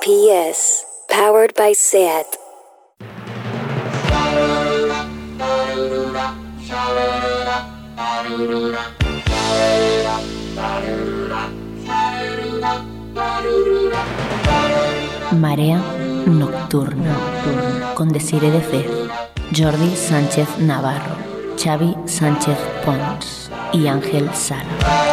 PS, powered by SAT. Marea Nocturna con Desire de Fe, Jordi Sánchez Navarro, Xavi Sánchez Pons y Ángel Sala.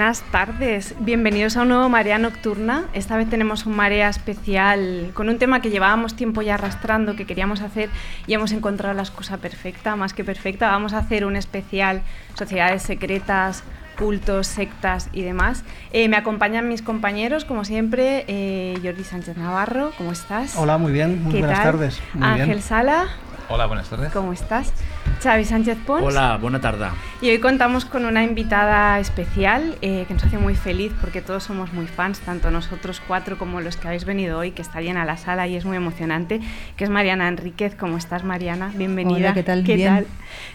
Buenas tardes, bienvenidos a un nuevo Marea Nocturna. Esta vez tenemos un Marea especial con un tema que llevábamos tiempo ya arrastrando, que queríamos hacer y hemos encontrado la excusa perfecta, más que perfecta. Vamos a hacer un especial Sociedades Secretas, cultos, sectas y demás. Eh, me acompañan mis compañeros, como siempre, eh, Jordi Sánchez Navarro, ¿cómo estás? Hola, muy bien, muy buenas tardes. Ángel Sala. Hola, buenas tardes. ¿Cómo estás? Xavi Sánchez Pons. Hola, buena tarde. Y hoy contamos con una invitada especial eh, que nos hace muy feliz porque todos somos muy fans, tanto nosotros cuatro como los que habéis venido hoy, que está llena la sala y es muy emocionante, que es Mariana Enríquez. ¿Cómo estás, Mariana? Bienvenida. Hola, ¿qué tal? ¿Qué tal?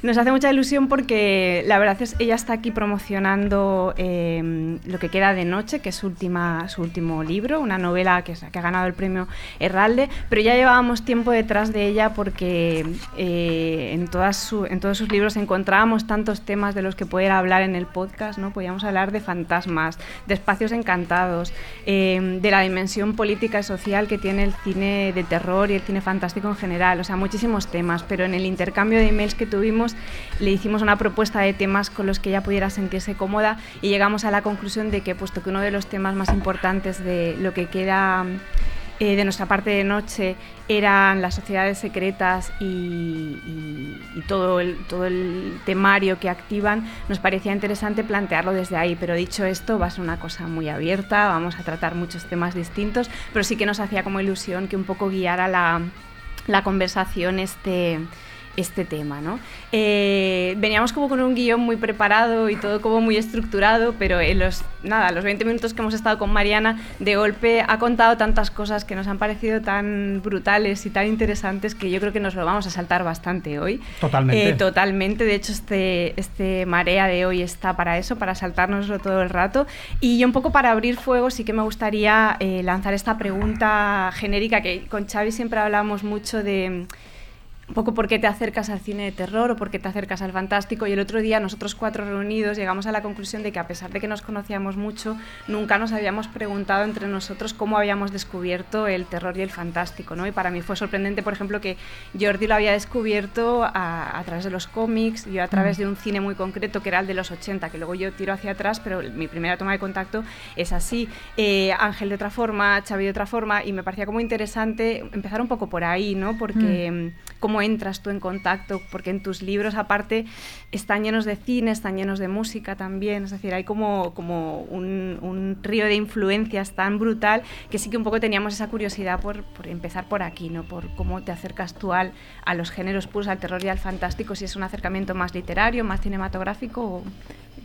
Nos hace mucha ilusión porque la verdad es ella está aquí promocionando eh, lo que queda de noche, que es su, última, su último libro, una novela que, que ha ganado el premio Herralde, pero ya llevábamos tiempo detrás de ella porque eh, en, todas en todos sus libros encontrábamos tantos temas de los que poder hablar en el podcast, ¿no? Podíamos hablar de fantasmas, de espacios encantados, eh, de la dimensión política y social que tiene el cine de terror y el cine fantástico en general, o sea, muchísimos temas, pero en el intercambio de emails que tuvimos le hicimos una propuesta de temas con los que ella pudiera sentirse cómoda y llegamos a la conclusión de que puesto que uno de los temas más importantes de lo que queda eh, de nuestra parte de noche eran las sociedades secretas y, todo, el, temario que activan, nos parecía interesante plantearlo desde ahí. Pero dicho esto, va a ser una cosa muy abierta, vamos a tratar muchos temas distintos, pero sí que nos hacía como ilusión que un poco guiara la, la conversación este este tema, ¿no? Eh, veníamos como con un guion muy preparado y todo como muy estructurado, pero en los, nada, los 20 minutos que hemos estado con Mariana, de golpe ha contado tantas cosas que nos han parecido tan brutales y tan interesantes que yo creo que nos lo vamos a saltar bastante hoy. Totalmente. Eh, totalmente, de hecho este, este marea de hoy está para eso, para saltárnoslo todo el rato. Y yo un poco para abrir fuego sí que me gustaría eh, lanzar esta pregunta genérica que con Xavi siempre hablamos mucho de un poco por qué te acercas al cine de terror o por qué te acercas al fantástico. Y el otro día nosotros cuatro reunidos llegamos a la conclusión de que a pesar de que nos conocíamos mucho, nunca nos habíamos preguntado entre nosotros cómo habíamos descubierto el terror y el fantástico. ¿no? Y para mí fue sorprendente, por ejemplo, que Jordi lo había descubierto a, través de los cómics, yo a través mm. de un cine muy concreto que era el de los 80, que luego yo tiro hacia atrás, pero mi primera toma de contacto es así. Eh, Ángel de otra forma, Xavi de otra forma, y me parecía como interesante empezar un poco por ahí, ¿no? porque mm. como entras tú en contacto, porque en tus libros aparte están llenos de cine, están llenos de música también, es decir, hay como, como un, río de influencias tan brutal que sí que un poco teníamos esa curiosidad por, empezar por aquí, ¿no? por cómo te acercas tú al, a los géneros puros, al terror y al fantástico, si es un acercamiento más literario, más cinematográfico.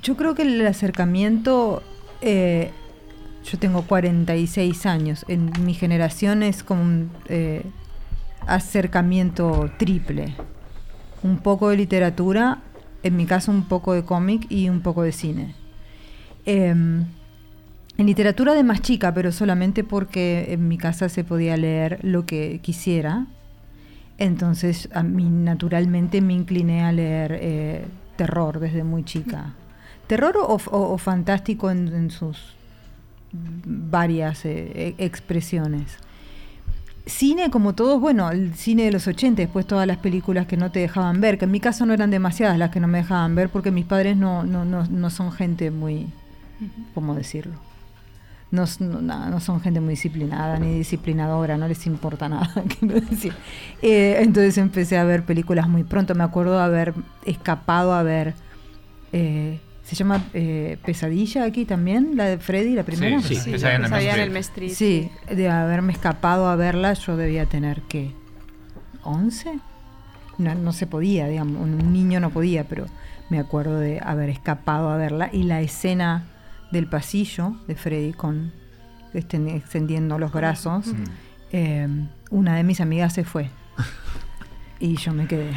Yo creo que el acercamiento... Eh, yo tengo 46 años. En mi generación es como un, eh, acercamiento triple. Un poco de literatura, en mi caso un poco de cómic y un poco de cine. Em, en literatura de más chica, pero solamente porque en mi casa se podía leer lo que quisiera. Entonces a mí naturalmente me incliné a leer eh, terror desde muy chica. Terror o, fantástico en, sus varias eh, e, expresiones cine como todos, bueno, el cine de los 80, después todas las películas que no te dejaban ver, que en mi caso no eran demasiadas las que no me dejaban ver porque mis padres no, no, no, no son gente muy, ¿cómo decirlo? No, no, son gente muy disciplinada ni disciplinadora, no les importa nada, decir. Eh, entonces empecé a ver películas muy pronto, me acuerdo de haber escapado a ver... Eh, se llama eh, Pesadilla aquí también, la de Freddy, la primera. Sí, Sí, Pesadilla en el Pesadilla en Street, Sí, de haberme escapado a verla, yo debía tener que 11. No, no se podía, digamos, un niño no podía, pero me acuerdo de haber escapado a verla y la escena del pasillo de Freddy con exten- extendiendo los brazos. eh, una de mis amigas se fue y yo me quedé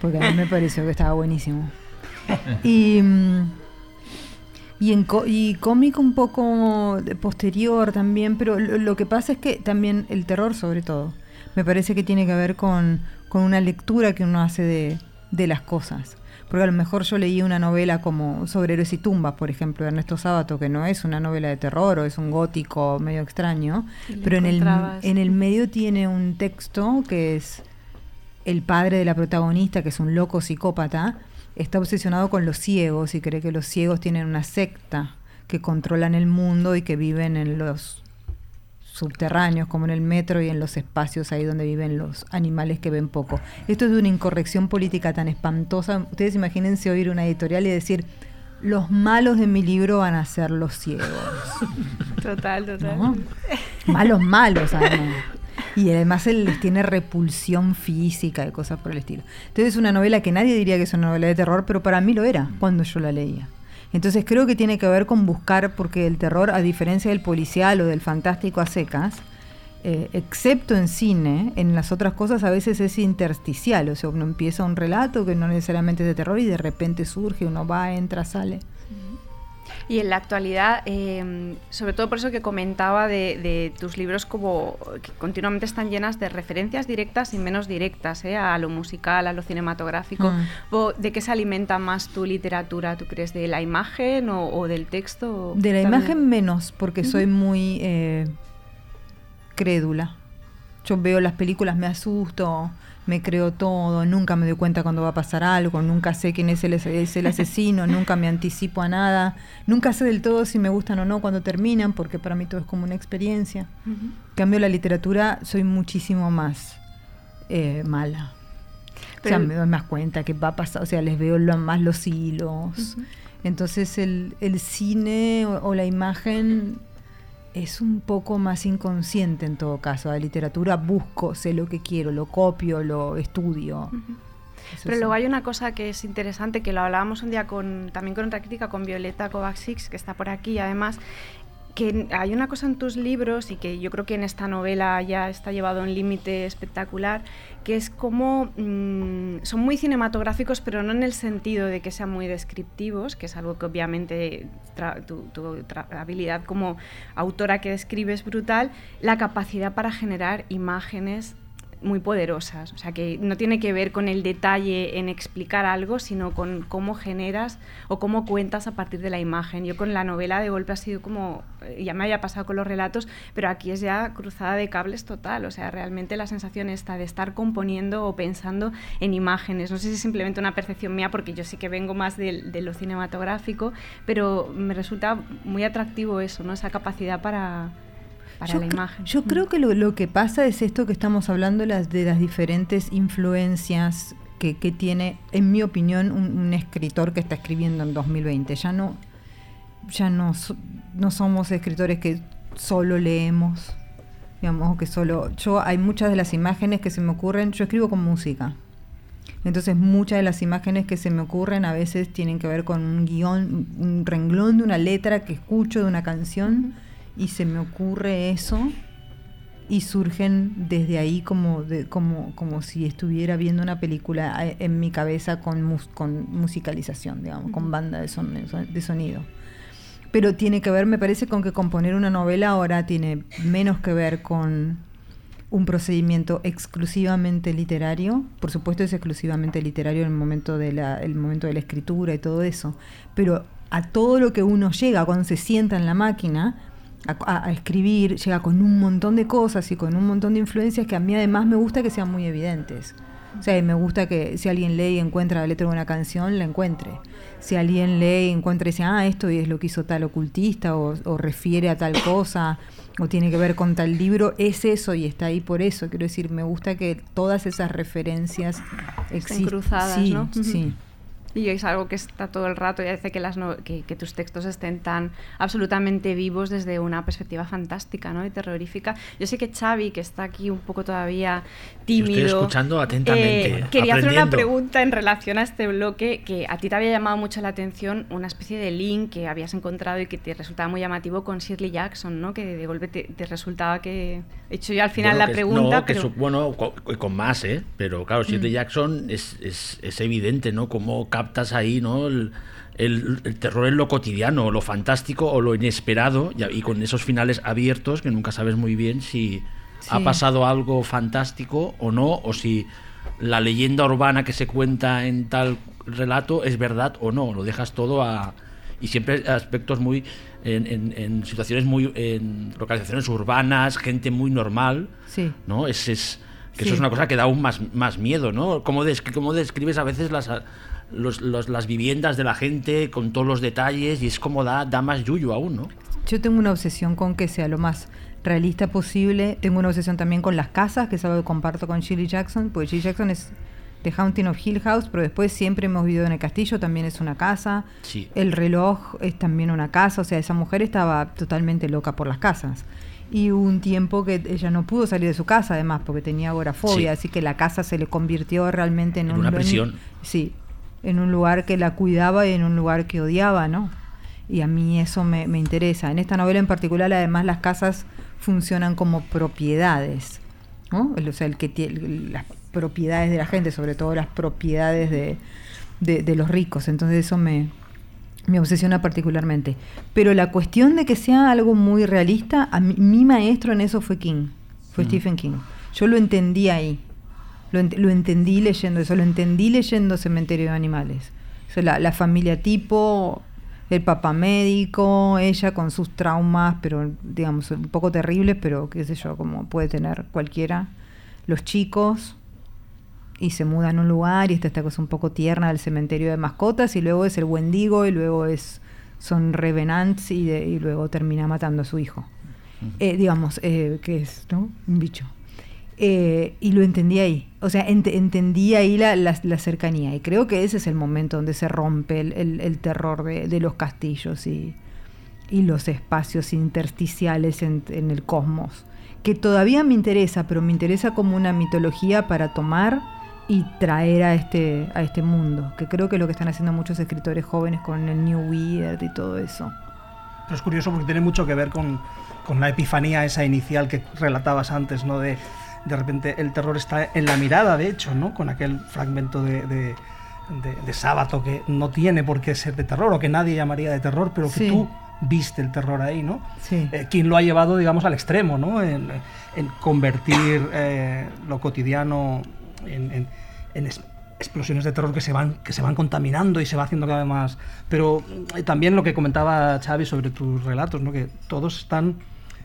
porque a mí me pareció que estaba buenísimo. Y mm, y, en co- y cómic un poco posterior también, pero lo, lo que pasa es que también el terror sobre todo, me parece que tiene que ver con, con una lectura que uno hace de, de las cosas. Porque a lo mejor yo leí una novela como Sobre héroes y tumbas, por ejemplo, de Ernesto Sábato, que no es una novela de terror o es un gótico medio extraño, pero en el, en el medio tiene un texto que es el padre de la protagonista, que es un loco psicópata, está obsesionado con los ciegos y cree que los ciegos tienen una secta que controlan el mundo y que viven en los subterráneos, como en el metro y en los espacios ahí donde viven los animales que ven poco. Esto es de una incorrección política tan espantosa. Ustedes imagínense oír una editorial y decir, los malos de mi libro van a ser los ciegos. Total, total. ¿no? Malos, malos, además. Y además él les tiene repulsión física y cosas por el estilo. Entonces es una novela que nadie diría que es una novela de terror, pero para mí lo era cuando yo la leía. Entonces creo que tiene que ver con buscar, porque el terror, a diferencia del policial o del fantástico a secas, eh, excepto en cine, en las otras cosas a veces es intersticial. O sea, uno empieza un relato que no necesariamente es de terror y de repente surge, uno va, entra, sale. Y en la actualidad, eh, sobre todo por eso que comentaba de, de tus libros como que continuamente están llenas de referencias directas y menos directas, ¿eh? a lo musical, a lo cinematográfico. Mm. ¿De qué se alimenta más tu literatura, tú crees? ¿De la imagen o, o del texto? De la También. imagen menos, porque soy muy eh, crédula. Yo veo las películas, me asusto, me creo todo, nunca me doy cuenta cuando va a pasar algo, nunca sé quién es el, es el asesino, nunca me anticipo a nada, nunca sé del todo si me gustan o no cuando terminan, porque para mí todo es como una experiencia. En cambio, la literatura soy muchísimo más eh, mala. o sea, me doy más cuenta que va a pasar, o sea, les veo lo- más los hilos. Entonces el, el cine o, o la imagen es un poco más inconsciente en todo caso. La literatura busco, sé lo que quiero, lo copio, lo estudio. Pero sí. luego hay una cosa que es interesante, que lo hablábamos un día con, también con otra crítica, con Violeta Kovacs, que está por aquí, además, que hay una cosa en tus libros y que yo creo que en esta novela ya está llevado a un límite espectacular, que es como mm, son muy cinematográficos, pero no en el sentido de que sean muy descriptivos, que es algo que obviamente tu, tu habilidad como autora que describe es brutal, la capacidad para generar imágenes muy poderosas. O sea, que no tiene que ver con el detalle en explicar algo, sino con cómo generas o cómo cuentas a partir de la imagen. Yo con la novela de golpe ha sido como, eh, ya me había pasado con los relatos, pero aquí es ya cruzada de cables total. O sea, realmente la sensación está de estar componiendo o pensando en imágenes. No sé si es simplemente una percepción mía, porque yo sí que vengo más de, de lo cinematográfico, pero me resulta muy atractivo eso, ¿no? Esa capacidad para, para yo, la cre- imagen. yo creo que lo, lo que pasa es esto que estamos hablando las, de las diferentes influencias que, que tiene, en mi opinión, un, un escritor que está escribiendo en 2020. Ya no, ya no, no somos escritores que solo leemos, digamos, que solo... Yo hay muchas de las imágenes que se me ocurren, yo escribo con música. Entonces muchas de las imágenes que se me ocurren a veces tienen que ver con un guion, un renglón de una letra que escucho de una canción y se me ocurre eso y surgen desde ahí como, de, como, como si estuviera viendo una película eh, en mi cabeza con, mus- con musicalización, digamos, con banda de, son- de sonido. Pero tiene que ver, me parece, con que componer una novela ahora tiene menos que ver con un procedimiento exclusivamente literario. Por supuesto es exclusivamente literario en el momento de la, el momento de la escritura y todo eso. Pero a todo lo que uno llega cuando se sienta en la máquina a, escribir, llega con un montón de cosas y con un montón de influencias que a mí además me gusta que sean muy evidentes. O sea, me gusta que si alguien lee y encuentra la letra de una canción, la encuentre. Si alguien lee y encuentra y dice, ah, esto es lo que hizo tal ocultista, o, o refiere a tal cosa, o tiene que ver con tal libro, es eso y está ahí por eso. Quiero decir, me gusta que todas esas referencias existan. cruzadas, sí, ¿no? Sí. Y es algo que está todo el rato y hace que, las que, tus textos estén tan absolutamente vivos desde una perspectiva fantástica ¿no? y terrorífica. Yo sé que Xavi, que está aquí un poco todavía tímido... Estoy escuchando atentamente. Eh, quería hacer una pregunta en relación a este bloque que a ti te había llamado mucho la atención una especie de link que habías encontrado y que te resultaba muy llamativo con Shirley Jackson, ¿no? que de golpe te, resultaba que... He hecho yo al final la pregunta, pero... bueno, con, más, ¿eh? Pero claro, Shirley mm. Jackson es, es, es evidente, ¿no? Como captas ahí, ¿no? El, terror en lo cotidiano, lo fantástico o lo inesperado, y, con esos finales abiertos que nunca sabes muy bien si ha pasado algo fantástico o no, o si la leyenda urbana que se cuenta en tal relato es verdad o no, lo dejas todo a... Y siempre aspectos muy... En, situaciones muy... en localizaciones urbanas, gente muy normal, sí. ¿no? Es, es que eso es una cosa que da aún más, más miedo, ¿no? ¿Cómo, cómo describes a veces las los, las viviendas de la gente con todos los detalles y es como da, da más yuyo aún, ¿no? Yo tengo una obsesión con que sea lo más realista posible. Tengo una obsesión también con las casas, que es algo que comparto con Shirley Jackson, porque Shirley Jackson es The Haunting of Hill House, pero después siempre hemos vivido en el castillo, también es una casa. Sí. El reloj es también una casa, o sea, esa mujer estaba totalmente loca por las casas. Y hubo un tiempo que ella no pudo salir de su casa, además, porque tenía agorafobia, así que la casa se le convirtió realmente en, una prisión. sí, en un lugar que la cuidaba y en un lugar que odiaba, ¿no? Y a mí eso me, interesa. En esta novela en particular, además, las casas funcionan como propiedades, ¿no? O sea, el que tiene, las propiedades de la gente, sobre todo las propiedades de, de, los ricos. Entonces eso me, me obsesiona particularmente. Pero la cuestión de que sea algo muy realista, a mi maestro en eso fue King, fue mm. Stephen King. Yo lo entendí ahí. Lo, entendí leyendo eso, lo entendí leyendo Cementerio de Animales. la, familia tipo, el papá médico, ella con sus traumas, pero digamos, un poco terribles, pero qué sé yo, como puede tener cualquiera. Los chicos, y se mudan a un lugar, y está esta cosa un poco tierna del cementerio de mascotas, y luego es el Wendigo, y luego es son revenants, y, y luego termina matando a su hijo. Eh, digamos, eh, que es ¿no? un bicho. Eh, y lo entendí ahí. O sea, entendí ahí la, la, cercanía. Y creo que ese es el momento donde se rompe el, el, terror de, de, los castillos y, y, los espacios intersticiales en, en, el cosmos. Que todavía me interesa, pero me interesa como una mitología para tomar y traer a este, a este mundo. Que creo que es lo que están haciendo muchos escritores jóvenes con el New Weird y todo eso. Pero es curioso porque tiene mucho que ver con, con la epifanía esa inicial que relatabas antes, ¿no? De de repente el terror está en la mirada, de hecho, ¿no? Con aquel fragmento de, de, sábado que no tiene por qué ser de terror, o que nadie llamaría de terror, pero que tú viste el terror ahí, ¿no? Sí. Eh, quien lo ha llevado, digamos, al extremo, ¿no? En, convertir eh, lo cotidiano en, explosiones de terror que se van que se van contaminando y se va haciendo cada vez más. Pero eh, también lo que comentaba Xavi sobre tus relatos, ¿no? Que todos están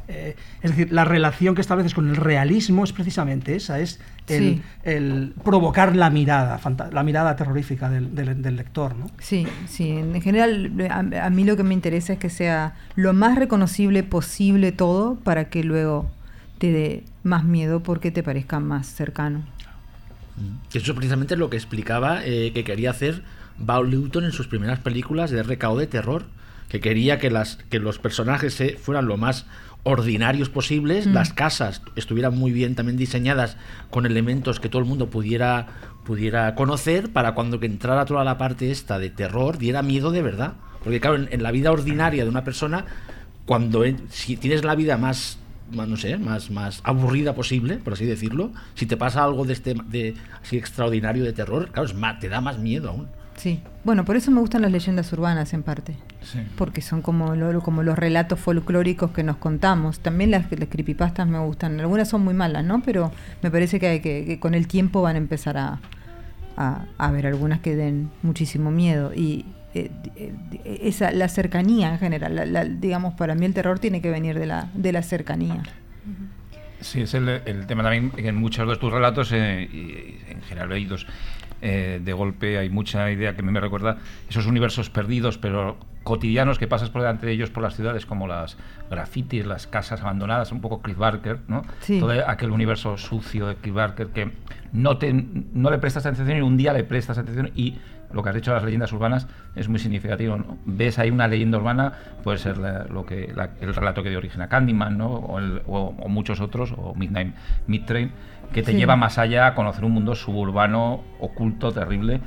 eh, es decir, la relación que estableces con el realismo es precisamente esa, es el, provocar la mirada, la mirada terrorífica del, lector. ¿no? Sí, sí, en general a, mí lo que me interesa es que sea lo más reconocible posible todo para que luego te dé más miedo porque te parezca más cercano. Eso precisamente es lo que explicaba eh, que quería hacer Paul Newton en sus primeras películas de recaudo de terror, que quería que, las, que los personajes fueran lo más ordinarios posibles, mm. las casas estuvieran muy bien también diseñadas con elementos que todo el mundo pudiera, pudiera conocer para cuando que entrara toda la parte esta de terror diera miedo de verdad. Porque claro, en, la vida ordinaria de una persona, cuando si tienes la vida más, no sé, más, más aburrida posible, por así decirlo, si te pasa algo de este de así extraordinario de terror, claro, es te da más miedo aún. Sí, bueno, por eso me gustan las leyendas urbanas en parte, porque son como, como los relatos folclóricos que nos contamos. También las, las, creepypastas me gustan, algunas son muy malas, ¿no? Pero me parece que, que, con el tiempo van a empezar a, a, a, ver algunas que den muchísimo miedo. Y eh, eh, esa, la cercanía en general, digamos, para mí el terror tiene que venir de la, de la cercanía. Sí, es el, el tema también en muchos de tus relatos, eh, y en general leídos, eh, de golpe hay mucha idea que me recuerda esos universos perdidos, pero cotidianos que pasas por delante de ellos por las ciudades, como las grafitis, las casas abandonadas, un poco Cliff Barker, ¿no? Todo aquel universo sucio de Cliff Barker que no, te, no le prestas atención y un día le prestas atención y lo que has dicho de las leyendas urbanas es muy significativo. ¿no? Ves ahí una leyenda urbana, puede ser la- lo que, la- el relato que dio origen a Candyman, ¿no? o, el- o- o muchos otros, o Midnight Midtrain, que te Sí. lleva más allá a conocer un mundo suburbano, oculto, terrible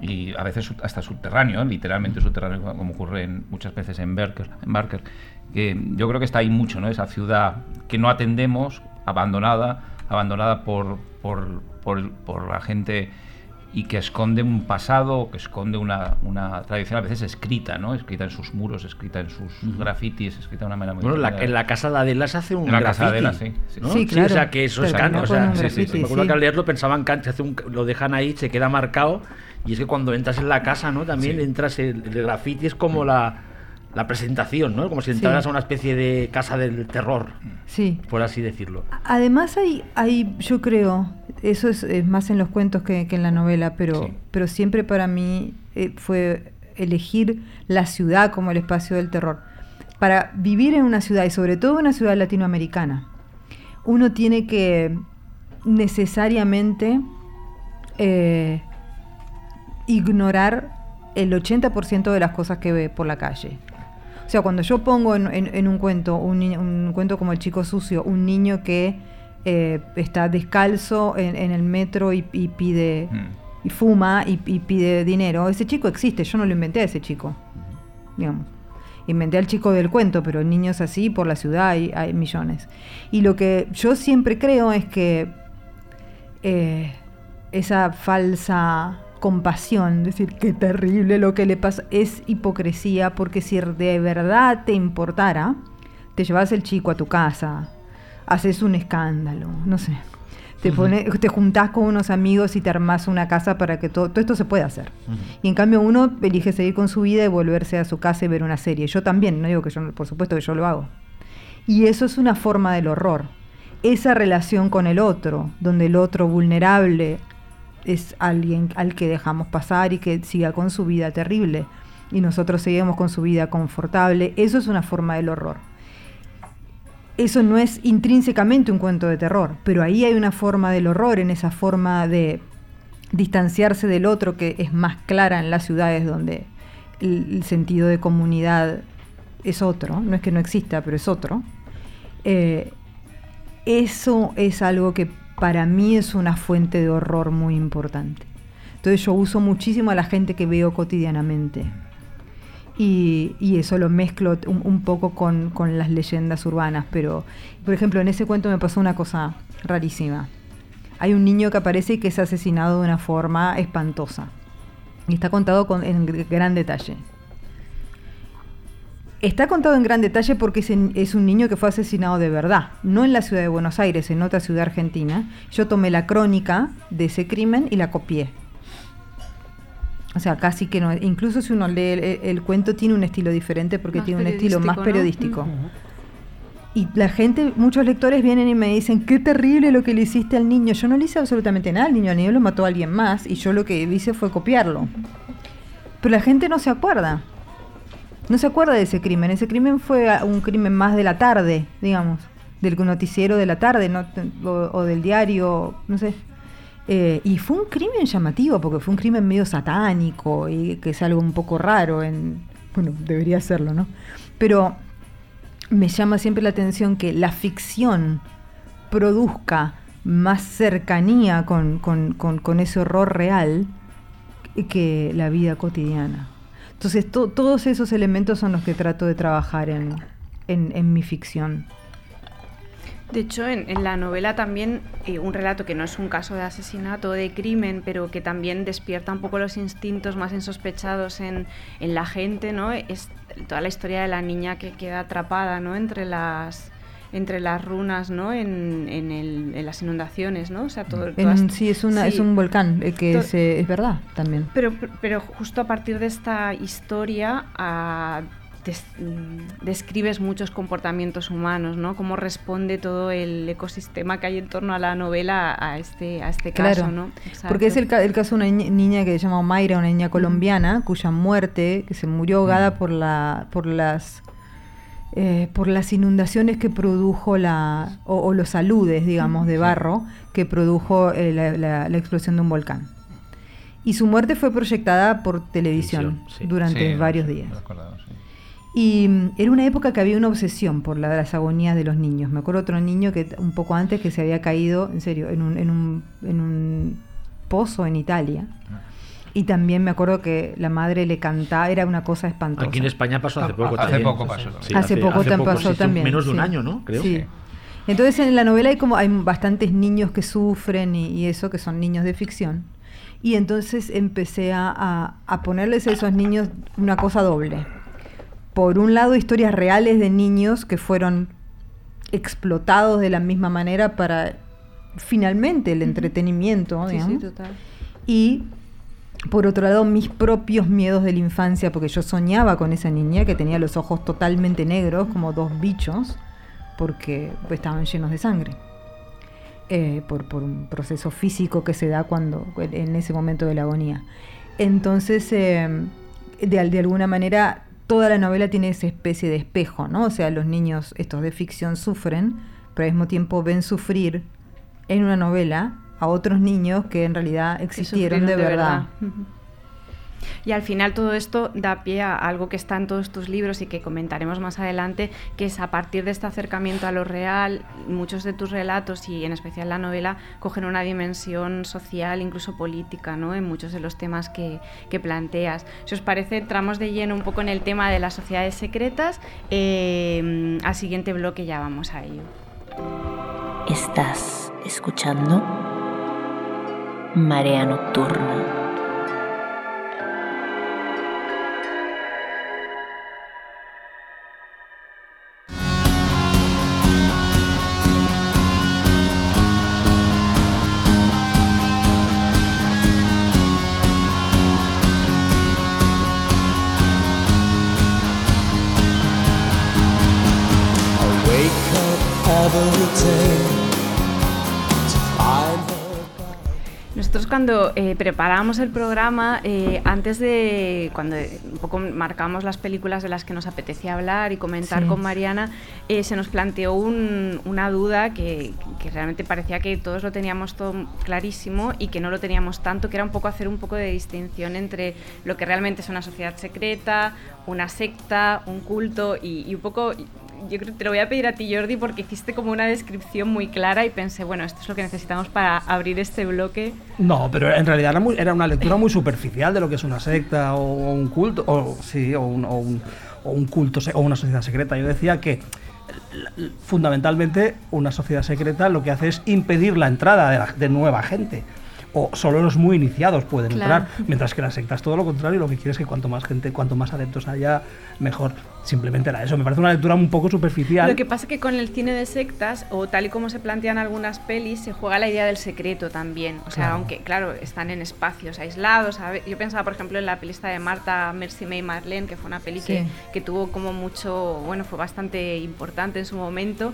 y a veces hasta subterráneo, ¿eh? literalmente subterráneo, como ocurre en- muchas veces en Barker, en Barker. Que yo creo que está ahí mucho, ¿no? Esa ciudad que no atendemos, abandonada, abandonada por, por, por- por la gente y que esconde un pasado, que esconde una, una tradición a veces escrita, ¿no? Escrita en sus muros, escrita en sus grafitis, escrita de una manera muy Bueno, la- en la casa de Adela se hace un En la casa de graffiti, Adela, sí, sí. ¿no? Sí, claro. o sea, que eso es canon. O sea, sí, sí, sí. graffiti, Me acuerdo sí. que al leerlo pensaban que se hace un- lo dejan ahí, se queda marcado. Y es que cuando entras en la casa, ¿no? También Sí. entras, el, el graffiti es como la, la presentación, ¿no? Como si entraras Sí. a una especie de casa del terror, Sí. por así decirlo. Además hay, hay yo creo, eso es, es más en los cuentos que, que en la novela, pero, Sí. pero siempre para mí eh, fue elegir la ciudad como el espacio del terror. Para vivir en una ciudad, y sobre todo una ciudad latinoamericana, uno tiene que necesariamente eh, ignorar el 80% de las cosas que ve por la calle. O sea, cuando yo pongo en, en- en un cuento, un, un cuento como El Chico Sucio, un niño que eh, está descalzo en, en el metro y, y pide, Mm. y fuma y, y pide dinero, ese chico existe, yo no lo inventé a ese chico, digamos. Inventé al chico del cuento, pero niños así por la ciudad hay, hay millones. Y lo que yo siempre creo es que eh, esa falsa compasión, decir qué terrible lo que le pasa, es hipocresía, porque si de verdad te importara, te llevas el chico a tu casa, haces un escándalo, no sé. Te, pone, te juntás con unos amigos y te armás una casa para que todo, todo esto se pueda hacer. Y en cambio uno elige seguir con su vida y volverse a su casa y ver una serie. Yo también, no digo que yo, por supuesto que yo lo hago. Y eso es una forma del horror. Esa relación con el otro, donde el otro vulnerable es alguien al que dejamos pasar y que siga con su vida terrible y nosotros seguimos con su vida confortable, eso es una forma del horror. Eso no es intrínsecamente un cuento de terror, pero ahí hay una forma del horror, en esa forma de distanciarse del otro que es más clara en las ciudades donde el, sentido de comunidad es otro, no es que no exista, pero es otro. Eh, eso es algo que para mí es una fuente de horror muy importante. Entonces yo uso muchísimo a la gente que veo cotidianamente. Y, eso lo mezclo un, poco con, con las leyendas urbanas. Pero, por ejemplo, en ese cuento me pasó una cosa rarísima. Hay un niño que aparece y que es asesinado de una forma espantosa. Y está contado con, en gr- gran detalle. Está contado en gran detalle porque es un niño que fue asesinado de verdad, no en la ciudad de Buenos Aires, en otra ciudad argentina. Yo tomé la crónica de ese crimen y la copié. O sea, casi que no. Incluso si uno lee el, el cuento, tiene un estilo diferente porque Más tiene un estilo más periodístico, ¿no? periodístico. Y la gente, muchos lectores vienen y me dicen, qué terrible lo que le hiciste al niño. Yo no le hice absolutamente nada al niño, al niño lo mató a alguien más y yo lo que hice fue copiarlo. Pero la gente no se acuerda. No se acuerda de ese crimen. Ese crimen fue a- un crimen más de la tarde, digamos, del noticiero de la tarde no, o, o del diario, no sé. Eh, y fue un crimen llamativo, porque fue un crimen medio satánico y que es algo un poco raro. En, bueno, debería serlo, ¿no? Pero me llama siempre la atención que la ficción produzca más cercanía con, con- con- ese horror real que la vida cotidiana. Entonces, to- todos esos elementos son los que trato de trabajar en- en mi ficción. De hecho, en, en la novela también eh, un relato que no es un caso de asesinato, de crimen, pero que también despierta un poco los instintos más insospechados en, en la gente, ¿no? Es toda la historia de la niña que queda atrapada, ¿no? Entre las entre las runas, ¿no? En, en, el- en las inundaciones, ¿no? O sea, todo, todas- sí, es, una, es un volcán, eh, que es, eh, es verdad también. Pero, pero justo a partir de esta historia ah, des- mm, describes muchos comportamientos humanos, ¿no? Cómo responde todo el ecosistema que hay en torno a la novela a este, a este caso, Claro, ¿no? porque es el, el caso de una ni- niña que se llama Mayra, una niña colombiana, cuya muerte, que se murió ahogada por, la, por las eh, por las inundaciones que produjo la, o, o los aludes, digamos, de barro, que produjo eh, la, la- la explosión de un volcán. Y su muerte fue proyectada por televisión sí. durante Sí, varios sí, días. Y mm, era una época que había una obsesión por la de las agonías de los niños. Me acuerdo otro niño que un poco antes que se había caído, en serio, en un, en un, en un pozo en Italia. Y también me acuerdo que la madre le cantaba, era una cosa espantosa. Aquí en España pasó hace poco Hace también. poco pasó. Sí, hace, poco hace también pasó sí, también. Menos de un sí. año, ¿no? Creo. Sí. Entonces en la novela hay como hay bastantes niños que sufren y, y eso, que son niños de ficción. Y entonces empecé a, a- a ponerles a esos niños una cosa doble. Por un lado, historias reales de niños que fueron explotados de la misma manera para finalmente el entretenimiento, Sí, sí, digamos. total. Y por otro lado, mis propios miedos de la infancia, porque yo soñaba con esa niña que tenía los ojos totalmente negros, como dos bichos, porque pues, estaban llenos de sangre. Eh, por, por un proceso físico que se da cuando en ese momento de la agonía. Entonces, eh, de, de alguna manera, toda la novela tiene esa especie de espejo, ¿no? O sea, los niños, estos de ficción, sufren, pero al mismo tiempo ven sufrir en una novela a otros niños que en realidad existieron de, verdad. Y al final todo esto da pie a algo que está en todos tus libros y que comentaremos más adelante, que es a partir de este acercamiento a lo real, muchos de tus relatos y en especial la novela cogen una dimensión social, incluso política, ¿no? en muchos de los temas que, planteas. Si os parece, entramos de lleno un poco en el tema de las sociedades secretas. Eh, al siguiente bloque ya vamos a ello. Estás escuchando Marea Nocturna. Cuando eh, preparábamos el programa, eh, antes de cuando eh, un poco marcamos las películas de las que nos apetecía hablar y comentar Sí. con Mariana, eh, se nos planteó un- una duda que, que realmente parecía que todos lo teníamos todo clarísimo y que no lo teníamos tanto, que era un poco hacer un poco de distinción entre lo que realmente es una sociedad secreta, una secta, un culto y, y un poco yo creo que te lo voy a pedir a ti, Jordi, porque hiciste como una descripción muy clara y pensé, bueno, esto es lo que necesitamos para abrir este bloque. No, pero en realidad era, muy- era una lectura muy superficial de lo que es una secta o, un culto, o, sí, o un, o un- o un culto o una sociedad secreta. Yo decía que fundamentalmente una sociedad secreta lo que hace es impedir la entrada de, la- de nueva gente. O solo los muy iniciados pueden Claro. entrar, mientras que la secta es todo lo contrario, lo que quiere es que cuanto más gente, cuanto más adeptos haya, mejor. Simplemente era eso. Me parece una lectura un poco superficial. Lo que pasa es que con el cine de sectas, o tal y como se plantean algunas pelis, se juega la idea del secreto también. O sea, Claro. aunque, claro, están en espacios aislados. Yo pensaba, por ejemplo, en la pelista de Marta, Mercy May Marlene, que fue una peli que, que tuvo como mucho, bueno, fue bastante importante en su momento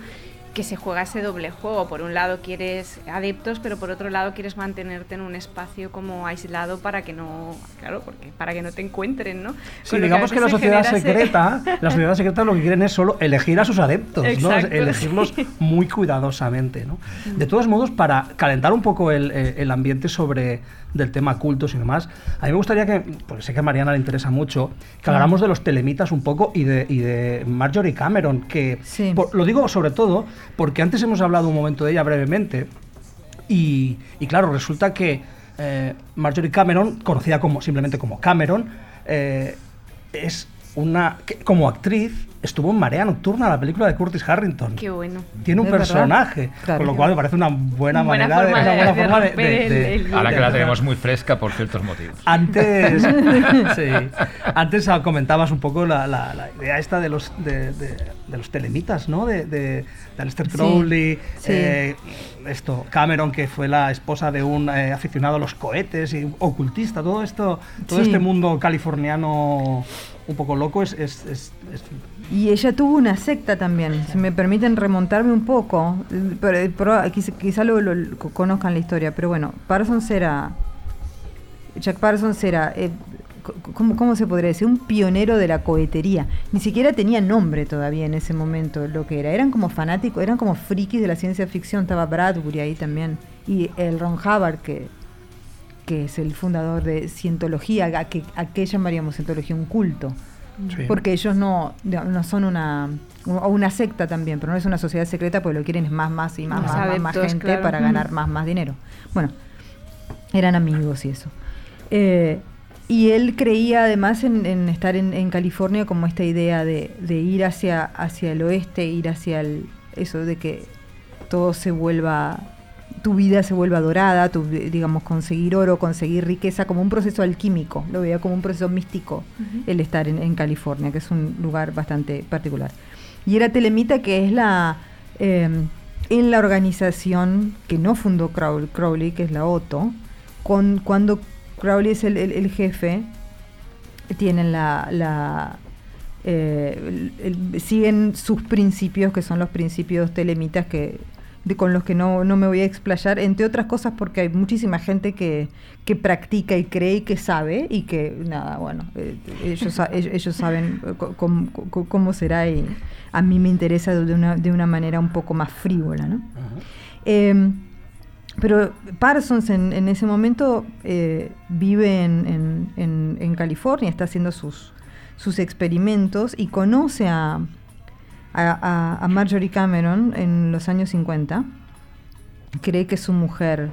que se juega ese doble juego. Por un lado quieres adeptos, pero por otro lado quieres mantenerte en un espacio como aislado para que no, claro, porque para que no te encuentren, ¿no? Sí, Con digamos que, la sociedad ese- secreta, la sociedad secreta lo que quieren es solo elegir a sus adeptos, ¿no? Elegirlos sí. muy cuidadosamente, ¿no? De todos modos, para calentar un poco el, eh, el ambiente sobre del tema cultos y demás, a mí me gustaría que, porque sé que a Mariana le interesa mucho, que habláramos de los telemitas un poco y de, y de Marjorie Cameron, que Sí. por- lo digo sobre todo porque antes hemos hablado un momento de ella brevemente, y, y claro, resulta que eh, Marjorie Cameron, conocida como simplemente como Cameron, eh, es una que como actriz estuvo en Marea Nocturna, la película de Curtis Harrington. Qué bueno. Tiene un personaje, Claro. con lo cual me parece una buena, Buena manera forma de, una de- buena de forma de- romper de- el- de- el Ahora que la de- tenemos muy fresca por ciertos motivos. antes, sí, antes ah, comentabas un poco la, la- la idea esta de los, de, de- de los telemitas, ¿no? De, de, de Aleister Sí, Crowley, sí. eh, esto, Cameron, que fue la esposa de un eh, aficionado a los cohetes y ocultista, todo esto, todo Sí. este mundo californiano un poco loco es, es- Y ella tuvo una secta también, si me permiten remontarme un poco, pero, quizá, quizá lo, conozcan la historia, pero bueno, Parsons era, Jack Parsons era, eh, ¿cómo, ¿cómo se podría decir? Un pionero de la cohetería. Ni siquiera tenía nombre todavía en ese momento lo que era. Eran como fanáticos, eran como frikis de la ciencia ficción. Estaba Bradbury ahí también. Y el Ron Hubbard, que que es el fundador de Cientología, a que, a que llamaríamos Cientología un culto. Sí. Porque ellos no, no son una, o una secta también, pero no es una sociedad secreta porque lo quieren es más, más y más, Más más, más, más adeptos, gente claro. para ganar más, más dinero. Bueno, eran amigos y eso. Eh, y él creía además en, en estar en, en California como esta idea de, de ir hacia, hacia el oeste, ir hacia el, eso de que todo se vuelva, tu vida se vuelva dorada, tu, digamos, conseguir oro, conseguir riqueza, como un proceso alquímico, lo veía como un proceso místico el estar en, en California, que es un lugar bastante particular. Y era Telemita, que es la, eh, en la organización que no fundó Crowley, Crowley, que es la OTO, con, cuando Crowley es el, el- el jefe, tienen la, la, eh, el- el- siguen sus principios, que son los principios telemitas que de- con los que no, no me voy a explayar, entre otras cosas porque hay muchísima gente que, que practica y cree y que sabe y que, nada, bueno, eh, ellos, ellos, saben eh, cómo, cómo será y a mí me interesa de una, de una manera un poco más frívola, ¿no? Eh, pero Parsons en, en ese momento eh, vive en, en- en- en California, está haciendo sus, sus experimentos y conoce a, a- Marjorie Cameron en los años 50. Cree que su mujer,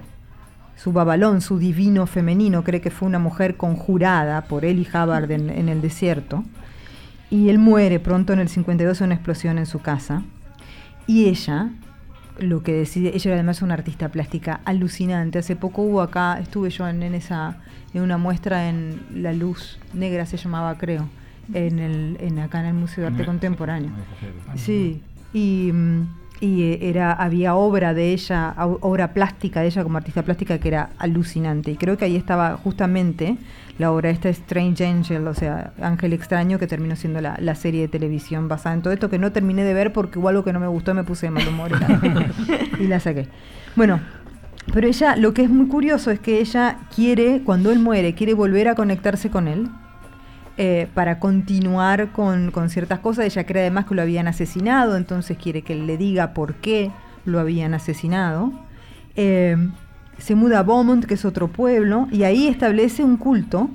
su babalón, su divino femenino, cree que fue una mujer conjurada por él y Hubbard en, en el desierto. Y él muere pronto en el 52 en una explosión en su casa. Y ella, lo que decide, ella era además una artista plástica alucinante. Hace poco hubo acá, estuve yo en, en esa, en una muestra en La Luz Negra se llamaba, creo, en el, en acá en el Museo de Arte Contemporáneo. me- Sí, y, y eh, era, había obra de ella, obra plástica de ella como artista plástica que era alucinante. Y creo que ahí estaba justamente la obra esta Strange Angel, o sea, Ángel Extraño, que terminó siendo la, la serie de televisión basada en todo esto, que no terminé de ver porque hubo algo que no me gustó, me puse de mal humor y la, y la saqué. Bueno, pero ella, lo que es muy curioso es que ella quiere, cuando él muere, quiere volver a conectarse con él eh, para continuar con, con ciertas cosas. Ella cree además que lo habían asesinado, entonces quiere que él le diga por qué lo habían asesinado. Eh, se muda a Beaumont, que es otro pueblo, y ahí establece un culto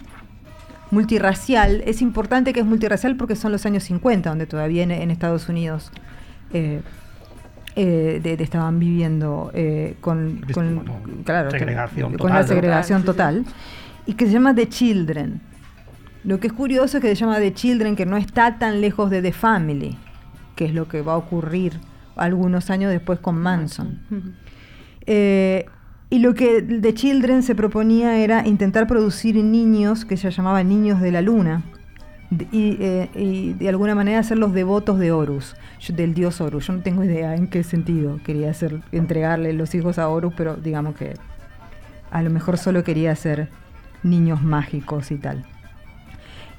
multirracial. Es importante que es multirracial porque son los años 50, donde todavía en, en Estados Unidos eh, eh, de- de- estaban viviendo eh, con, con- claro, segregación con la total. segregación total, y que se llama The Children. Lo que es curioso es que se llama The Children, que no está tan lejos de The Family, que es lo que va a ocurrir algunos años después con Manson. Eh, y lo que The Children se proponía era intentar producir niños que se llamaban niños de la luna. Y, eh, y de alguna manera hacerlos devotos de Horus, del dios Horus. Yo no tengo idea en qué sentido quería hacer, entregarle los hijos a Horus, pero digamos que a lo mejor solo quería hacer niños mágicos y tal.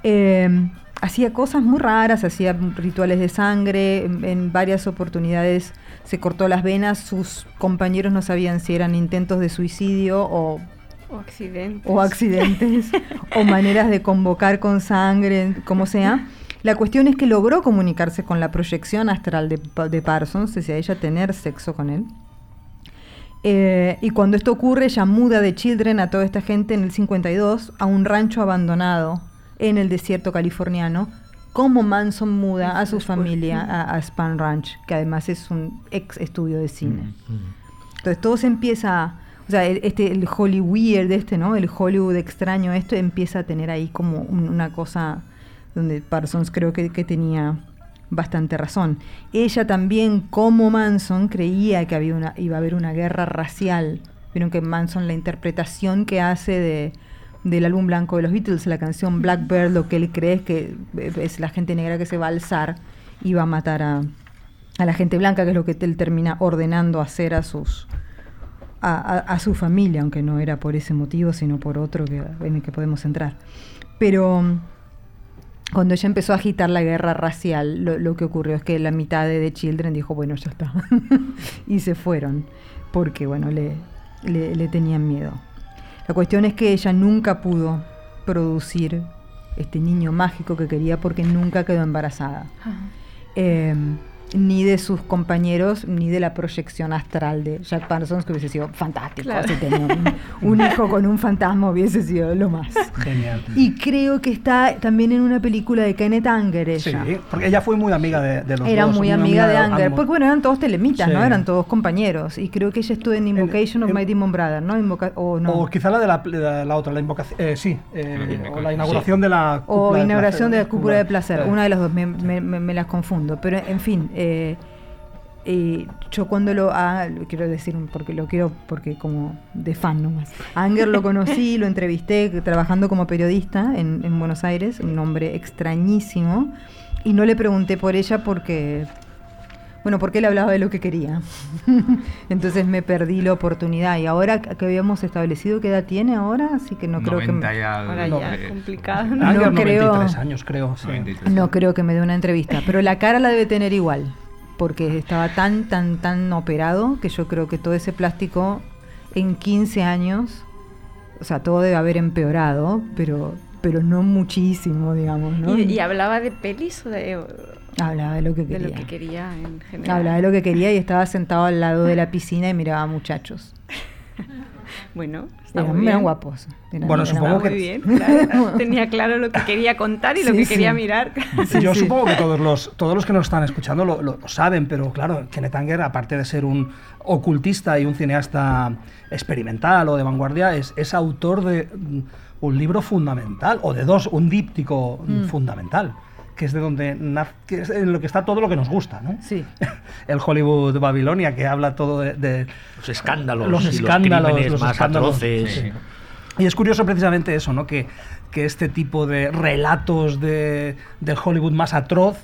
Eh, hacía cosas muy raras, hacía rituales de sangre, en, varias oportunidades se cortó las venas, sus compañeros no sabían si eran intentos de suicidio o, O accidentes. o accidentes o maneras de convocar con sangre, como sea. La cuestión es que logró comunicarse con la proyección astral de, de Parsons, decía ella, tener sexo con él. Eh, y cuando esto ocurre, ella muda de Children a toda esta gente en el 52 a un rancho abandonado en el desierto californiano, como Manson muda a su familia a, a Span Ranch, que además es un ex estudio de cine. Mm. Entonces todo se empieza, o sea, el, este, el Hollywood este, ¿no? El Hollywood extraño, esto empieza a tener ahí como un- una cosa donde Parsons creo que, que tenía bastante razón. Ella también, como Manson, creía que había una, iba a haber una guerra racial. Vieron que Manson, la interpretación que hace de, del álbum blanco de los Beatles, la canción Blackbird, lo que él cree es que es la gente negra que se va a alzar y va a matar a, a la gente blanca, que es lo que él termina ordenando hacer a sus a, su familia, aunque no era por ese motivo, sino por otro que, en el que podemos entrar. Pero mm, cuando ella empezó a agitar la guerra racial, lo, que ocurrió es que la mitad de The Children dijo, bueno, ya está. y se fueron, porque, bueno, le, le tenían miedo. La cuestión es que ella nunca pudo producir este niño mágico que quería porque nunca quedó embarazada. Ajá. Eh, ni de sus compañeros, ni de la proyección astral de Jack Parsons, que hubiese sido fantástico. Claro. Si tenía un, un hijo con un fantasma hubiese sido lo más. Genial. Y creo que está también en una película de Kenneth Anger Sí, ella. porque ella fue muy amiga de, de los Era dos. muy amiga de Anger, ambos. porque bueno, eran todos telemitas, Sí. ¿no? Eran todos compañeros. Y creo que ella estuvo en Invocation of en- My Demon Brother, ¿no? Invoca- o no. O quizá la de la, la otra, la invocación. eh, sí, eh, o la inauguración sí. de la. O de inauguración placer, de la cúpula de placer, una de las dos, me, me- me- me las confundo. Pero en fin, eh, yo cuando lo ah, quiero decir porque lo quiero porque como de fan nomás. Anger lo conocí, lo entrevisté trabajando como periodista en Buenos Aires, un hombre extrañísimo, y no le pregunté por ella porque bueno, porque él hablaba de lo que quería. Entonces me perdí la oportunidad. Y ahora que habíamos establecido qué edad tiene ahora, así que no creo que... 90 me-. Ahora No. ya, eh, complicado. No creo- 93 años, creo. sí. 93. No creo que me dé una entrevista, pero la cara la debe tener igual, porque estaba tan, tan, tan operado que yo creo que todo ese plástico en 15 años, o sea, todo debe haber empeorado, pero, pero no muchísimo, digamos, ¿no? ¿Y, y hablaba de pelis o de, Hablaba de lo que de quería. lo que quería en general? Hablaba de lo que quería y estaba sentado al lado de la piscina y miraba muchachos. Bueno, está Eran, muy eran bien. guapos. eran- Bueno, eran supongo guapos. muy bien, claro. Tenía claro lo que quería contar y lo que sí. quería mirar. Yo sí. supongo que todos los, todos los que nos están escuchando lo, lo- lo saben, pero claro, Kenneth Anger, aparte de ser un ocultista y un cineasta experimental o de vanguardia, es, es autor de mm, un libro fundamental, o de dos, un díptico mm, fundamental, que es de donde naz- que es en lo que está todo lo que nos gusta, ¿no? Sí. El Hollywood Babilonia, que habla todo de, de- Los escándalos, Los y escándalos, los más escándalos, atroces. sí. Y es curioso precisamente eso, ¿no? Que, que este tipo de relatos de, del Hollywood más atroz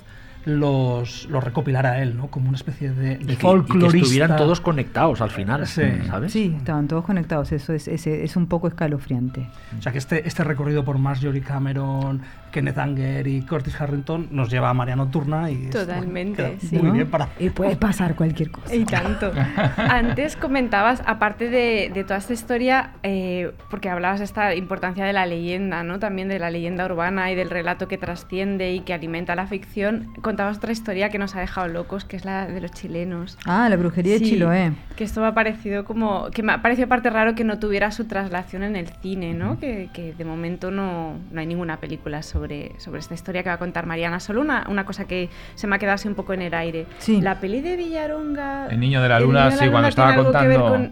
los, los recopilara él, ¿no? Como una especie de, de Y que, y que folclorista. estuvieran todos conectados al final, Sí. ¿sabes? Sí, estaban todos conectados, eso es, es, es un poco escalofriante. O sea que este, este recorrido por Marjorie Cameron, Kenneth Anger y Curtis Harrington nos lleva a María Nocturna y es, Totalmente, bueno, queda sí. muy ¿no? bien para... Y puede pasar cualquier cosa. Y tanto. Antes comentabas, aparte de, de toda esta historia, eh, porque hablabas de esta importancia de la leyenda, ¿no? También de la leyenda urbana y del relato que trasciende y que alimenta la ficción. Contabas otra historia que nos ha dejado locos, que es la de los chilenos. Ah, la brujería de Sí, Chiloé. Que esto me ha parecido como. que me ha parecido aparte raro que no tuviera su traslación en el cine, ¿no? que, que de momento no, no hay ninguna película sobre, sobre esta historia que va a contar Mariana. Solo una, una cosa que se me ha quedado así un poco en el aire. Sí. La peli de Villaronga. El Niño de la Luna, Niño de la sí, cuando estaba que contando-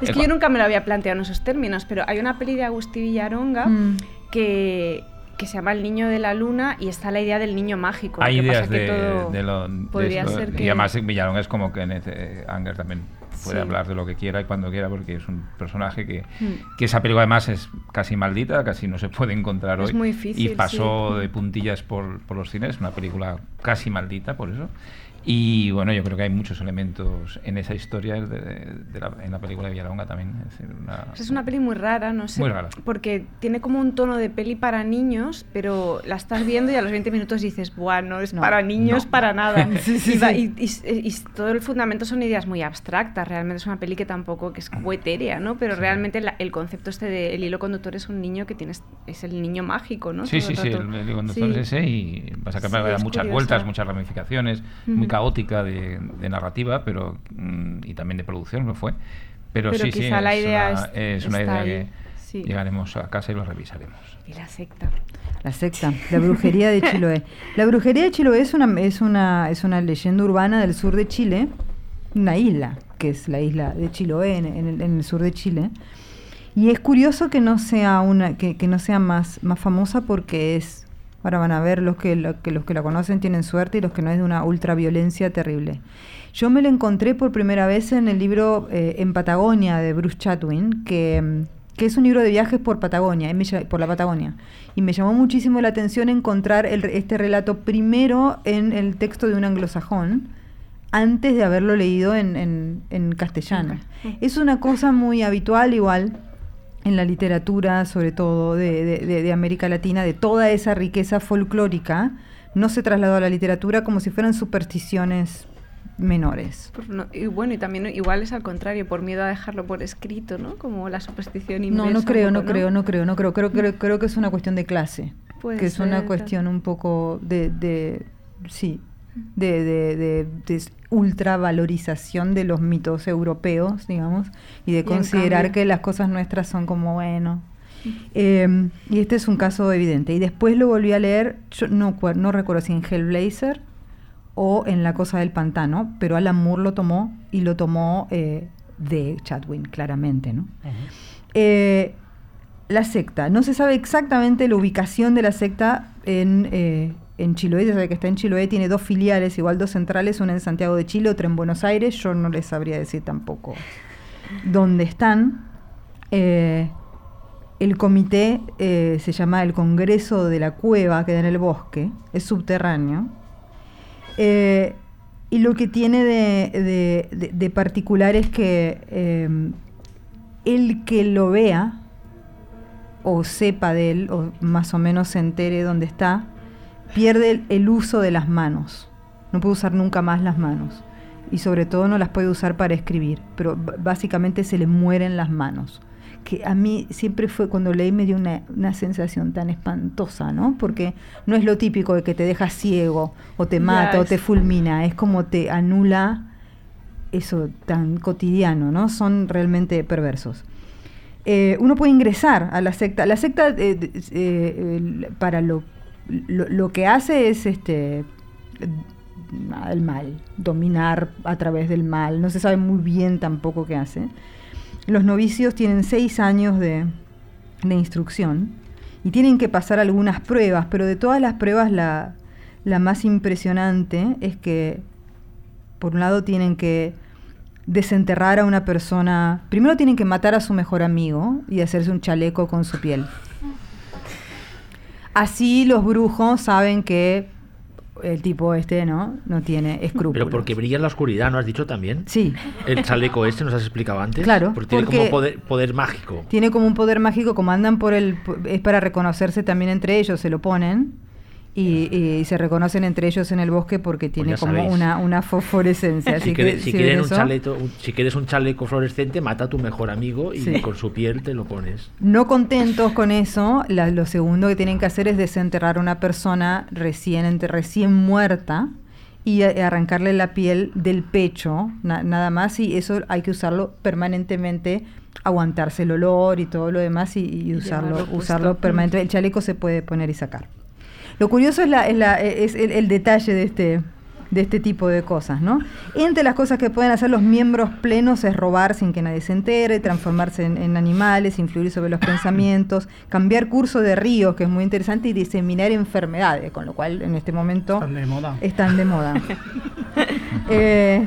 Es que yo nunca me lo había planteado en esos términos, pero hay una peli de Agustí Villaronga Mm. que, que se llama El Niño de la Luna y está la idea del niño mágico. Hay ideas pasa que de, todo de lo. de podría eso, ser y que- además Villalón es como que eh, Anger también puede Sí. hablar de lo que quiera y cuando quiera porque es un personaje que, Mm. que esa película además es casi maldita, casi no se puede encontrar Es hoy. muy difícil, y pasó sí. de puntillas por, por los cines, una película casi maldita por eso. Y bueno, yo creo que hay muchos elementos en esa historia de, de la, en la película de Villalonga también. Es, decir, una- Pues es una peli muy rara, no sé. Muy rara. Porque tiene como un tono de peli para niños, pero la estás viendo y a los 20 minutos dices, buah, no es No, para niños no. para nada. Sí, sí, y, va- sí. y- y- y todo el fundamento son ideas muy abstractas. Realmente es una peli que tampoco que es como etérea, ¿no? Pero realmente la- el concepto este del hilo conductor es un niño que tienes, es el niño mágico, ¿no? Sí, Todo sí, sí, rato. el, el conductor Sí. es ese y Sí, da es muchas curiosa. vueltas, muchas ramificaciones, muy Ujú. Caótica de, de narrativa pero mm, y también de producción lo fue. Pero, Pero sí, sí, la es idea una, es- es una está idea ahí, que sí. llegaremos a casa y lo revisaremos. Y la secta. La secta, la brujería de Chiloé. La brujería de Chiloé es una, es una, es una leyenda urbana del sur de Chile, una isla, que es la isla de Chiloé en, en el, en el sur de Chile. Y es curioso que no sea una, que, que no sea más, más famosa porque es, ahora van a ver los que, lo- que los que la conocen tienen suerte y los que no es de una ultraviolencia terrible. Yo me la encontré por primera vez en el libro eh, En Patagonia de Bruce Chatwin, que, mm, que es un libro de viajes por Patagonia, y me por la Patagonia. Y me llamó muchísimo la atención encontrar el- este relato primero en el texto de un anglosajón, antes de haberlo leído en, en- en castellano. Es una cosa muy habitual igual en la literatura, sobre todo de, de- de- de América Latina, de toda esa riqueza folclórica, no se trasladó a la literatura como si fueran supersticiones menores. No- y bueno, y también igual es al contrario, por miedo a dejarlo por escrito, ¿no? Como la superstición No, no creo, no creo, no creo, no creo. Creo, creo, creo que es una cuestión de clase. Puede que es una cuestión un poco de, de sí, de, de, de- de ultravalorización de los mitos europeos, digamos, y de considerar cambio- que las cosas nuestras son como, bueno. Eh, y este es un caso evidente. Y después lo volví a leer, yo no, no recuerdo si en Hellblazer o en La Cosa del Pantano, pero Alan Moore lo tomó y lo tomó eh, de Chadwin, claramente, ¿no? Eh, la secta. No se sabe exactamente la ubicación de la secta en, eh, en Chiloé. Se sabe que está en Chiloé, tiene dos filiales, igual dos centrales, una en Santiago de Chile, otra en Buenos Aires. Yo no les sabría decir tampoco dónde están. Eh, el comité eh, se llama el Congreso de la Cueva, queda en el bosque, es subterráneo. Eh, y lo que tiene de, de- particular es que el que lo vea o sepa de él o más o menos se entere dónde está, pierde el, uso de las manos. No puede usar nunca más las manos. Y sobre todo no las puede usar para escribir, pero básicamente se le mueren las manos. Que a mí siempre fue cuando leí me dio una, una sensación tan espantosa, ¿no? Porque no es lo típico de que te deja ciego o te mata o te fulmina, es como te anula eso tan cotidiano, ¿no? Son realmente perversos. Eh, uno puede ingresar a la secta. La secta, eh, eh, para lo, lo, lo que hace es este el mal, dominar a través del mal. No se sabe muy bien tampoco qué hace. Los novicios tienen seis años de, de instrucción y tienen que pasar algunas pruebas, pero de todas las pruebas la, la más impresionante es que, por un lado, tienen que desenterrar a una persona. Primero tienen que matar a su mejor amigo y hacerse un chaleco con su piel. Así los brujos saben que el tipo este, ¿no? No tiene escrúpulos. Pero porque brilla en la oscuridad, ¿no has dicho también? Sí. El chaleco este nos has explicado antes. Claro, Porque tiene porque- como poder, poder mágico. Tiene como un poder mágico, como andan por el... Es para reconocerse también entre ellos, se lo ponen. Y, y se reconocen entre ellos en el bosque porque tiene Pues ya como una, una fosforescencia. Si, Así que si si quieren ven un chaleco, un- si quieres un chaleco fluorescente, mata a tu mejor amigo y Sí. con su piel te lo pones. No contentos con eso, la- lo segundo que tienen que hacer es desenterrar a una persona recién, ente- recién muerta y a- arrancarle la piel del pecho, na- nada más, y eso hay que usarlo permanentemente, aguantarse el olor y todo lo demás y, y usarlo, usarlo permanentemente. El chaleco se puede poner y sacar. Lo curioso es, la, es, la- es el, el detalle de este, de este tipo de cosas, ¿no? Entre las cosas que pueden hacer los miembros plenos es robar sin que nadie se entere, transformarse en, en animales, influir sobre los pensamientos, cambiar curso de ríos, que es muy interesante, y diseminar enfermedades, con lo cual en este momento Están de moda. están de moda. Eh,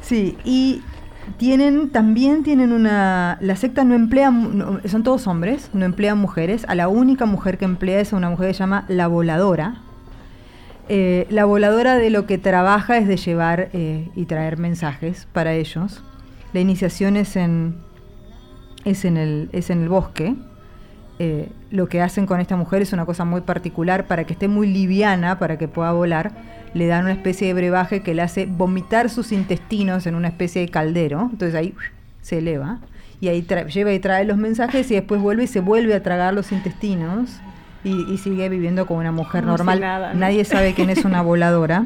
sí, y tienen también tienen una la secta no emplea son todos hombres, no emplean mujeres. A la única mujer que emplea es una mujer que se llama la voladora. Eh, la voladora de lo que trabaja es de llevar eh, y traer mensajes para ellos. La iniciación es en es en el es en el bosque. Eh, lo que hacen con esta mujer es una cosa muy particular para que esté muy liviana, para que pueda volar. Le dan una especie de brebaje que le hace vomitar sus intestinos en una especie de caldero. Entonces ahí se eleva. Y ahí lleva y trae los mensajes y después vuelve y se vuelve a tragar los intestinos. Y, y sigue viviendo como una mujer normal. nada, ¿no? Nadie sabe quién es una voladora,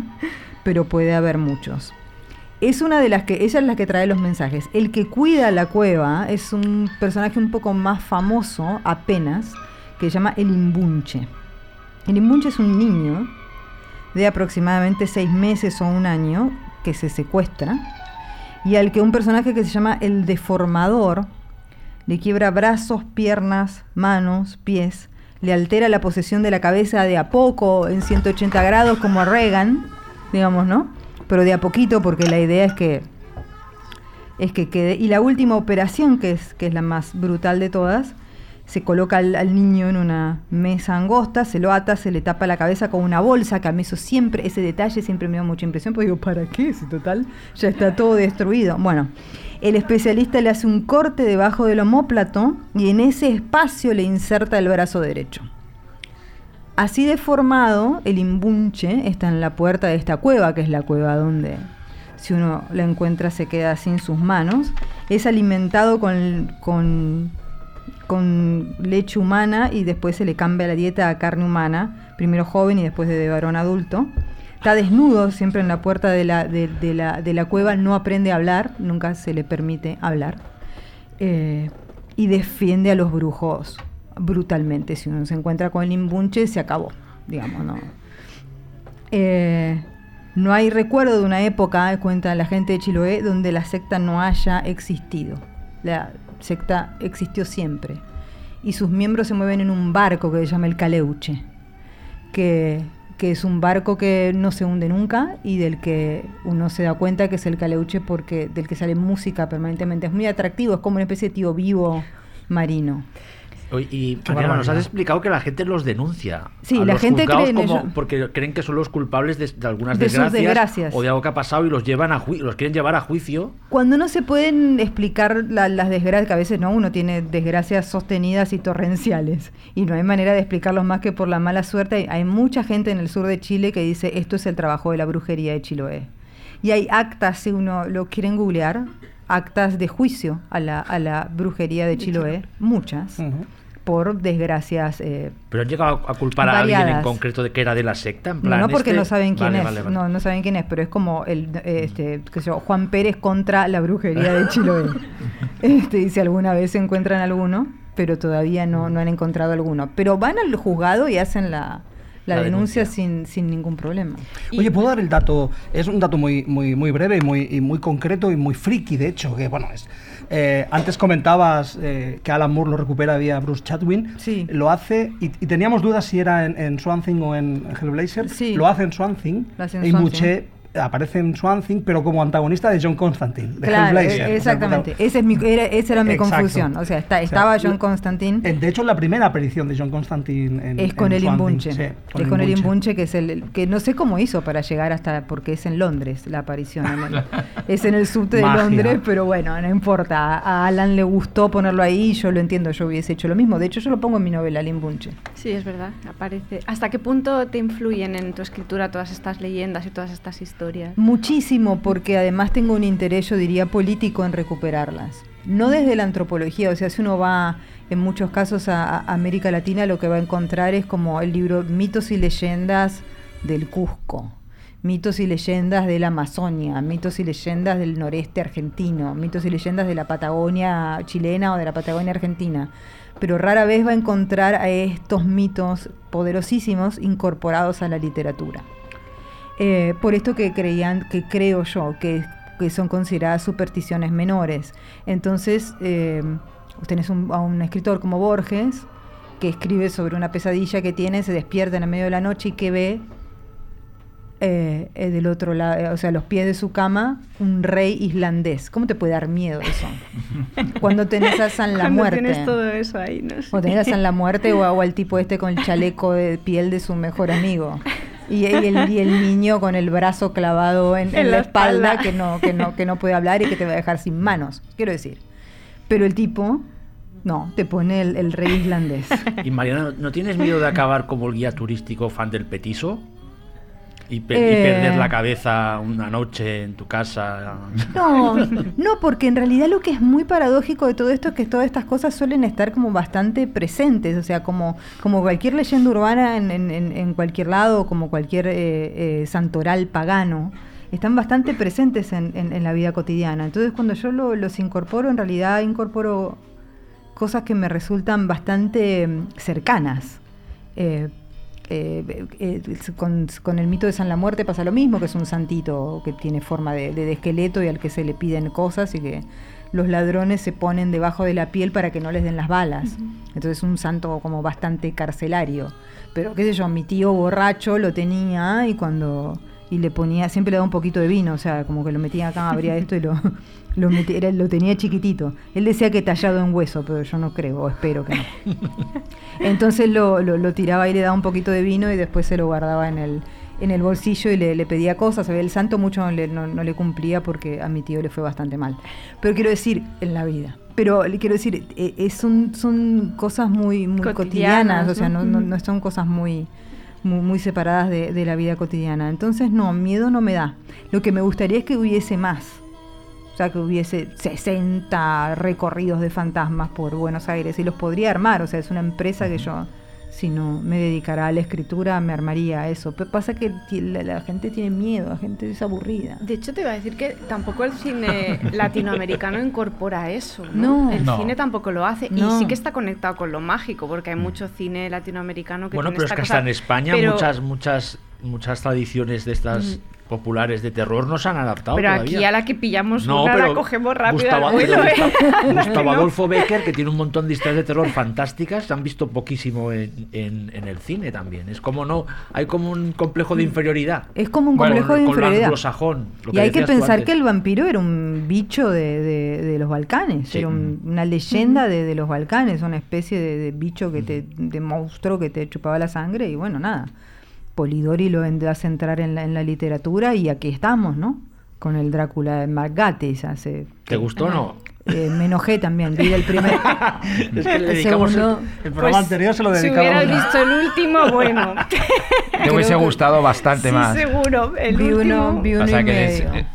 pero puede haber muchos. Es una de las que, ella es la que trae los mensajes. El que cuida la cueva es un personaje un poco más famoso, apenas, que se llama el imbunche. El imbunche es un niño de aproximadamente seis meses o un año que se secuestra y al que un personaje que se llama el deformador le quiebra brazos, piernas, manos, pies, le altera la posesión de la cabeza de a poco en 180 grados como a Reagan, digamos, ¿no? Pero de a poquito porque la idea es que es que quede y la última operación que es que es la más brutal de todas se coloca al, niño en una mesa angosta, se lo ata, se le tapa la cabeza con una bolsa, que a mí eso siempre, ese detalle siempre me da mucha impresión, porque digo, ¿para qué? Si total ya está todo destruido. Bueno, el especialista le hace un corte debajo del omóplato y en ese espacio le inserta el brazo derecho. Así deformado, el imbunche está en la puerta de esta cueva, que es la cueva donde si uno la encuentra se queda sin sus manos. Es alimentado con, leche humana y después se le cambia la dieta a carne humana, primero joven y después de varón adulto. está desnudo siempre en la puerta de la cueva, no aprende a hablar, nunca se le permite hablar. Eh, y defiende a los brujos brutalmente. Si uno se encuentra con el imbunche, se acabó, digamos, ¿no? Eh, no hay recuerdo de una época, cuenta la gente de Chiloé, donde la secta no haya existido. La secta existió siempre. Y sus miembros se mueven en un barco que se llama el Caleuche, que, que es un barco que no se hunde nunca y del que uno se da cuenta que es el Caleuche porque del que sale música permanentemente. Es muy atractivo, es como una especie de tío vivo marino. Y nos has explicado que la gente los denuncia. Sí, a la los gente cree en como-. Porque creen que son los culpables de, de algunas De desgracias, desgracias. o de algo que ha pasado y los llevan a los quieren llevar a juicio. Cuando no se pueden explicar la- las desgracias, que a veces no uno tiene desgracias sostenidas y torrenciales, y no hay manera de explicarlos más que por la mala suerte, hay, hay mucha gente en el sur de Chile que dice esto es el trabajo de la brujería de Chiloé. Y hay actas, si uno lo quieren googlear, actas de juicio a la, a la brujería de Chiloé, muchas, por desgracias. eh, Pero han llegado a culpar a alguien en concreto de que era de la secta. En no, plan, no porque este- no saben quién Vale, es, vale, vale. No, no saben quién es, pero es como el eh, este, qué sé yo, Juan Pérez contra la brujería de Chiloé. este, y si alguna vez encuentran alguno, pero todavía no, no han encontrado alguno. Pero van al juzgado y hacen la, la La denuncia, denuncia. Sin, sin ningún problema. Oye, puedo dar el dato, es un dato muy, muy, muy breve y muy, y muy concreto y muy friki, de hecho, que bueno, es... eh, antes comentabas eh, que Alan Moore lo recupera vía Bruce Chatwin, Sí. lo hace, y, y teníamos dudas si era en, en Swamp Thing o en Hellblazer, Sí. lo hace en Swamp Thing, Lo hace en y Swamp Muche aparece en Swamp Thing, pero como antagonista de John Constantine, de Claro, Hellblazer. eh, O sea, exactamente. Ese es mi, era- esa era mi Exacto. confusión. O sea, está- O sea, estaba John Constantine. De hecho, la primera aparición de John Constantine en, es con en el imbunche. sí, es con el imbunche que es el el- que no sé cómo hizo para llegar hasta porque es en Londres la aparición. en el- es en el subte de Magia. Londres, pero bueno, no importa. A Alan le gustó ponerlo ahí, yo lo entiendo, yo hubiese hecho lo mismo. De hecho, yo lo pongo en mi novela, el imbunche. Sí, es verdad, aparece. ¿Hasta qué punto te influyen en tu escritura todas estas leyendas y todas estas historias? Muchísimo, porque además tengo un interés, yo diría, político en recuperarlas. No desde la antropología, o sea, si uno va en muchos casos a, América Latina, lo que va a encontrar es como el libro Mitos y Leyendas del Cusco, mitos y leyendas de la Amazonia, mitos y leyendas del noreste argentino, mitos y leyendas de la Patagonia chilena o de la Patagonia argentina. Pero rara vez va a encontrar a estos mitos poderosísimos incorporados a la literatura. Eh, por esto que creían, que creo yo, que, que son consideradas supersticiones menores. Entonces, eh, tenés un- a un escritor como Borges, que escribe sobre una pesadilla que tiene, se despierta en el medio de la noche y que ve eh, eh, del otro lado, eh, o sea, a los pies de su cama, un rey islandés. ¿Cómo te puede dar miedo eso? Cuando tenés a San la Cuando Muerte. tienes todo eso ahí, no sé. O tenés a San la Muerte o, o al tipo este con el chaleco de piel de su mejor amigo. Y, y el, y el niño con el brazo clavado en, en la espalda, que no, que, no, que no puede hablar y que te va a dejar sin manos, quiero decir. Pero el tipo, no, te pone el, el rey islandés. Y Mariana, ¿no tienes miedo de acabar como el guía turístico fan del petiso? Y, pe- y Eh. perder la cabeza una noche en tu casa. No, no, porque en realidad lo que es muy paradójico de todo esto es que todas estas cosas suelen estar como bastante presentes, o sea, como, como cualquier leyenda urbana en, en- cualquier lado, como cualquier eh, eh, santoral pagano, están bastante presentes en, en- en la vida cotidiana. Entonces cuando yo lo- los incorporo, en realidad incorporo cosas que me resultan bastante mm, cercanas. Eh, eh, eh, con, con el mito de San la Muerte pasa lo mismo, que es un santito que tiene forma de, de- de esqueleto y al que se le piden cosas y que los ladrones se ponen debajo de la piel para que no les den las balas. Entonces un santo como bastante carcelario. Pero qué sé yo, mi tío borracho lo tenía y cuando... Y le ponía, siempre le daba un poquito de vino, o sea, como que lo metía acá, abría esto y lo, lo, era- lo tenía chiquitito. Él decía que tallado en hueso, pero yo no creo, o espero que no. Entonces lo, lo- lo tiraba y le daba un poquito de vino y después se lo guardaba en el, en el bolsillo y le, le pedía cosas. El santo mucho no le, no- no le cumplía porque a mi tío le fue bastante mal. Pero quiero decir, en la vida. Pero le quiero decir, eh, eh, son, son cosas muy, muy cotidianas, Cotidianas, o sea, no, ¿no? no- no son cosas muy, muy, muy separadas de, de la vida cotidiana. Entonces, no, miedo no me da. Lo que me gustaría es que hubiese más. O sea, que hubiese 60 recorridos de fantasmas por Buenos Aires y los podría armar. O sea, es una empresa que yo Si no me dedicara a la escritura, me armaría a eso. Pero pasa que la, la gente tiene miedo, la gente es aburrida. De hecho, te iba a decir que tampoco el cine latinoamericano incorpora eso. ¿no? No. el No. cine tampoco lo hace. No. Y sí que está conectado con lo mágico, porque hay mucho cine latinoamericano que Bueno, tiene pero es esta que cosa- hasta en España pero- muchas, muchas, muchas tradiciones de estas populares de terror no se han adaptado Pero todavía. aquí a la que pillamos No, una pero la cogemos rápido Gustavo, al vuelo, pero ¿eh? Gustavo-. Adolfo Becker, que tiene un montón de historias de terror fantásticas, se han visto poquísimo en, en- en el cine también. Es como no, hay como un complejo de inferioridad. Es como un Bueno, complejo de con lo inferioridad. lo Y hay que pensar que el vampiro era un bicho de, de- de los Balcanes, Sí. era un- una leyenda de, de los Balcanes, una especie de, de bicho que te, de monstruo que te chupaba la sangre y bueno, nada. Polidori lo vendrá a centrar en la, en la literatura y aquí estamos, ¿no? Con el Drácula de Mark Gatiss hace... ¿Te gustó o no? eh, me enojé también, vi el primer... Es que le el dedicamos el- segundo- El programa anterior se lo Pues, Si dedicamos hubieras a- visto el último, bueno. Te hubiese gustado bastante sí, más. seguro. El vi último. uno, vi uno Pasa y que es- medio.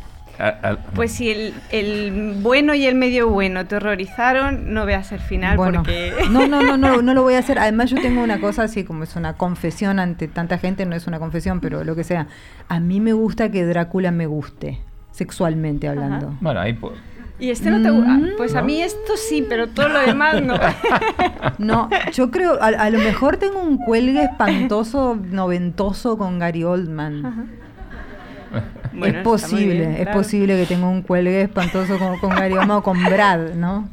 A- a- Pues si el, el bueno y el medio bueno te horrorizaron, no veas el final Bueno, porque... no, no, no, no, no lo voy a hacer. Además, yo tengo una cosa así como es una confesión ante tanta gente, no es una confesión, pero lo que sea. A mí me gusta que Drácula me guste, sexualmente hablando. bueno, ahí pues, Y este no te gusta. Mm, Pues a mí esto sí, pero todo lo demás no. No, yo creo, a, a lo mejor tengo un cuelgue espantoso, noventoso con Gary Oldman. Bueno, es posible, bien, es claro. posible que tenga un cuelgue espantoso con, con Gary Oldman o con Brad, ¿no?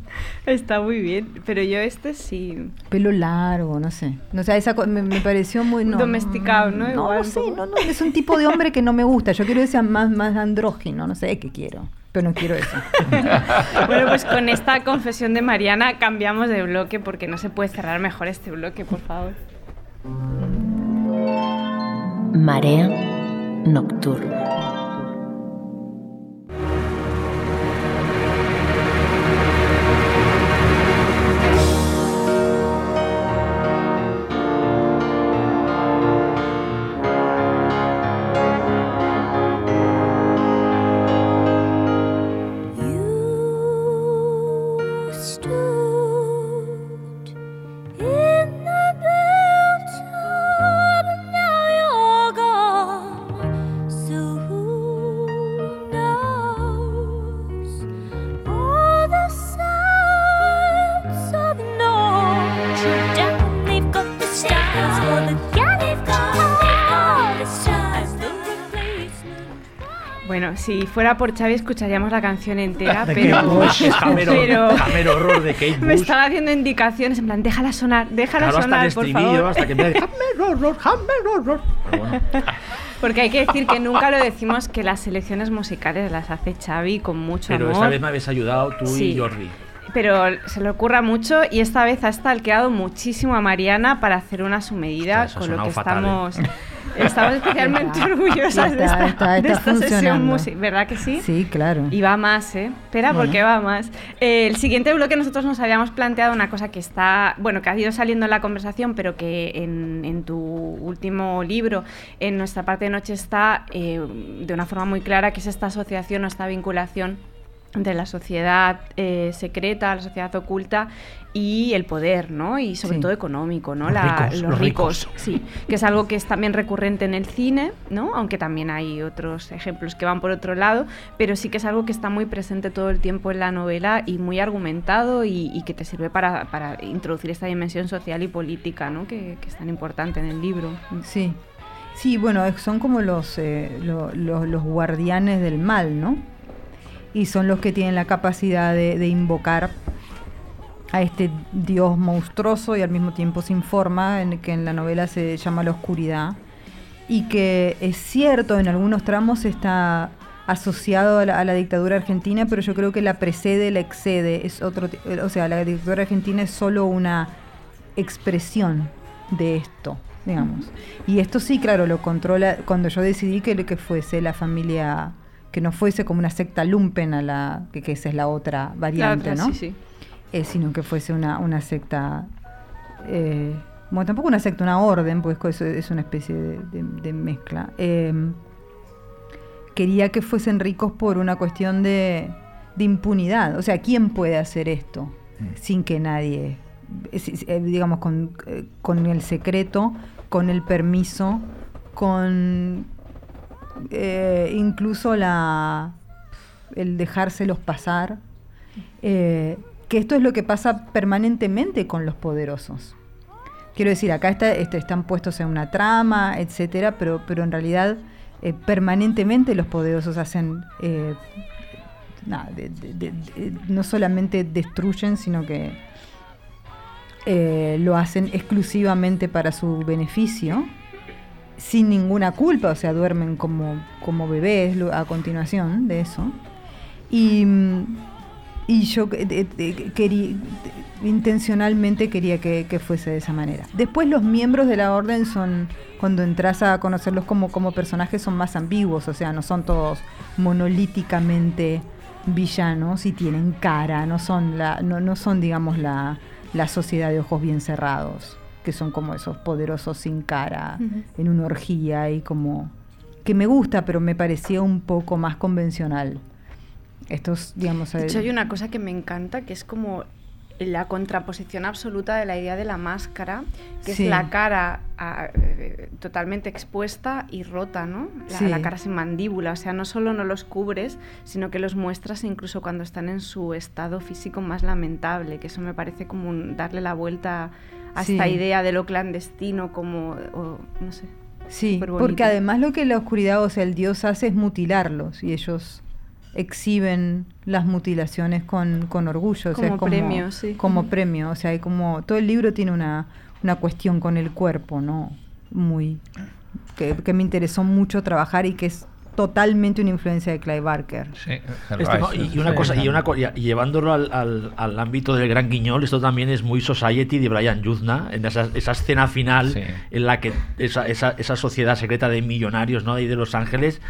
Está muy bien, pero yo este sí. Pelo largo, no sé. No sé, esa me, me pareció muy no, Domesticado, ¿no? No, Igual no sé, no, no, es un tipo de hombre que no me gusta. Yo quiero que sea más, más andrógino, no sé qué quiero, pero no quiero eso. Bueno, pues con esta confesión de Mariana cambiamos de bloque porque no se puede cerrar mejor este bloque, por favor. Marea nocturna. Si fuera por Xavi escucharíamos la canción entera, pero, Bush. Pero Hammer Horror de Kate me estaba haciendo indicaciones en plan, déjala sonar, déjala Claro, hasta sonar, el por favor. hasta que me Hammer Horror, Hammer Horror. Pero bueno. Porque hay que decir que nunca lo decimos que las selecciones musicales las hace Xavi con mucho Pero amor. esta vez me habéis ayudado tú Sí. y Jordi. Pero se le ocurra mucho y esta vez ha stalkeado muchísimo a Mariana para hacer una su medida Hostia, eso ha con lo que ¿eh? Estamos, especialmente orgullosas de esta, está- de está esta sesión musical. ¿Verdad que sí? Sí, claro. Y va más, ¿eh? Espera, porque va más. Eh, el siguiente bloque nosotros nos habíamos planteado una cosa que está, bueno, que ha ido saliendo en la conversación, pero que en, en tu último libro, en nuestra parte de noche, está eh, de una forma muy clara, que es esta asociación o esta vinculación entre la sociedad eh, secreta, la sociedad oculta y el poder, ¿no? Y sobre Sí. todo económico, ¿no? Los La- ricos, los los ricos, ricos. sí, que es algo que es también recurrente en el cine, ¿no? Aunque también hay otros ejemplos que van por otro lado, pero sí que es algo que está muy presente todo el tiempo en la novela y muy argumentado y, y que te sirve para, para introducir esta dimensión social y política, ¿no? Que, que es tan importante en el libro. Sí. Sí, bueno, son como los, eh, lo- lo- los guardianes del mal, ¿no? Y son los que tienen la capacidad de, de invocar a este dios monstruoso y al mismo tiempo sin forma, en, que en la novela se llama la oscuridad. Y que es cierto, en algunos tramos está asociado a la, a la dictadura argentina, pero yo creo que la precede, la excede. Es otro, o sea, la dictadura argentina es solo una expresión de esto, digamos. Y esto sí, claro, lo controla cuando yo decidí que, que fuese la familia, que no fuese como una secta lumpen a la, que, que esa es la otra variante, La otra, ¿no? Sí, sí. Eh, sino que fuese una, una secta, eh, bueno, tampoco una secta, una orden, pues es, es una especie de, de- de mezcla. Eh, quería que fuesen ricos por una cuestión de, de impunidad. O sea, ¿quién puede hacer esto sin que nadie eh, digamos, con, con el secreto, con el permiso, con eh, incluso la el dejárselos pasar. eh, que esto es lo que pasa permanentemente con los poderosos. Quiero decir, acá este, están puestos en una trama, etcétera, pero, pero en realidad eh, permanentemente los poderosos hacen eh, no solamente destruyen, sino que eh, lo hacen exclusivamente para su beneficio, sin ninguna culpa, o sea, duermen como, como bebés a continuación de eso. Y, mm, y yo eh, eh, eh, quería, intencionalmente quería que, que fuese de esa manera. Después los miembros de la orden son, cuando entras a conocerlos como, como personajes, son más ambiguos, o sea, no son todos monolíticamente villanos y tienen cara, no son, la, no, no son digamos, la, la sociedad de ojos bien cerrados, que son como esos poderosos sin cara, en una orgía y como... que me gusta, pero me parecía un poco más convencional. Estos, digamos... De hecho, hay una cosa que me encanta, que es como la contraposición absoluta de la idea de la máscara, que Sí. es la cara ah, eh, totalmente expuesta y rota, ¿no? La, Sí. la cara sin mandíbula, o sea, no solo no los cubres, sino que los muestras incluso cuando están en su estado físico más lamentable, que eso me parece como un- darle la vuelta a Sí. esta idea de lo clandestino, como, o, no sé. Sí, porque además lo que la oscuridad, o sea, el dios hace es mutilarlos y ellos exhiben las mutilaciones con, con orgullo. o sea, Como es premio, sí. Como premio, o sea, hay como todo el libro tiene una, una cuestión con el cuerpo, ¿no? Muy que, que me interesó mucho trabajar y que es totalmente una influencia de Clive Barker. Sí, Este, no, y, y una cosa, y, una, co- y y llevándolo al, al- al ámbito del Gran Guiñol, esto también es muy Society de Brian Yuzna, en esa, esa escena final Sí. en la que esa, esa, esa sociedad secreta de millonarios ¿no? ahí de Los Ángeles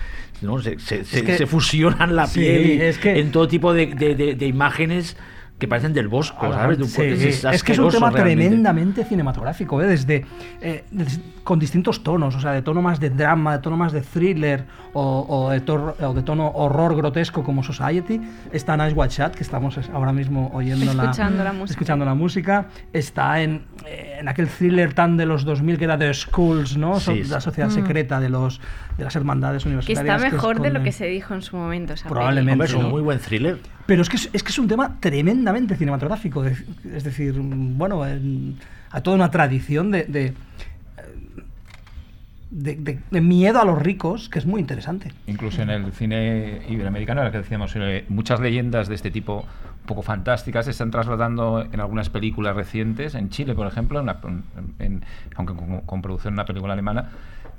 ¿no? se, se, se- que- se fusionan la Sí, piel y- es que- en todo tipo de, de- de- de imágenes que parecen del bosco, Ah, ¿sabes? De un sí, es, es que es un tema realmente. tremendamente cinematográfico, ¿eh? desde, eh, des- con distintos tonos, o sea, de tono más de drama, de tono más de thriller o, o de, tor- o de tono horror grotesco como Society. Está Nice Watch Chat, que estamos es- ahora mismo oyendo Escuchando la música. escuchando la música. Está en, eh, en aquel thriller tan de los 2000 que era The Schools, ¿no? Sí, sí. La sociedad secreta de, los, de las hermandades Que universitarias. está mejor de lo que se dijo en su momento. esa. Probablemente. Hombre, es un ¿no? muy buen thriller. Pero es que es, es que es un tema tremendamente cinematográfico. Es decir, mm, bueno, en- a toda una tradición de, de, de- de- de miedo a los ricos que es muy interesante. Incluso en el cine iberoamericano, era que decíamos, eh, muchas leyendas de este tipo poco fantásticas se están trasladando en algunas películas recientes, en Chile, por ejemplo, en la- en- aunque con, con producción de una película alemana,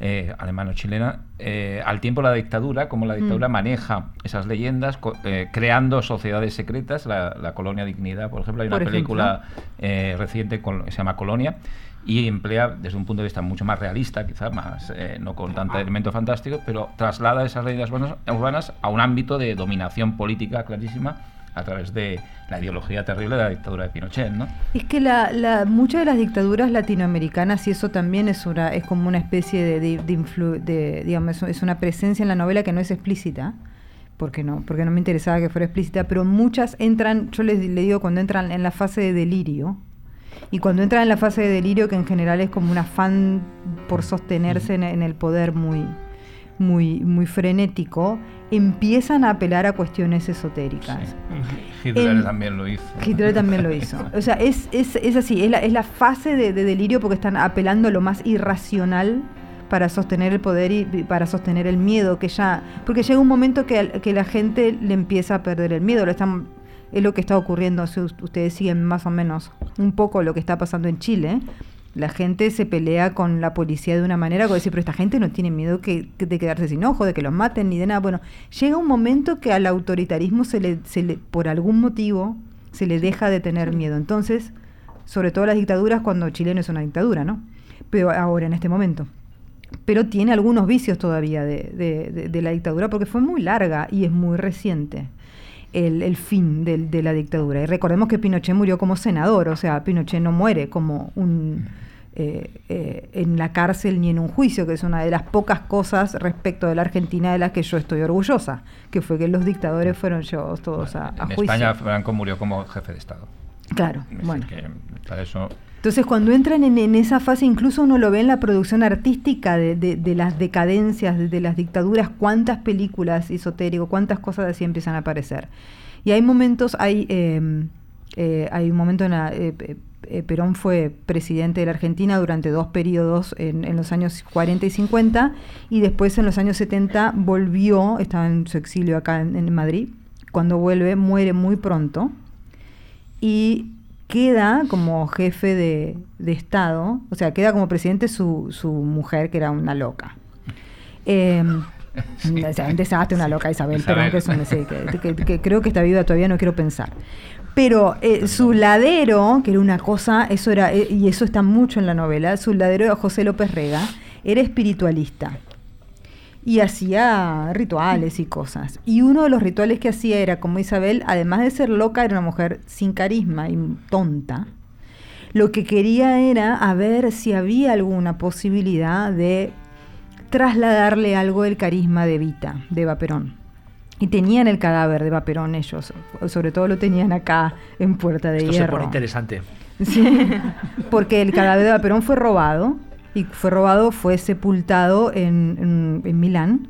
eh, alemano-chilena, eh, al tiempo la dictadura, como la dictadura maneja esas leyendas, co- eh, creando sociedades secretas, la, la Colonia Dignidad, por ejemplo, hay una película eh, reciente que se llama Colonia y emplea desde un punto de vista mucho más realista, quizá más eh, no con tanto elemento fantástico, pero traslada esas leyendas urbanas a un ámbito de dominación política clarísima a través de la ideología terrible de la dictadura de Pinochet, ¿no? Es que la, la- muchas de las dictaduras latinoamericanas, y eso también es una, es como una especie de, influ- de, digamos, es- una presencia en la novela que no es explícita, porque no, porque no me interesaba que fuera explícita, pero muchas entran, yo les le digo cuando entran en la fase de delirio, y cuando entran en la fase de delirio, que en general es como un afán por sostenerse en, en el poder muy, muy, muy frenético, empiezan a apelar a cuestiones esotéricas. Hitler En- también lo hizo. Hitler también lo hizo. O sea, es, es, es así, es la, es la fase de, de delirio porque están apelando a lo más irracional para sostener el poder y para sostener el miedo, que ya, porque llega un momento que, que la gente le empieza a perder el miedo, lo están, es lo que está ocurriendo, si us- ustedes siguen más o menos un poco lo que está pasando en Chile, la gente se pelea con la policía de una manera como decir, pero esta gente no tiene miedo que, que de quedarse sin ojo, de que los maten ni de nada. Bueno, llega un momento que al autoritarismo se le, se le por algún motivo, se le deja de tener miedo. Entonces, sobre todo las dictaduras, cuando Chile no es una dictadura, ¿no? Pero ahora, en este momento. Pero tiene algunos vicios todavía de, de- de- de la dictadura porque fue muy larga y es muy reciente el, el fin de, la dictadura. Y recordemos que Pinochet murió como senador, o sea, Pinochet no muere como un eh, eh, en la cárcel ni en un juicio, que es una de las pocas cosas respecto de la Argentina de las que yo estoy orgullosa, que fue que los dictadores fueron llevados todos a, a en juicio. España Franco murió como jefe de Estado. Claro, Es bueno. que para eso Entonces, cuando entran en, en esa fase, incluso uno lo ve en la producción artística de, de- de las decadencias, de, de las dictaduras, cuántas películas esotérico, cuántas cosas así empiezan a aparecer. Y hay momentos, hay, eh, eh, hay un momento en la, eh, eh, Perón fue presidente de la Argentina durante dos periodos en, en los años 40 y 50 y después en los años 70 volvió, estaba en su exilio acá en, en Madrid, cuando vuelve muere muy pronto y queda como jefe de, de Estado, o sea, queda como presidente su, su mujer, que era una loca. Eh, un desastre, una loca Isabel, Isabel. Perón, que, es un- sí, que- que- que creo que está viva todavía, no quiero pensar. Pero eh, su ladero, que era una cosa, eso era, eh, y eso está mucho en la novela, su ladero era José López Rega, era espiritualista y hacía rituales y cosas. Y uno de los rituales que hacía era, como Isabel, además de ser loca, era una mujer sin carisma y tonta. Lo que quería era a ver si había alguna posibilidad de trasladarle algo del carisma de Vita, de Eva Perón. Y tenían el cadáver de Eva Perón ellos, sobre todo lo tenían acá en Puerta de Esto se Hierro. pone interesante. Sí, porque el cadáver de Eva Perón fue robado y fue robado, fue sepultado en, en- en Milán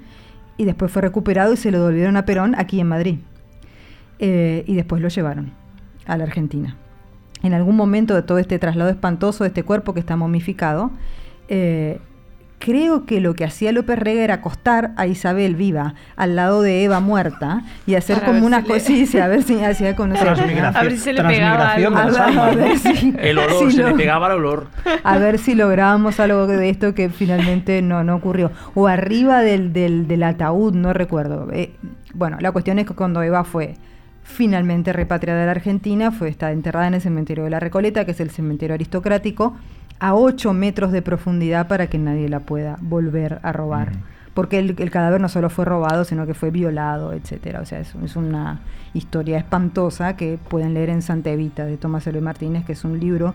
y después fue recuperado y se lo devolvieron a Perón aquí en Madrid. Eh, y después lo llevaron a la Argentina. En algún momento de todo este traslado espantoso de este cuerpo que está momificado, eh, creo que lo que hacía López Rega era acostar a Isabel viva al lado de Eva muerta y hacer Para como una si le- cosita, a ver si hacía con Transmigración, A ver si se le pegaba algo. a ver, a El olor, si se lo- le pegaba el olor. a ver si lográbamos algo de esto que finalmente no, no ocurrió. O arriba del, del, del ataúd, no recuerdo. Eh, bueno, la cuestión es que cuando Eva fue finalmente repatriada de la Argentina, fue está enterrada en el cementerio de la Recoleta, que es el cementerio aristocrático, a 8 metros de profundidad para que nadie la pueda volver a robar. Porque el, el cadáver no solo fue robado, sino que fue violado, etcétera. O sea, es, es una historia espantosa que pueden leer en Santa Evita de Tomás Eloy Martínez, que es un libro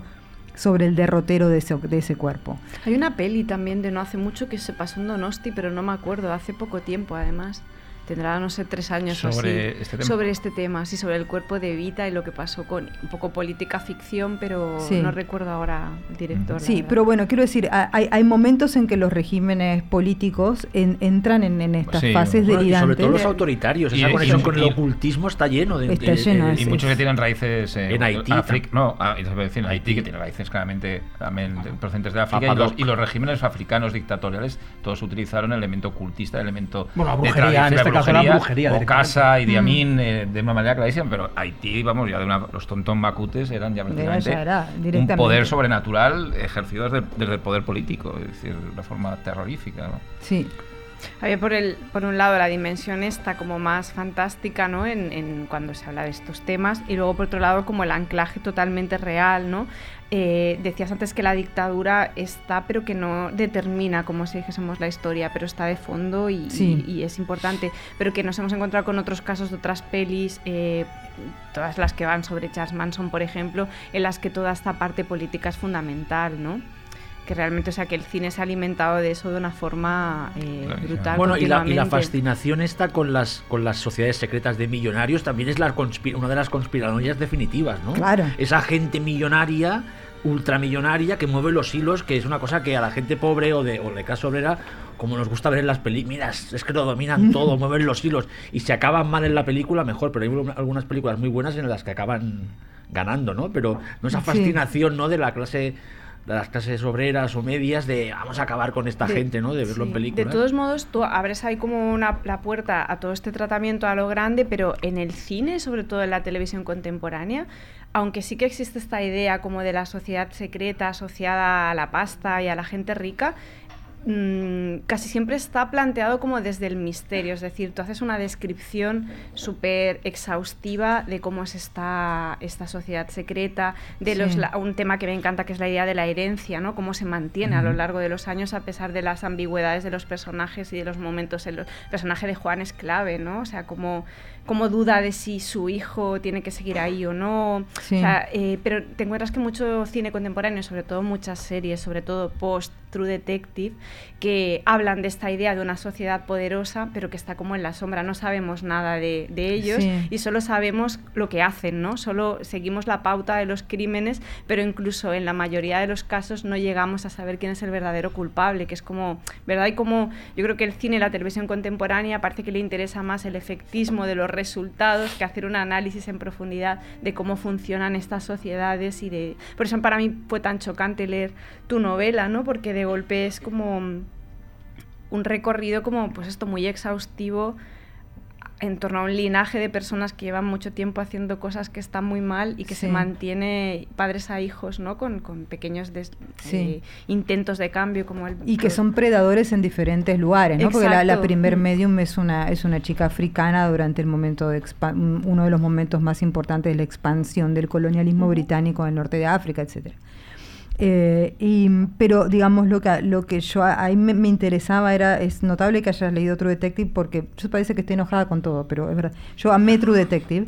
sobre el derrotero de ese, de ese cuerpo. Hay una peli también de no hace mucho que se pasó en Donosti, pero no me acuerdo, hace poco tiempo además. Tendrá, no sé, tres años o Sobre así. este tema. Sobre este tema, sí, sobre el cuerpo de Evita y lo que pasó con un poco política ficción, pero Sí. no recuerdo ahora el director. Sí, verdad. pero bueno, quiero decir, ha- hay, hay momentos en que los regímenes políticos en- entran en, en estas Sí, fases Bueno, delirantes. sobre todo los autoritarios. Y- Esa y- conexión y- con el ocultismo está lleno de. Está de- lleno, de- sí. Y muchos que tienen raíces eh, En Haití África- no, ah, puede decir en Haití, que tiene raíces claramente también de- procedentes de África. Los, y los regímenes africanos dictatoriales, todos utilizaron el elemento ocultista, el elemento. Bueno, la de brujería, brujería O. Casa y Diamín eh, de una manera clarísima, pero Haití, vamos, ya de una, los tontón macutes eran ya prácticamente era, un poder sobrenatural ejercido desde, desde el poder político, es decir, de una forma terrorífica. ¿no? Sí, Había por, el, por un lado la dimensión esta como más fantástica, ¿no? En, en cuando se habla de estos temas, y luego por otro lado como el anclaje totalmente real, ¿no? Eh, decías antes que la dictadura está, pero que no determina, como si dijésemos, la historia, pero está de fondo y, Sí. y- y es importante. Pero que nos hemos encontrado con otros casos de otras pelis, eh, todas las que van sobre Charles Manson, por ejemplo, en las que toda esta parte política es fundamental, ¿no? Que realmente, o sea, que el cine se ha alimentado de eso de una forma eh, brutal. Bueno, y la, y la continuamente. fascinación esta con las, con las sociedades secretas de millonarios también es la una de las conspiranoias definitivas, ¿no? Claro. Esa gente millonaria, ultramillonaria, que mueve los hilos, que es una cosa que a la gente pobre o de, o de clase obrera, como nos gusta ver en las películas, es que lo dominan todo, mueven los hilos. Y si acaban mal en la película, mejor, pero hay algunas películas muy buenas en las que acaban ganando, ¿no? Pero no esa fascinación, ¿no? De la clase de las clases obreras o medias de vamos a acabar con esta De- gente, ¿no? De verlo sí. en películas. De todos modos, tú abres ahí como una, la puerta a todo este tratamiento a lo grande, pero en el cine, sobre todo en la televisión contemporánea, aunque sí que existe esta idea como de la sociedad secreta asociada a la pasta y a la gente rica, mm, casi siempre está planteado como desde el misterio, es decir, tú haces una descripción súper exhaustiva de cómo es esta, esta sociedad secreta, de los, la- un tema que me encanta que es la idea de la herencia, ¿no? Cómo se mantiene a lo largo de los años a pesar de las ambigüedades de los personajes y de los momentos. en los- El personaje de Juan es clave, ¿no? O sea, cómo, cómo duda de si su hijo tiene que seguir ahí o no. Sí. O sea, eh, pero te encuentras que mucho cine contemporáneo, sobre todo muchas series, sobre todo post True Detective, que hablan de esta idea de una sociedad poderosa, pero que está como en la sombra. No sabemos nada de, de ellos Sí. y solo sabemos lo que hacen, ¿no? Solo seguimos la pauta de los crímenes, pero incluso en la mayoría de los casos no llegamos a saber quién es el verdadero culpable, que es como, ¿verdad? Y como yo creo que el cine y la televisión contemporánea parece que le interesa más el efectismo de los resultados que hacer un análisis en profundidad de cómo funcionan estas sociedades y de... Por eso para mí fue tan chocante leer tu novela, ¿no? Porque de golpe es como un recorrido como, pues esto, muy exhaustivo en torno a un linaje de personas que llevan mucho tiempo haciendo cosas que están muy mal y que se mantiene padres a hijos, ¿no? Con, con pequeños des- Sí. eh, intentos de cambio como el... Y que son predadores en diferentes lugares, ¿no? Porque la, primer Mm. medium es una, es una chica africana durante el momento de uno de los momentos más importantes de la expansión del colonialismo británico en el norte de África, etcétera. Eh, y, pero digamos lo que lo que yo ahí me, me interesaba era es notable que hayas leído True Detective porque yo parece que estoy enojada con todo pero es verdad yo amé True Detective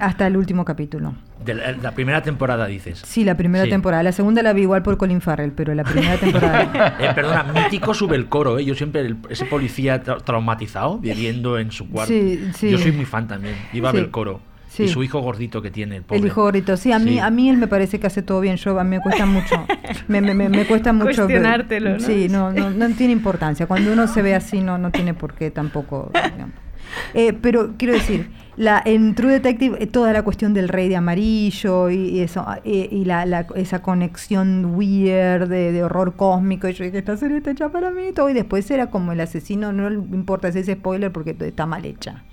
hasta el último capítulo De la, la primera temporada dices. sí la primera Sí. temporada la segunda la vi igual por Colin Farrell pero la primera temporada Eh, perdona, mítico sube el coro, ¿eh? Yo siempre, el- ese policía tra- traumatizado, viviendo en su cuarto. Sí, sí. Yo soy muy fan también. Iba a ver el coro. Sí. Y su hijo gordito que tiene, el pobre. El hijo gordito, sí, a mí, Sí. a mí él me parece que hace todo bien. Yo a mí me cuesta mucho, me, me, me- me cuesta mucho. pero- Cuestionártelo, ¿no? Sí, no, no, no tiene importancia. Cuando uno se ve así, no, no tiene por qué tampoco. Eh, pero quiero decir, la, en True Detective, eh, toda la cuestión del rey de amarillo y, y eso, eh, y la, la- esa conexión weird de, de horror cósmico, y yo dije, esta serie está hecha para mí y todo, y después era como el asesino, no le importa si es spoiler porque está mal hecha.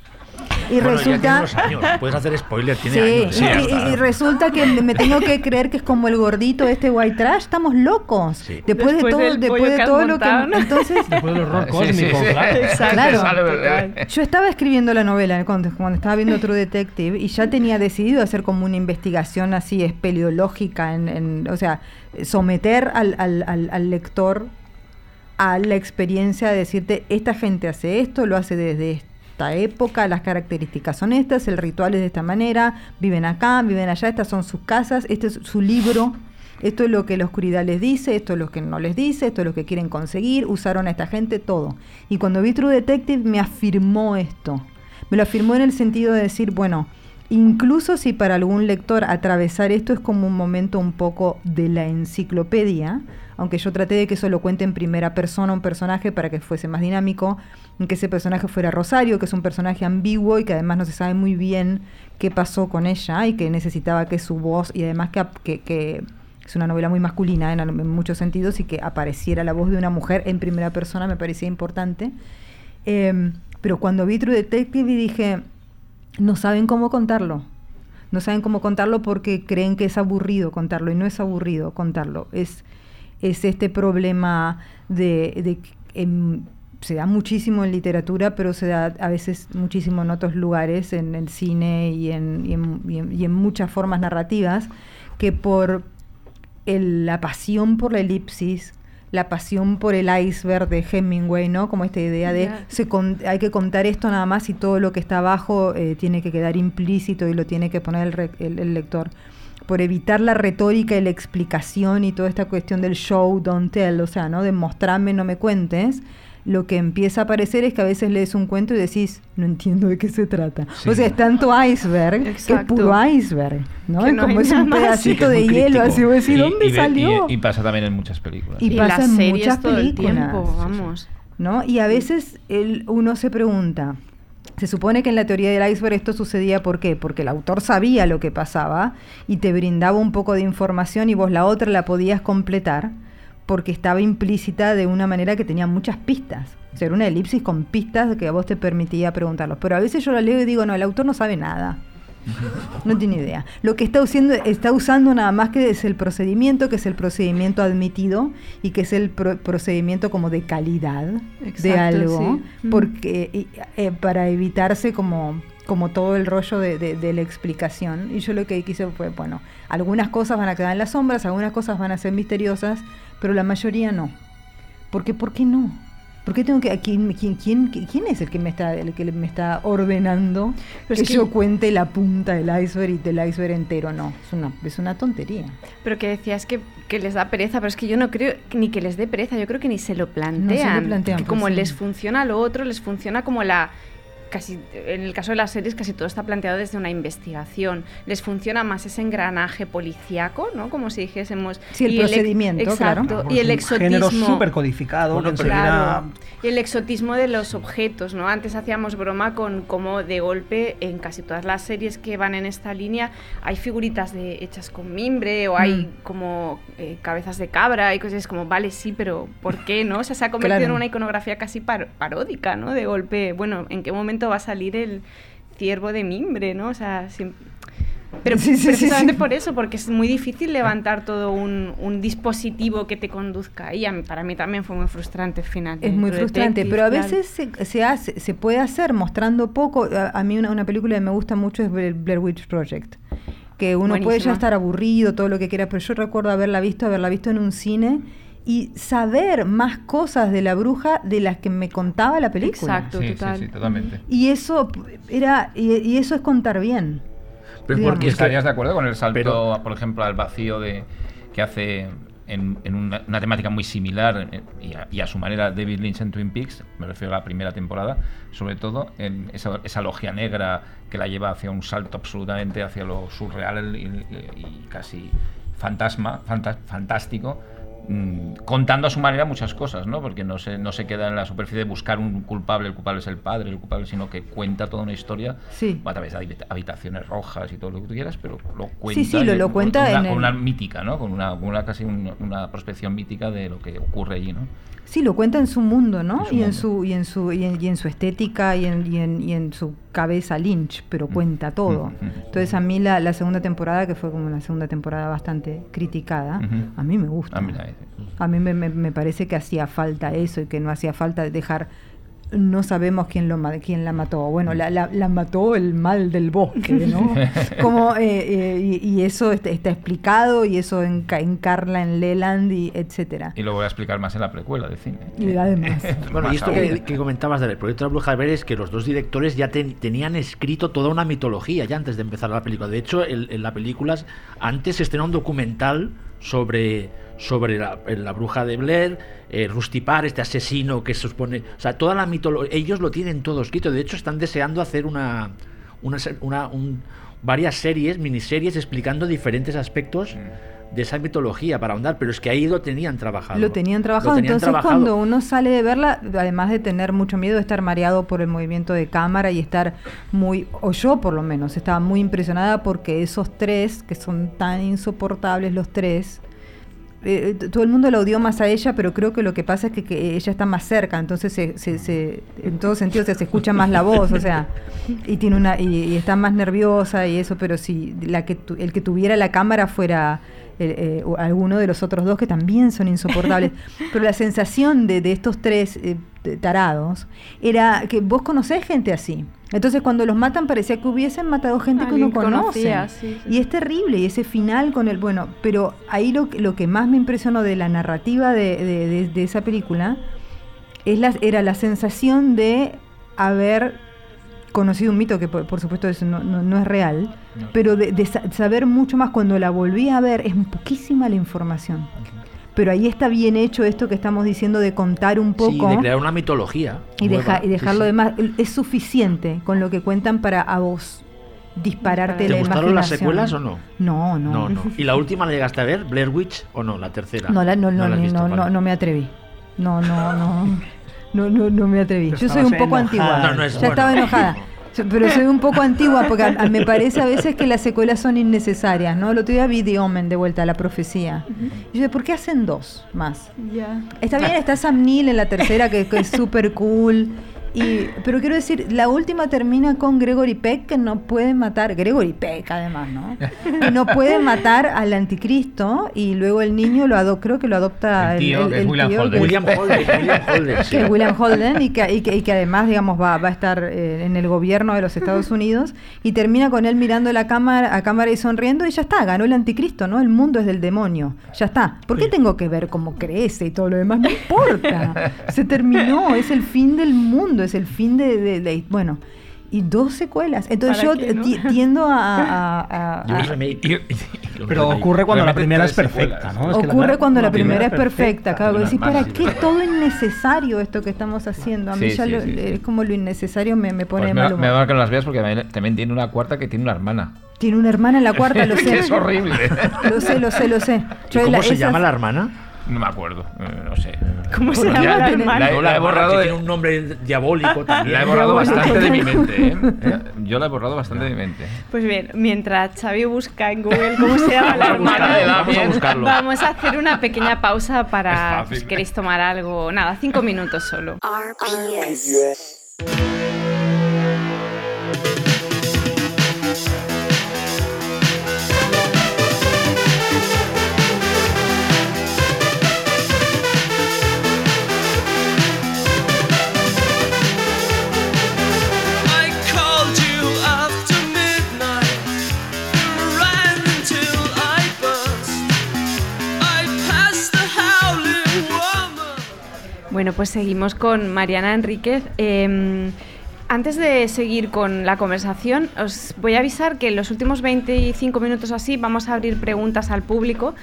Y Bueno, ya tiene resulta. años. Puedes hacer spoiler, tiene Sí, años. y, y- y resulta que me tengo que creer que es como el gordito este white trash, estamos locos. Sí. Después, Después de todo, después de todo lo que entonces Después del horror Sí, sí, cósmico, sí. claro. Yo estaba escribiendo la novela cuando, cuando estaba viendo True Detective y ya tenía decidido hacer como una investigación así espeleológica, en, en- o sea, someter al, al- al- al lector a la experiencia de decirte, esta gente hace esto, lo hace desde esta época, las características son estas, el ritual es de esta manera, viven acá, viven allá, estas son sus casas, este es su libro, esto es lo que la oscuridad les dice, esto es lo que no les dice, esto es lo que quieren conseguir, usaron a esta gente, todo. Y cuando vi True Detective me afirmó esto, me lo afirmó en el sentido de decir, bueno, incluso si para algún lector atravesar esto es como un momento un poco de la enciclopedia, aunque yo traté de que eso lo cuente en primera persona un personaje para que fuese más dinámico, que ese personaje fuera Rosario, que es un personaje ambiguo y que además no se sabe muy bien qué pasó con ella y que necesitaba que su voz y además que, es una novela muy masculina en, en muchos sentidos y que apareciera la voz de una mujer en primera persona me parecía importante. Em, pero cuando vi True Detective y dije, no saben cómo contarlo. No saben cómo contarlo porque creen que es aburrido contarlo y no es aburrido contarlo. Es, es este problema de, de que, se da muchísimo en literatura, pero se da a veces muchísimo en otros lugares, en el cine y en, y en- y en- y en muchas formas narrativas, que por el- la pasión por la elipsis, la pasión por el iceberg de Hemingway, ¿no? Como esta idea de se con- hay que contar esto nada más y todo lo que está abajo eh, tiene que quedar implícito y lo tiene que poner el, re- el- el lector. Por evitar la retórica y la explicación y toda esta cuestión del show, don't tell, o sea, ¿no? De mostrarme, no me cuentes. Lo que empieza a aparecer es que a veces lees un cuento y decís, no entiendo de qué se trata. Sí. O sea, es tanto iceberg que es Exacto. puro iceberg, ¿no? Que es no como hay es un pedacito que de hielo, así voy a decir, Y- ¿dónde y salió? Y, y pasa también en muchas películas. Y Y pasa las en muchas todo el películas. tiempo, vamos. ¿no? Y a veces el- uno se pregunta, se supone que en la teoría del iceberg esto sucedía ¿por qué? Porque el autor sabía lo que pasaba y te brindaba un poco de información y vos la otra la podías completar porque estaba implícita de una manera que tenía muchas pistas. O sea, era una elipsis con pistas que a vos te permitía preguntarlos. Pero a veces yo la leo y digo, no, el autor no sabe nada. No tiene idea. Lo que está usando, está usando nada más que es el procedimiento, que es el procedimiento admitido y que es el pro- procedimiento como de calidad de algo, sí. porque eh, para evitarse como como todo el rollo de, de- de la explicación. Y yo lo que quise fue, bueno, algunas cosas van a quedar en las sombras, algunas cosas van a ser misteriosas, pero la mayoría no. Porque, ¿por qué no? ¿Por qué tengo que a quién, quién, quién, quién es el que me está el que me está ordenando Pero que, es que- yo cuente la punta del iceberg y del iceberg entero? No, es una es una tontería. Pero que decías que, que les da pereza, pero es que yo no creo ni que les dé pereza, yo creo que ni se lo plantean. plantean, que pues como sí. les funciona lo otro, les funciona como la casi en el caso de las series casi todo está planteado desde una investigación. Les funciona más ese engranaje policíaco, ¿no? Como si dijésemos Sí, el y procedimiento, claro. exacto, y el es un género exotismo súper codificado Bueno, que pero- enseguida- Claro. Y el exotismo de los objetos, ¿no? Antes hacíamos broma con cómo de golpe en casi todas las series que van en esta línea hay figuritas de, hechas con mimbre o hay Mm. como eh, cabezas de cabra y cosas como, vale, sí, pero ¿por qué, no? O sea, se ha convertido Claro. en una iconografía casi par- paródica, ¿no? De golpe, bueno, ¿en qué momento va a salir el ciervo de mimbre, ¿no? O sea, siem- Pero Sí, sí, precisamente sí. por eso, porque es muy difícil levantar todo un, un dispositivo que te conduzca mí- para mí también fue muy frustrante el final. Es muy frustrante, pero a claro. veces se, se hace, se puede hacer mostrando poco. A, a mí una, una película que me gusta mucho es Blair Blair Witch Project. Que uno puede ya estar aburrido, todo lo que quiera, pero yo recuerdo haberla visto, haberla visto en un cine y saber más cosas de la bruja de las que me contaba la película. Exacto. Sí, sí, total. sí, totalmente. Y eso era y, y eso es contar bien. Pero porque es que- ¿Estarías de acuerdo con el salto, Pero- por ejemplo, al vacío de que hace en, en una, una temática muy similar y a, y a su manera David Lynch en Twin Peaks, me refiero a la primera temporada, sobre todo en esa, esa logia negra que la lleva hacia un salto absolutamente hacia lo surreal y, y- y casi fantasma, fanta- fantástico, mm, contando a su manera muchas cosas, ¿no? Porque no se, no se queda en la superficie de buscar un culpable, el culpable es el padre, el culpable, sino que cuenta toda una historia Sí. a través de habita- habitaciones rojas y todo lo que tú quieras, pero lo cuenta. sí, lo- cuenta con una, con una mítica, ¿no? Con una, una casi un- una prospección mítica de lo que ocurre allí, ¿no? Sí, lo cuenta en su mundo, ¿no? En su y, en su, y, en su, y, en, y en su estética y en, y, en, y en su cabeza Lynch, pero cuenta todo. Ujú. Entonces a mí la, la segunda temporada, que fue como una segunda temporada bastante criticada, a mí me gusta. A mí me, me- me parece que hacía falta eso y que no hacía falta dejar... No sabemos quién, lo, quién la mató. Bueno, la, la- la mató el mal del bosque, ¿no? Como, eh, eh, y, y eso está, está explicado y eso enca- encarna en Leland y etcétera. Y lo voy a explicar más en la precuela de cine. Y además. Bueno, y esto que, que comentabas del proyecto de la Bruja de es que los dos directores ya ten- tenían escrito toda una mitología ya antes de empezar la película. De hecho, el- en la película antes se estrenó un documental sobre, sobre la, la Bruja de Blair, eh, Rusty Parr, este asesino que se supone... O sea, toda la mitología... Ellos lo tienen todo escrito. De hecho, están deseando hacer una... una, una- un- varias series, miniseries, explicando diferentes aspectos de esa mitología para ahondar, pero es que ahí lo tenían trabajado. Lo tenían trabajado, tenían entonces trabajado. cuando uno sale de verla, además de tener mucho miedo de estar mareado por el movimiento de cámara y estar muy, o yo por lo menos, estaba muy impresionada porque esos tres, que son tan insoportables los tres, eh, todo el mundo la odió más a ella, pero creo que lo que pasa es que, ella está más cerca, entonces se, se- se- en todo sentido se, se escucha más la voz, o sea, y tiene una y, y está más nerviosa y eso, pero si la que tu- el que tuviera la cámara fuera eh, o alguno de los otros dos que también son insoportables, pero la sensación de, de estos tres eh, tarados era que vos conocés gente así. Entonces cuando los matan parecía que hubiesen matado gente que uno conoce. conocía, sí, sí. Y es terrible, y ese final con el, bueno, pero ahí lo, que- lo que más me impresionó de la narrativa de, de- de- de esa película es la, era la sensación de haber conocido un mito que por, por supuesto eso no, no- no es real, No. pero de, de sa- saber mucho más cuando la volví a ver, es poquísima la información. Pero ahí está bien hecho esto que estamos diciendo de contar un poco Sí, de crear una mitología. y, deja- y Sí, dejarlo sí. demás. Es suficiente con lo que cuentan para a vos dispararte ¿Te la gustaron las secuelas o no? No, no. No, no. ¿Y la última la llegaste a ver? ¿Blair Witch o no? La tercera. No, la- no, no, visto, no, vale. no, no me atreví. No, no, no. No, no, no me atreví. Yo soy un poco enojada. antigua. No, no es ya bueno. estaba enojada. Pero soy un poco antigua porque a- a- me parece a veces que las secuelas son innecesarias, ¿no? El otro día vi The Omen de vuelta, la profecía. Y yo dije, ¿por qué hacen dos más? Ya. Está bien, está Sam Neill en la tercera, que, que es súper cool. Y, pero quiero decir, la última termina con Gregory Peck que no puede matar, Gregory Peck además, ¿no? Que no puede matar al anticristo y luego el niño lo adopta, creo que lo adopta El tío, que es William tío, Holden. que es- William Holden, William Holden, sí. que es William Holden y que, y que, y que además, digamos, va, va a estar eh, en el gobierno de los Estados Unidos y termina con él mirando la cámara, a cámara y sonriendo y ya está, ganó el anticristo, ¿no? El mundo es del demonio, ya está. ¿Por qué tengo que ver cómo crece y todo lo demás? No importa, se terminó, es el fin del mundo, es el fin de, de- de- bueno. Y dos secuelas. Entonces ¿Para yo qué, no? ti- tiendo a- a- a- a- Pero ocurre cuando la primera es perfecta. ¿no? Es que la- Ocurre cuando la primera primera es perfecta, claro. Decís, ¿para qué verdad. todo innecesario esto que estamos haciendo? A mí Sí, ya sí, lo- sí, sí. es como lo innecesario me, me pone Pues me, mal me humor. que no las veas porque también- tiene una cuarta que tiene una hermana. Tiene una hermana en la cuarta, lo sé. Es horrible. Lo sé, lo sé, lo sé. ¿Y Yo ¿Cómo la- se esas- llama la hermana? No me acuerdo, eh, no sé. ¿Cómo se llama la tiene- hermana? la he- la borrado de- tiene un nombre diabólico también. La he borrado Diabólico. bastante de mi mente, ¿eh? Eh, Yo la he borrado bastante de mi mente. Pues bien, mientras Xavi busca en Google cómo se llama la Vamos a buscarlo, vamos a buscarlo. vamos a hacer una pequeña pausa Es para fácil. si queréis tomar algo. Nada, cinco minutos solo. RPS. Pues seguimos con Mariana Enríquez. Eh, antes de seguir con la conversación, os voy a avisar que en los últimos 25 minutos o así vamos a abrir preguntas al público,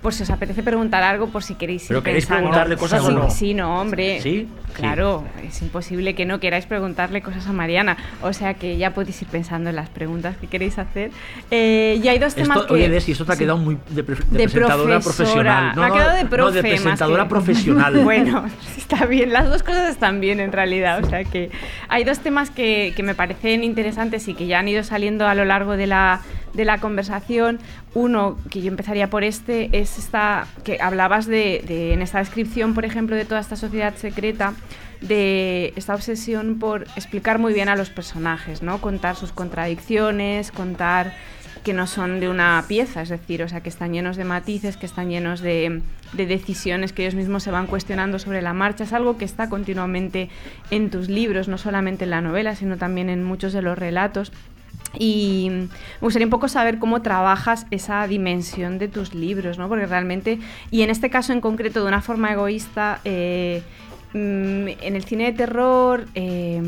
por si os apetece preguntar algo, por si queréis ir ¿Pero queréis pensando. preguntarle cosas o Sí, no? Sí, no, hombre. ¿Sí? Claro, es imposible que no queráis preguntarle cosas a Mariana. O sea que ya podéis ir pensando en las preguntas que queréis hacer. Eh, y hay dos temas Esto, que... oye, Desi, esto te ha Sí. quedado muy de, de De presentadora profesional. Me ha quedado de no, profe de más presentadora que- profesional. Bueno, está bien, las dos cosas están bien en realidad. O sea que hay dos temas que, que me parecen interesantes y que ya han ido saliendo a lo largo de la, de la conversación. Uno, que yo empezaría por este, es esta que hablabas de, de- en esta descripción, por ejemplo, de toda esta sociedad secreta, de esta obsesión por explicar muy bien a los personajes, ¿no? Contar sus contradicciones, contar que no son de una pieza, es decir, o sea, que están llenos de matices, que están llenos de, de decisiones que ellos mismos se van cuestionando sobre la marcha. Es algo que está continuamente en tus libros, no solamente en la novela, sino también en muchos de los relatos. Y me gustaría un poco saber cómo trabajas esa dimensión de tus libros, ¿no? Porque realmente, y en este caso en concreto, de una forma egoísta, eh, mm, en el cine de terror, eh,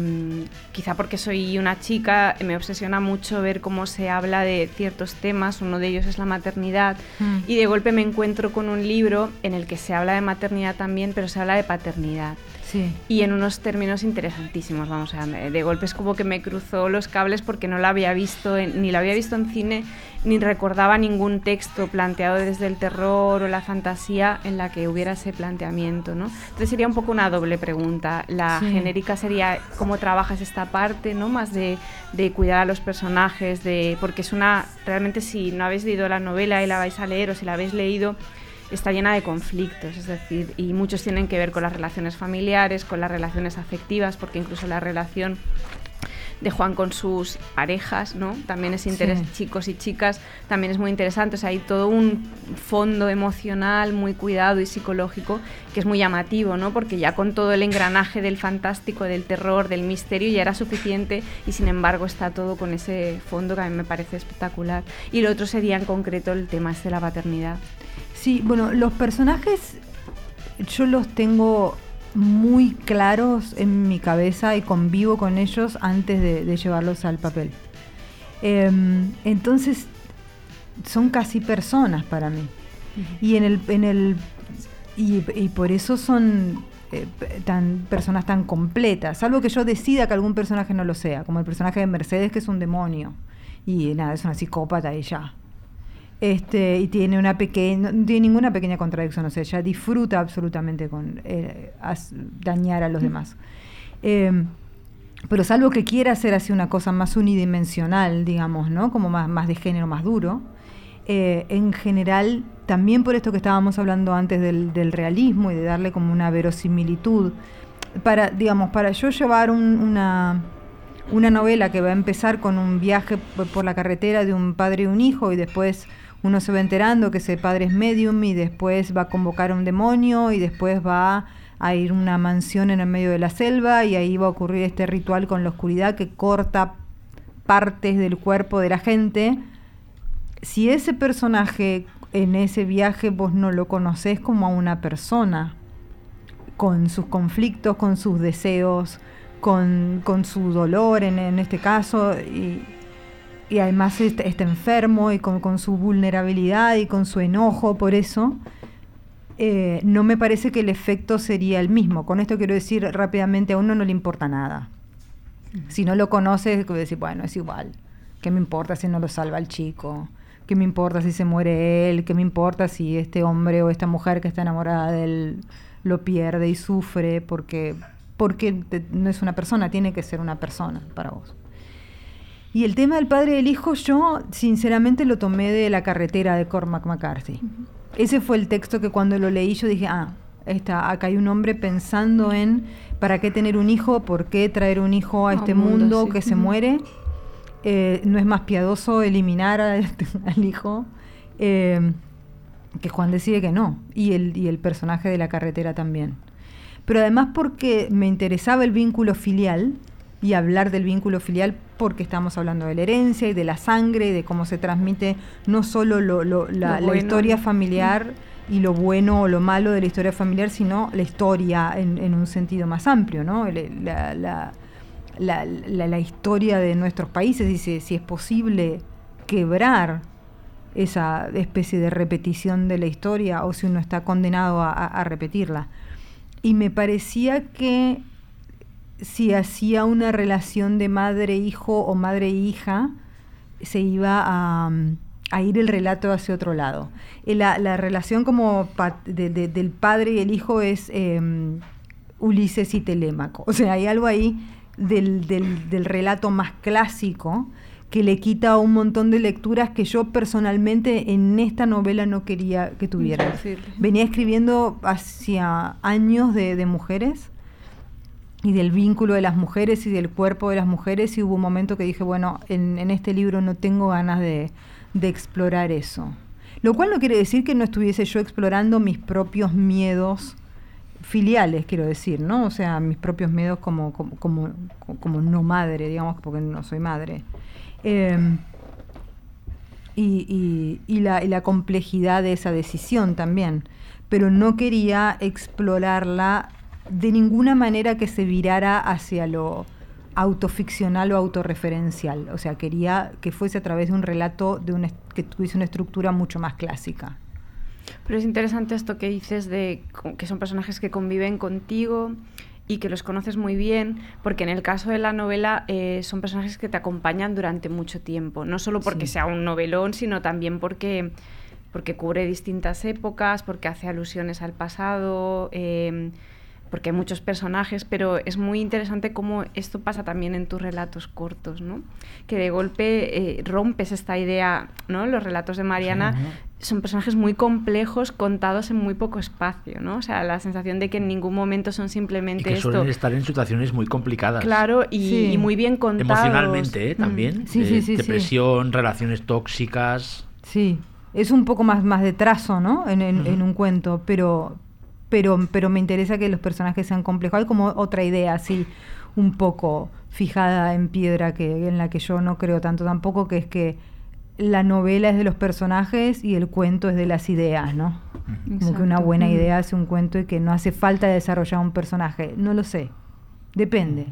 quizá porque soy una chica, me obsesiona mucho ver cómo se habla de ciertos temas, uno de ellos es la maternidad, Mm. y de golpe me encuentro con un libro en el que se habla de maternidad también, pero se habla de paternidad Sí. y en unos términos interesantísimos, vamos a de golpe es como que me cruzó los cables porque no la había visto, en- ni la había visto en cine, ni recordaba ningún texto planteado desde el terror o la fantasía en la que hubiera ese planteamiento, ¿no? Entonces sería un poco una doble pregunta. La Sí. genérica sería cómo trabajas esta parte, ¿no? Más de, de cuidar a los personajes, de porque es una, realmente si no habéis leído la novela y la vais a leer o si la habéis leído, está llena de conflictos, es decir, y muchos tienen que ver con las relaciones familiares, con las relaciones afectivas, porque incluso la relación de Juan con sus parejas, ¿no? También es interés, Sí. chicos y chicas, también es muy interesante, o sea, hay todo un fondo emocional muy cuidado y psicológico que es muy llamativo, ¿no? Porque ya con todo el engranaje del fantástico, del terror, del misterio ya era suficiente y sin embargo está todo con ese fondo que a mí me parece espectacular. Y lo otro sería en concreto el tema este de la paternidad. Sí, bueno, los personajes yo los tengo muy claros en mi cabeza y convivo con ellos antes de, de llevarlos al papel. Em, entonces, son casi personas para mí. Y en el, en el y, y por eso son eh, tan personas tan completas, salvo que yo decida que algún personaje no lo sea, como el personaje de Mercedes que es un demonio y nada, es una psicópata y ya. Este, y tiene una pequeña, no tiene ninguna pequeña contradicción, o sea, ella disfruta absolutamente con eh, as- dañar a los demás. Em, pero salvo que quiera hacer así una cosa más unidimensional, digamos, ¿no? Como más, más de género, más duro. eh, en general, también por esto que estábamos hablando antes del, del realismo y de darle como una verosimilitud, para, digamos, para yo llevar un- una, una novela que va a empezar con un viaje por la carretera de un padre y un hijo y después uno se va enterando que ese padre es medium y después va a convocar a un demonio y después va a ir a una mansión en el medio de la selva y ahí va a ocurrir este ritual con la oscuridad que corta partes del cuerpo de la gente. Si ese personaje en ese viaje vos no lo conocés como a una persona, con sus conflictos, con sus deseos, con, con su dolor en, en este caso, y, y además está, está enfermo y con, con su vulnerabilidad y con su enojo por eso, eh, no me parece que el efecto sería el mismo. Con esto quiero decir rápidamente, a uno no le importa nada. Si no lo conoces, decir, bueno, es igual. ¿Qué me importa si no lo salva el chico? ¿Qué me importa si se muere él? ¿Qué me importa si este hombre o esta mujer que está enamorada de él lo pierde y sufre? Porque, porque te- no es una persona, tiene que ser una persona para vos. Y el tema del padre y del hijo, yo sinceramente lo tomé de la carretera de Cormac McCarthy. Ese fue el texto que cuando lo leí yo dije, ah, está, acá hay un hombre pensando en para qué tener un hijo, por qué traer un hijo a este un mundo, mundo sí. que se muere. Eh, no es más piadoso eliminar al hijo. Eh, que Juan decide que no. Y el, y el personaje de la carretera también. Pero además porque me interesaba el vínculo filial y hablar del vínculo filial porque estamos hablando de la herencia y de la sangre y de cómo se transmite no solo lo- lo- la, Lo la bueno. historia familiar y lo bueno o lo malo de la historia familiar, sino la historia en, en un sentido más amplio, ¿no? La, la- la- la- la historia de nuestros países y si, si es posible quebrar esa especie de repetición de la historia o si uno está condenado a, a- a repetirla. Y me parecía que si hacía una relación de madre-hijo o madre-hija, se iba a, a ir el relato hacia otro lado. Eh, La, la relación como pa- de- de- del padre y el hijo es em, Ulises y Telémaco. O sea, hay algo ahí del, del- del relato más clásico que le quita un montón de lecturas que yo personalmente en esta novela no quería que tuviera. Venía escribiendo hacia años de, de mujeres y del vínculo de las mujeres y del cuerpo de las mujeres y hubo un momento que dije, bueno, en, en este libro no tengo ganas de, explorar eso. Lo cual no quiere decir que no estuviese yo explorando mis propios miedos filiales, quiero decir, ¿no? O sea, mis propios miedos como, como, como, no madre, digamos, porque no soy madre. Em, y, y la complejidad de esa decisión también. Pero no quería explorarla de ninguna manera que se virara hacia lo autoficcional o autorreferencial. O sea, quería que fuese a través de un relato de un est- que tuviese una estructura mucho más clásica. Pero es interesante esto que dices de que son personajes que conviven contigo y que los conoces muy bien, porque en el caso de la novela eh, son personajes que te acompañan durante mucho tiempo, no solo porque Sí. sea un novelón, sino también porque, porque cubre distintas épocas, porque hace alusiones al pasado, eh, porque hay muchos personajes, pero es muy interesante cómo esto pasa también en tus relatos cortos, ¿no? Que de golpe eh, rompes esta idea, ¿no? Los relatos de Mariana son personajes muy complejos contados en muy poco espacio, ¿no? O sea, la sensación de que en ningún momento son Y simplemente que esto. suelen estar en situaciones muy complicadas. Claro, y, Sí. y muy bien contados. Emocionalmente, ¿eh? Mm. También. Sí, sí, sí, sí. Depresión, relaciones tóxicas. Sí, es un poco más, más de trazo, ¿no? En, en- un cuento, pero, pero, pero me interesa que los personajes sean complejos. Hay como otra idea así, un poco fijada en piedra, que, en la que yo no creo tanto tampoco, que es que la novela es de los personajes y el cuento es de las ideas, ¿no? Como que una buena idea hace un cuento y que no hace falta desarrollar un personaje. No lo sé. Depende.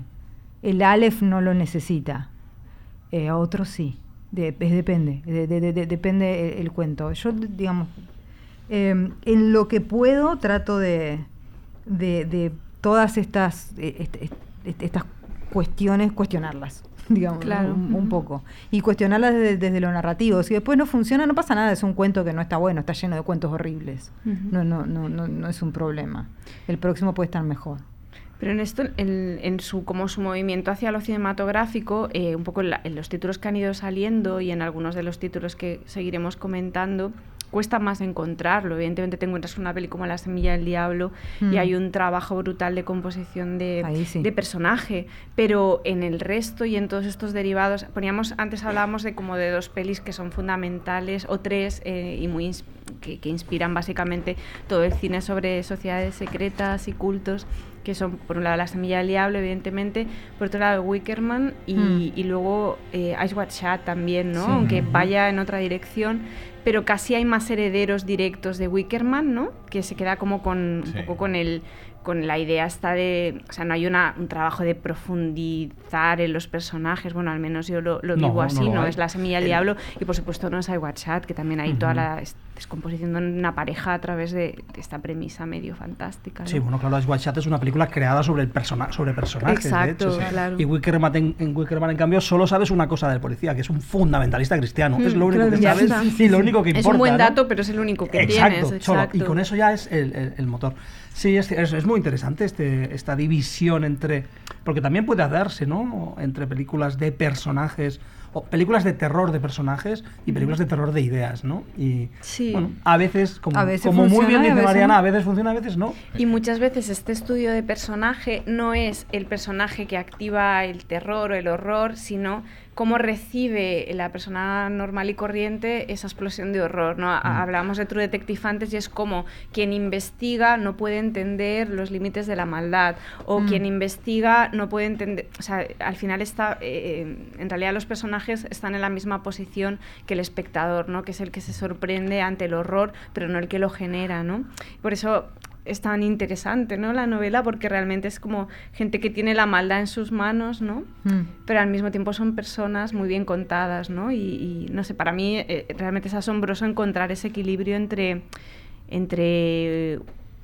El Aleph no lo necesita. Eh, a otros sí. De- es depende. De- de- de- de- depende el, el cuento. Yo, digamos, eh, en lo que puedo trato de, de, de todas estas, est- est- est- estas cuestiones, cuestionarlas. Digamos. Claro. un, un poco. Y cuestionarlas desde, desde lo narrativo. Si después no funciona, no pasa nada. Es un cuento que no está bueno, está lleno de cuentos horribles. Ujú. No, no, no, no, no es un problema. El próximo puede estar mejor. Pero en esto, el- en su como su movimiento hacia lo cinematográfico, eh, un poco en, la- en los títulos que han ido saliendo y en algunos de los títulos que seguiremos comentando, cuesta más encontrarlo. Evidentemente te encuentras una peli como La semilla del diablo y Mm. hay un trabajo brutal de composición de, sí. de personaje, pero en el resto y en todos estos derivados, poníamos, antes hablábamos de como de dos pelis que son fundamentales, o tres, eh, y muy que, que inspiran básicamente todo el cine sobre sociedades secretas y cultos, que son por un lado La semilla del diablo, evidentemente, por otro lado Wickerman y, Mm. y luego eh, Ice también, ¿no? Sí. Aunque vaya en otra dirección, pero casi hay más herederos directos de Wickerman, ¿no? Que se queda como con Sí. un poco con el con la idea esta de, o sea, no hay una, un trabajo de profundizar en los personajes, bueno, al menos yo lo, lo No, vivo así, ¿no? Es la semilla del El- diablo y por supuesto no es I Chat, que también hay toda la es- descomposición de una pareja a través de, de esta premisa medio fantástica. ¿no? Sí, bueno, claro, White Shut es una película creada sobre el persona sobre personajes, de Exacto, hecho. claro. Y Wickerman en, en Wickerman, en cambio, solo sabes una cosa del policía, que es un fundamentalista cristiano. es Mm, lo único claro, que sabes está. y lo único que importa. es un buen dato, pero es el único que exacto, tienes. solo. Exacto. Y con eso ya es el, el- el motor. Sí, es, es- es muy interesante este, esta división entre. Porque también puede darse, ¿no? Entre películas de personajes. O películas de terror de personajes y películas de terror de ideas, ¿no? Y Sí. bueno, a veces, como, A veces como muy bien dice Mariana, a veces funciona, a veces no. Y muchas veces este estudio de personaje no es el personaje que activa el terror o el horror, sino cómo recibe la persona normal y corriente esa explosión de horror. ¿no? A- Hablábamos de True Detective antes y es como quien investiga no puede entender los límites de la maldad o Mm. quien investiga no puede entender, o sea, al final está, eh, en realidad los personajes están en la misma posición que el espectador, ¿no? que es el que se sorprende ante el horror, pero no el que lo genera. ¿no? Por eso es tan interesante, ¿no? La novela, porque realmente es como gente que tiene la maldad en sus manos, ¿no? Mm. Pero al mismo tiempo son personas muy bien contadas, ¿no? Y, y, no sé, para mí eh, realmente es asombroso encontrar ese equilibrio entre, entre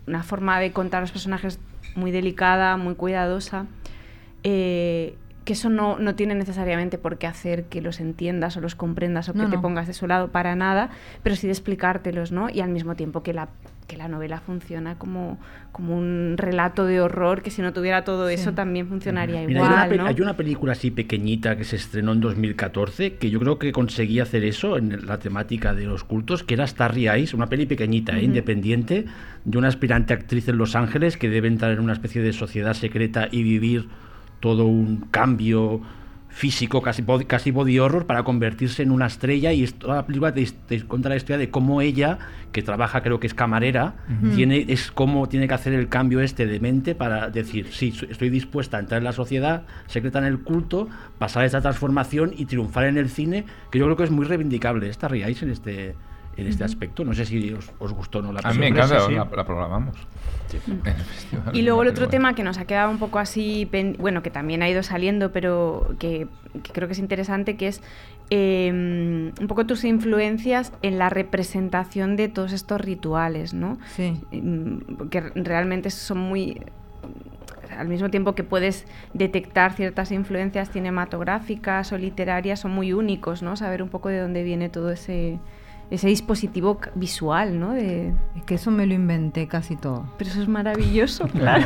una forma de contar los personajes muy delicada, muy cuidadosa, eh, que eso no, no tiene necesariamente por qué hacer que los entiendas o los comprendas o No, que te pongas de su lado para nada, pero sí de explicártelos, ¿no? Y al mismo tiempo que la, que la novela funciona como, como un relato de horror, que si no tuviera todo Sí. eso también funcionaría Mira, hay, una igual, ¿no? hay una película así pequeñita que se estrenó en 2014 que yo creo que conseguía hacer eso en la temática de los cultos, que era Starry Eyes, una peli pequeñita, eh, independiente, de una aspirante actriz en Los Ángeles que debe entrar en una especie de sociedad secreta y vivir todo un cambio físico, casi body, casi body horror, para convertirse en una estrella y esto, la película te, te cuenta la historia de cómo ella, que trabaja creo que es camarera, tiene, es cómo tiene que hacer el cambio este de mente para decir, sí, estoy dispuesta a entrar en la sociedad secreta en el culto, pasar esta transformación y triunfar en el cine, que yo creo que es muy reivindicable. Esta riáis en este en este aspecto. No sé si os, os gustó o no la A mí me encanta, sí. La, la programamos. Y luego el otro bueno. tema que nos ha quedado un poco así, bueno, que también ha ido saliendo, pero que, que creo que es interesante, que es eh, un poco tus influencias en la representación de todos estos rituales, ¿no? Sí. Mm, que realmente son muy al mismo tiempo que puedes detectar ciertas influencias cinematográficas o literarias son muy únicos, ¿no? Saber un poco de dónde viene todo ese ese dispositivo visual, ¿no? De, Es que eso me lo inventé casi todo. pero eso es maravilloso, claro.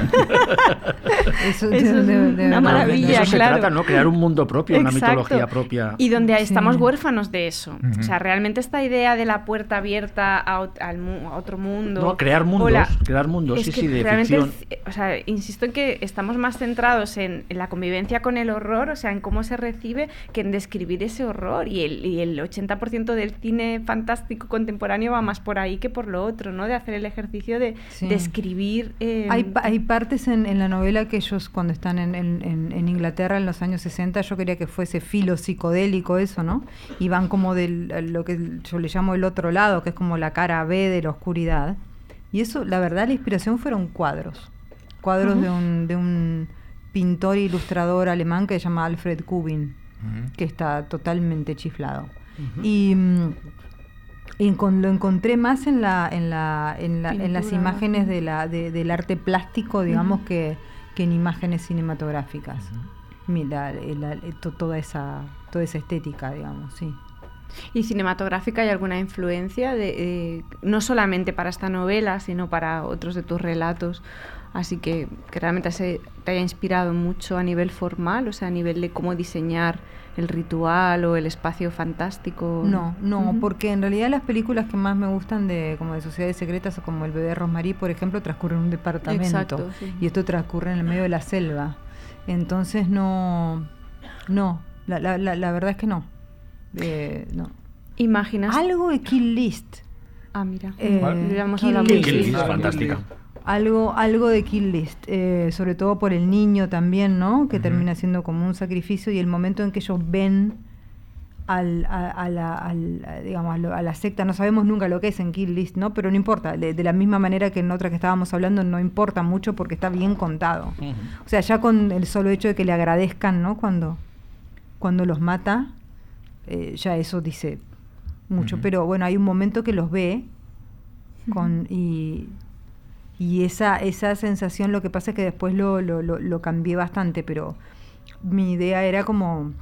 Eso, Eso es una No, maravilla, de eso se claro. trata, ¿no? Crear un mundo propio, una Exacto. mitología propia. Y donde Sí. estamos huérfanos de eso. Ujú. O sea, realmente esta idea de la puerta abierta a, a otro mundo. No, crear mundos, la- crear mundos, es sí, que sí, de realmente ficción. ci- o sea, insisto en que estamos más centrados en, en la convivencia con el horror, o sea, en cómo se recibe, que en describir ese horror. Y el, y el 80% del cine fantástico contemporáneo va más por ahí que por lo otro, ¿no? De hacer el ejercicio de Sí. describir. eh, Hay, hay partes en, en la novela que ellos cuando están en, en- en- Inglaterra en los años 60, yo quería que fuese filo psicodélico eso, ¿no? Y van como del a lo que yo le llamo el otro lado, que es como la cara B de la oscuridad. Y eso, la verdad, la inspiración fueron cuadros. Cuadros de, un, de un pintor e ilustrador alemán que se llama Alfred Kubin, que está totalmente chiflado. Y mm, y con- lo encontré más en, la, en, la, en, la- en las Pintura. imágenes de la, de- del arte plástico, digamos, que, que en imágenes cinematográficas. Mira, to- toda, esa, toda esa estética, digamos, sí. ¿Y cinematográfica hay alguna influencia, de, eh, no solamente para esta novela, sino para otros de tus relatos? Así que, que realmente se, te haya inspirado mucho a nivel formal, o sea, a nivel de cómo diseñar el ritual o el espacio fantástico. No, no, porque en realidad las películas que más me gustan de como de sociedades secretas o como El bebé de Rosmarie, por ejemplo, transcurren en un departamento Exacto, sí. y esto transcurre en el medio de la selva. Entonces no, no, la, la, la, la verdad es que no. Eh, no. ¿Imaginas? Algo de Kill List. Ah, mira. Eh. Kill List, Ah, fantástica. Algo, algo de Kill List, eh, sobre todo por el niño también, ¿no? Que termina siendo como un sacrificio y el momento en que ellos ven al, a, a la, al- a, digamos, a, lo- a la secta, no sabemos nunca lo que es en Kill List, ¿no? Pero no importa, de, de la misma manera que en otra que estábamos hablando, no importa mucho porque está bien contado. O sea, ya con el solo hecho de que le agradezcan, ¿no? Cuando, cuando los mata, eh, ya eso dice mucho. Pero bueno, hay un momento que los ve con, y, y esa, esa sensación, lo que pasa es que después lo, lo, lo, lo cambié bastante, pero mi idea era como,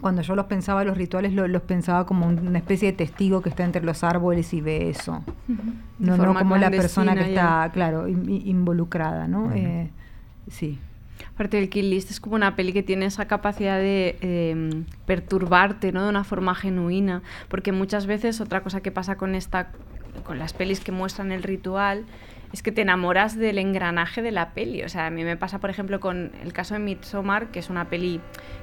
cuando yo los pensaba, los rituales, lo- los pensaba como un- una especie de testigo que está entre los árboles y ve eso. No, no como la persona que clandestina ya. está, claro, in- in- involucrada, ¿no? Eh, sí. Aparte del Kill List es como una peli que tiene esa capacidad de eh, perturbarte, ¿no? De una forma genuina. Porque muchas veces otra cosa que pasa con esta, con las pelis que muestran el ritual, es que te enamoras del engranaje de la peli. O sea, a mí me pasa, por ejemplo, con el caso de Midsommar, que es una peli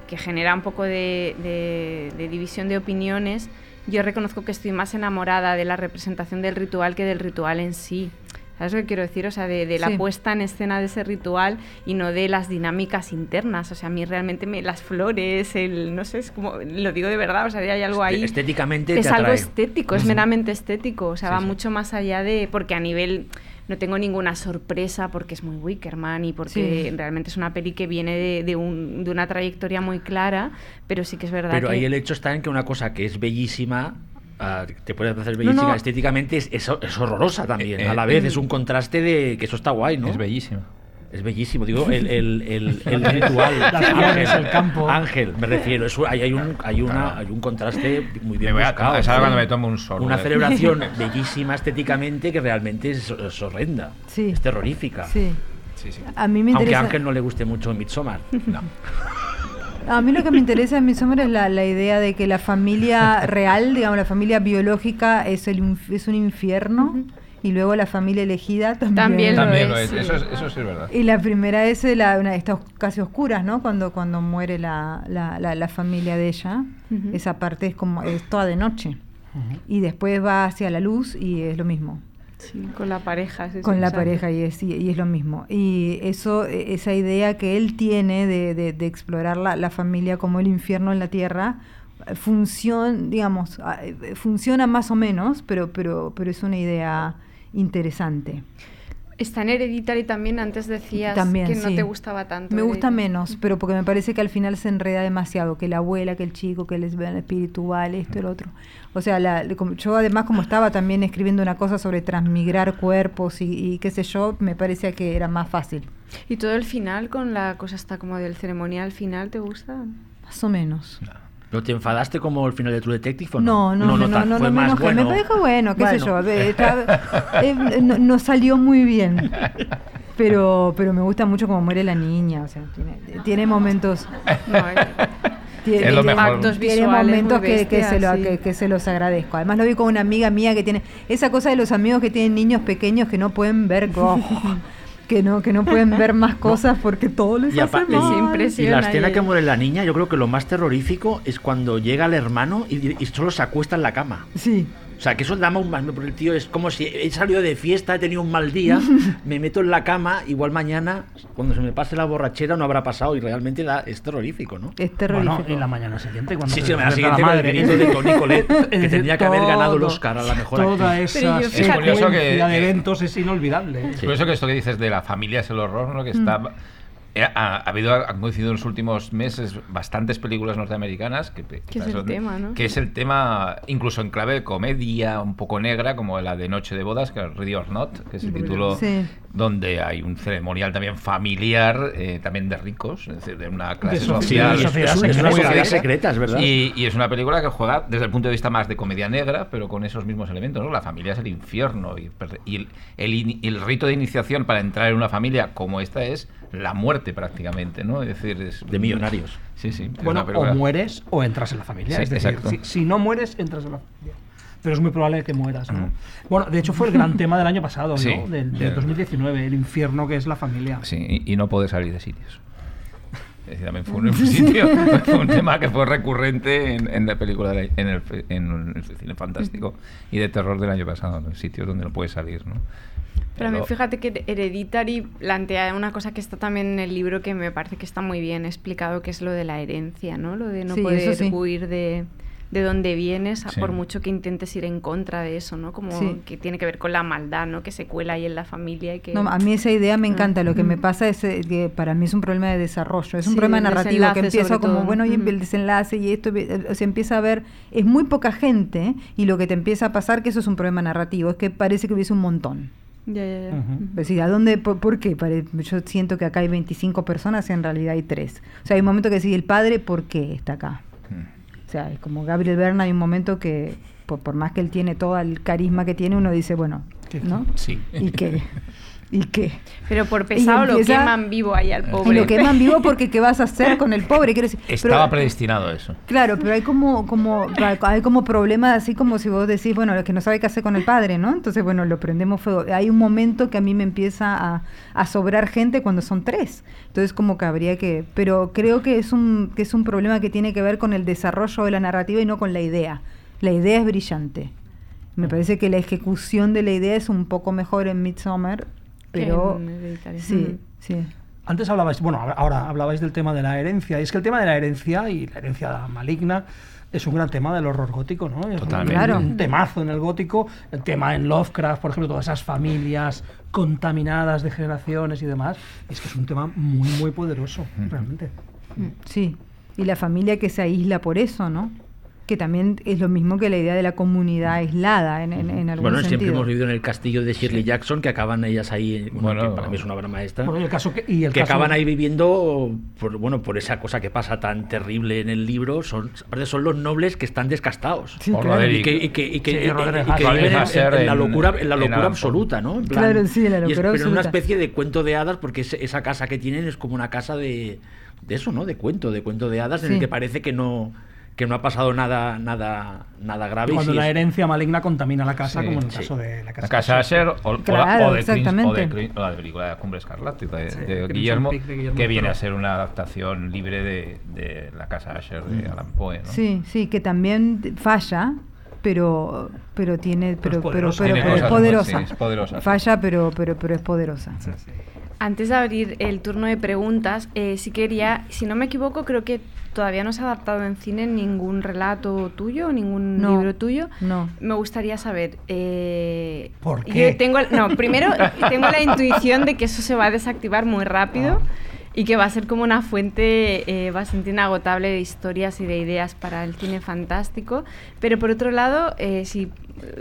que genera un poco de, de- de división de opiniones. Yo reconozco que estoy más enamorada de la representación del ritual que del ritual en sí. ¿Sabes lo que quiero decir? O sea, de, de la Sí. puesta en escena de ese ritual y no de las dinámicas internas. O sea, a mí realmente me, las flores, el, no sé, es como, lo digo de verdad, o sea, hay algo ahí. Estéticamente que es te algo atrae. estético, es meramente estético. O sea, Sí, va sí. mucho más allá de. Porque a nivel. No tengo ninguna sorpresa porque es muy Wickerman y porque Sí. realmente es una peli que viene de, de un- de una trayectoria muy clara, pero sí que es verdad Pero que. ahí el hecho está en que una cosa que es bellísima, ah, te puede parecer No, bellísima no. estéticamente, es, es, es horrorosa también. Eh, a la eh, vez mm. es un contraste de que eso está guay, ¿no? Es bellísimo. Es bellísimo, digo, el, el, el, el ritual. Las flores, el campo. Ángel, me refiero. Eso, hay, hay, un, hay, una, hay un contraste muy bien Me buscado. ¿no? cuando me tomo un sorbo. Una de- celebración bellísima estéticamente que realmente es, es horrenda. Sí. Es terrorífica. Sí. Sí, sí. A mí me Aunque interesa. a Ángel no le guste mucho Midsommar. No. A mí lo que me interesa en Midsommar es la, la idea de que la familia real, digamos, la familia biológica es, el, es un infierno y luego la familia elegida también. También lo También lo es, es. sí. Eso, es- eso sí es verdad. Y la primera es la, una de estas casi oscuras, ¿no? Cuando, cuando muere la, la, la- la familia de ella. Esa parte es como, es toda de noche. Y después va hacia la luz y es lo mismo. Sí, con la pareja. con la pareja y es, y, y es lo mismo. Y eso, e- esa idea que él tiene de, de- de explorar la, la familia como el infierno en la tierra, funciona, digamos, eh, funciona más o menos, pero, pero, pero es una idea interesante. Está en Hereditary también, antes decías También, que no sí. te gustaba tanto. Me gusta Hereditary. menos, pero porque me parece que al final se enreda demasiado, que la abuela, que el chico, que les vean espiritual, esto, el otro. O sea, la- yo además como estaba también escribiendo una cosa sobre transmigrar cuerpos y, y qué sé yo, me parecía que era más fácil. ¿Y todo el final con la cosa está como del ceremonial final te gusta? Más o menos. ¿No te enfadaste como el final de True Detective o No, no? no, no, no, tan- no, fue no me más bueno. Me parece bueno, qué sé yo. Bueno. eh, eh, no, no salió muy bien. Pero, pero me gusta mucho cómo muere la niña. O sea, tiene, tiene momentos. No, Tiene, Es lo tiene- mejor. Tiene momentos muy que, que se lo, sí. que, que se los agradezco. Además lo vi con una amiga mía que tiene esa cosa de los amigos que tienen niños pequeños que no pueden ver go- que no que no pueden ver más cosas porque todo les Y, hace mal. Y la escena y- que muere la niña, yo creo que lo más terrorífico es cuando llega el hermano y, y solo se acuesta en la cama. Sí. O sea, que eso da más un mal, porque el tío es como si he salido de fiesta, he tenido un mal día, me meto en la cama, igual mañana, cuando se me pase la borrachera, no habrá pasado y realmente da- es terrorífico, ¿no? Es terrorífico. Bueno, en la mañana siguiente, cuando Sí, se sí, la despierta siguiente con el grito de Toni Collette, Es que decir, tendría que haber ganado el Oscar a la mejor Toda esa Es curioso que- de eventos es inolvidable. Es curioso que esto que dices de la familia es el horror, ¿no? Que está. Mm. Eh, Ha, ha habido, han coincidido en los últimos meses bastantes películas norteamericanas que, que Que es el son- tema, ¿no? que es el tema, incluso en clave de comedia, un poco negra, como la de Noche de Bodas, que es Ready or Not, que es el título Sí. Donde hay un ceremonial también familiar, eh, también de ricos, es decir, de una clase De social. es, es una sociedad secreta, verdad. Y, y es una película que juega desde el punto de vista más de comedia negra, pero con esos mismos elementos. ¿no? La familia es el infierno y, per- y el, el el rito de iniciación para entrar en una familia como esta es la muerte prácticamente, ¿no? Es decir, es De millonarios. Sí, sí. Bueno, o mueres o entras en la familia. Sí, es decir, si, si no mueres, entras en la familia. Pero es muy probable que mueras, ¿no? Mm. Bueno, de hecho fue el gran tema del año pasado, Sí, ¿no? Del, del del- 2019, el infierno que es la familia. Sí, y, y no poder salir de sitios. Es decir, también fue un, sitio, fue un tema que fue recurrente en, en la película, de la- en el, en cine fantástico y de terror del año pasado, ¿no? sitios donde no puedes salir, ¿no? Pero a mí fíjate que Hereditary plantea una cosa que está también en el libro que me parece que está muy bien explicado, que es lo de la herencia, ¿no? Lo de no Sí, poder sí. huir de, de donde vienes, Sí. por mucho que intentes ir en contra de eso, ¿no? Como Sí. que tiene que ver con la maldad, ¿no? Que se cuela ahí en la familia y que... No, a mí esa idea me Mm. encanta. Lo que me pasa es eh, que para mí es un problema de desarrollo, es un Sí, problema narrativo que empieza como, todo. bueno, y el desenlace y esto, eh, se empieza a ver, es muy poca gente y lo que te empieza a pasar que eso es un problema narrativo, es que parece que hubiese un montón. Ya, ya, ya. Es decir, ¿a dónde, por, por qué? Pare- Yo siento que acá hay 25 personas y en realidad hay 3. O sea, hay un momento que decís, el padre, ¿por qué está acá? O sea, es como Gabriel Berna, hay un momento que, por, por más que él tiene todo el carisma que tiene, uno dice, bueno. ¿No? Sí. ¿Y qué? ¿Y qué? Pero por pesado lo empieza- queman vivo ahí al Y pobre. lo queman vivo porque ¿qué vas a hacer con el pobre? Quiero decir, Estaba pero- predestinado a eso. Claro, pero hay como, como, hay como problemas así como si vos decís, bueno, lo que no sabe qué hacer con el padre, ¿no? Entonces, bueno, lo prendemos fuego. Hay un momento que a mí me empieza a, a sobrar gente cuando son tres. Entonces, como que habría que, pero creo que es un, que es un problema que tiene que ver con el desarrollo de la narrativa y no con la idea. La idea es brillante. Me parece que la ejecución de la idea es un poco mejor en Midsommar, pero en sí, sí. Antes hablabais, bueno, ahora- hablabais del tema de la herencia. Y es que el tema de la herencia y la herencia maligna es un gran tema del horror gótico, ¿no? Es un- Totalmente. Claro. un temazo en el gótico. El tema en Lovecraft, por ejemplo, todas esas familias contaminadas de generaciones y demás. Es que es un tema muy, muy poderoso, realmente. Sí, y la familia que se aísla por eso, ¿no? Que también es lo mismo que la idea de la comunidad aislada en, en, en algún Bueno, siempre sentido. hemos vivido en el castillo de Shirley Jackson, que acaban ellas ahí, bueno, Bueno, que para mí es una obra maestra, Bueno, el caso que, y el que caso- acaban ahí viviendo, por, bueno, por esa cosa que pasa tan terrible en el libro, son, aparte son los nobles que están descastados. Sí, claro. Y que, y que, y que, Sí, y viven en, la locura, en la locura absoluta, ¿no? En plan- Claro, sí, la es- locura Pero en una absoluta. especie de cuento de hadas, porque es- esa casa que tienen es como una casa de, de eso, ¿no? De cuento, de cuento de hadas, en el que parece que no que no ha pasado nada nada nada grave. y Cuando la es- herencia maligna contamina la casa, Sí, como en el sí. caso de la casa, La casa Asher o, o la- Claro, o de Clint- o de o la película de Cumbre Escarlata de, Sí, de Crimson Guillermo, Peak de Guillermo que viene a ser una adaptación libre de, de la casa Asher de Alan Poe. ¿no? Sí, sí, que también falla, pero pero tiene pero es pero pero, pero es cosas, poderosa. sí, es poderosa. Falla, pero pero pero es poderosa. Antes de abrir el turno de preguntas, eh, sí quería, si no me equivoco, creo que todavía no se ha adaptado en cine ningún relato tuyo, ningún No, libro tuyo. no. Me gustaría saber. eh, ¿Por yo qué? tengo, no, primero tengo la intuición de que eso se va a desactivar muy rápido Ah. y que va a ser como una fuente eh, bastante inagotable de historias y de ideas para el cine fantástico. Pero por otro lado, eh, si,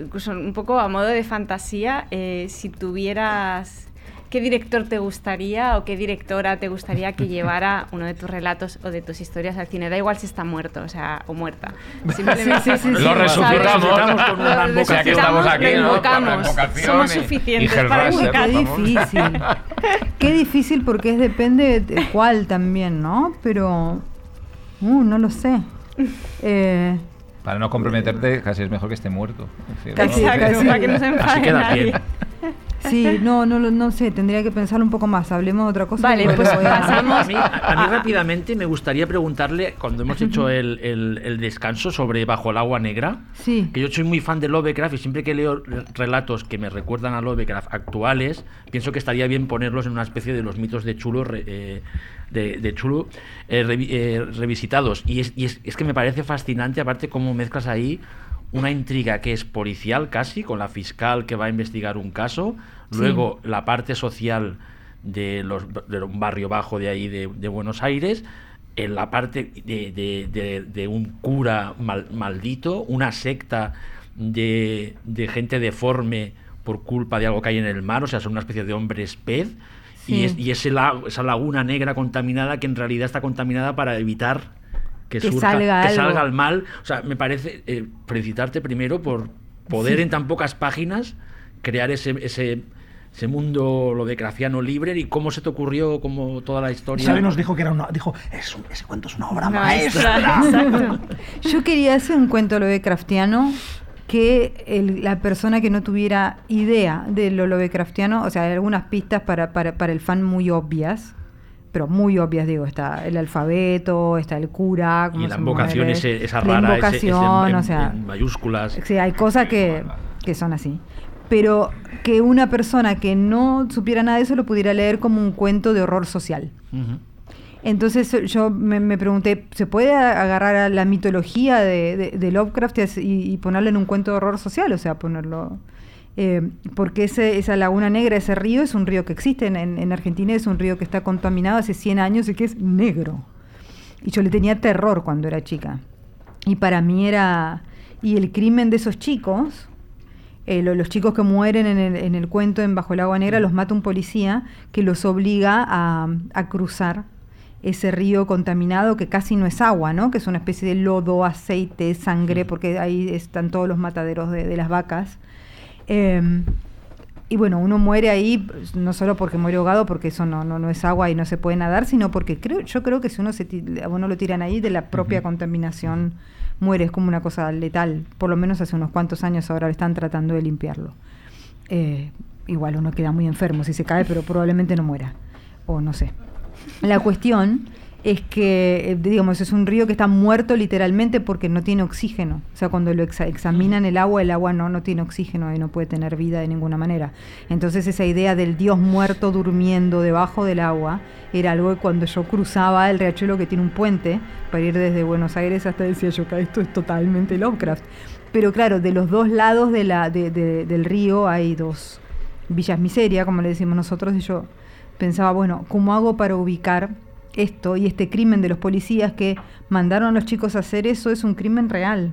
incluso un poco a modo de fantasía, eh, si tuvieras ¿Qué director te gustaría o qué directora te gustaría que llevara uno de tus relatos o de tus historias al cine? Da igual si está muerto, o sea, o muerta. Simplemente, Sí, sí, sí, Lo resucitamos. con una Lo. Ya que estamos resucitamos, aquí, lo ¿no? Somos suficientes y para Uy, qué difícil. qué difícil porque es depende de cuál también, ¿no? Pero uh, no lo sé. Eh, Para no comprometerte, casi es mejor que esté muerto. Es decir, Casi, casi. para que no se enfade Así nadie. bien. Sí, no, no, lo- no sé, tendría que pensarlo un poco más. Hablemos de otra cosa. Vale, pues a- pasamos- A mí, a mí rápidamente me gustaría preguntarle, cuando hemos hecho el, el- el descanso sobre Bajo el agua negra, Sí. que yo soy muy fan de Lovecraft y siempre que leo re- relatos que me recuerdan a Lovecraft actuales, pienso que estaría bien ponerlos en una especie de los mitos de Chulo, re- eh, de, de Chulo eh, revi- eh, revisitados. Y, es, y es- es que me parece fascinante, aparte, cómo mezclas ahí una intriga que es policial casi, con la fiscal que va a investigar un caso, luego la parte social de, los, de un barrio bajo de ahí de, de Buenos Aires, en la parte de, de- de- de un cura mal- maldito, una secta de, gente deforme por culpa de algo que hay en el mar, o sea, son una especie de hombres pez. Sí. Y, es- y ese esa laguna negra contaminada que en realidad está contaminada para evitar que, Que surja- salga que algo. salga el mal. O sea, me parece eh, felicitarte primero por poder Sí. en tan pocas páginas crear ese, ese, ese mundo lo de Graciano libre y cómo se te ocurrió, como toda la historia. Xavi nos dijo que era una. Dijo, "Es un- ese cuento es una obra Maestra, maestra. exacto. Yo quería hacer un cuento Lovecraftiano que el- la persona que no tuviera idea de lo Lovecraftiano, o sea, hay algunas pistas para, para, para el fan muy obvias, pero muy obvias, digo, está el alfabeto, está el cura, y la invocación ese- esa la rara, ese- ese en- invocación, o sea, en mayúsculas. Sí, hay cosas que, que son así. Pero que una persona que no supiera nada de eso lo pudiera leer como un cuento de horror social. Entonces yo me, me pregunté, ¿se puede agarrar a la mitología de, de- de Lovecraft y ponerlo en un cuento de horror social? O sea, ponerlo... eh, porque ese, esa laguna negra, ese río, es un río que existe en, en- en Argentina, es un río que está contaminado hace 100 años y que es negro. Y yo le tenía terror cuando era chica. Y para mí era... Y el crimen de esos chicos, eh, lo- los chicos que mueren en el, en el cuento en Bajo el Agua Negra, los mata un policía que los obliga a, a cruzar ese río contaminado que casi no es agua, ¿no? Que es una especie de lodo, aceite, sangre, porque ahí están todos los mataderos de, de las vacas. Em, y bueno, uno muere ahí no solo porque muere ahogado, porque eso no, no, no es agua y no se puede nadar, sino porque creo, yo creo que si uno se a uno lo tiran ahí de la propia contaminación muere, es como una cosa letal. Por lo menos hace unos cuantos años ahora están tratando de limpiarlo. Eh, igual uno queda muy enfermo si se cae, pero probablemente no muera. O no sé. La cuestión es que, eh, digamos, es un río que está muerto literalmente porque no tiene oxígeno. O sea, cuando lo exa- examinan el agua, el agua no, no tiene oxígeno y no puede tener vida de ninguna manera. Entonces esa idea del dios muerto durmiendo debajo del agua era algo que cuando yo cruzaba el riachuelo que tiene un puente para ir desde Buenos Aires hasta decía yo que esto es totalmente Lovecraft. Pero claro, de los dos lados de la, de- de- del río hay dos villas miseria, como le decimos nosotros, y yo pensaba, bueno, ¿cómo hago para ubicar esto y este crimen de los policías que mandaron a los chicos a hacer eso? Es un crimen real.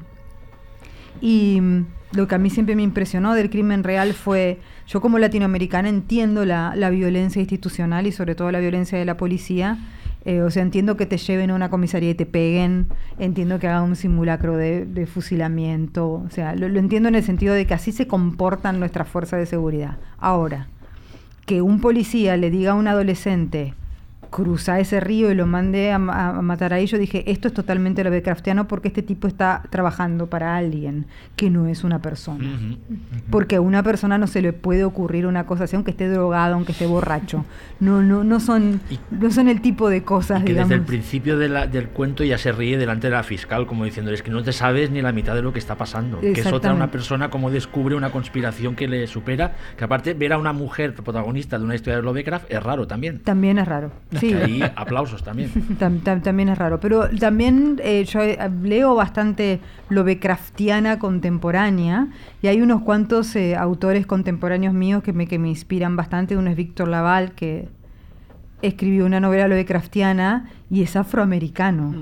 Y mm, lo que a mí siempre me impresionó del crimen real fue, yo como latinoamericana entiendo la, la violencia institucional y sobre todo la violencia de la policía. Eh, o sea, entiendo que te lleven a una comisaría y te peguen, entiendo que hagan un simulacro de, de fusilamiento, o sea, lo, lo entiendo en el sentido de que así se comportan nuestras fuerzas de seguridad. Ahora, que un policía le diga a un adolescente, cruza ese río y lo mande a, a matar ahí, yo dije, esto es totalmente Lovecraftiano porque este tipo está trabajando para alguien que no es una persona. Ujú. Porque a una persona no se le puede ocurrir una cosa así, aunque esté drogado, aunque esté borracho. No, no, no son, Y- no son el tipo de cosas, Y que digamos. desde el principio de la- del cuento ya se ríe delante de la fiscal, como diciendo, es que no te sabes ni la mitad de lo que está pasando. Que es otra una persona como descubre una conspiración que le supera, que aparte ver a una mujer protagonista de una historia de Lovecraft es raro también. También es raro. Sí. Que ahí aplausos también. Tam- tam- también es raro. Pero también eh, yo eh, leo bastante Lovecraftiana contemporánea y hay unos cuantos eh, autores contemporáneos míos que me, que me inspiran bastante. Uno es Víctor Laval, que escribió una novela Lovecraftiana y es afroamericano.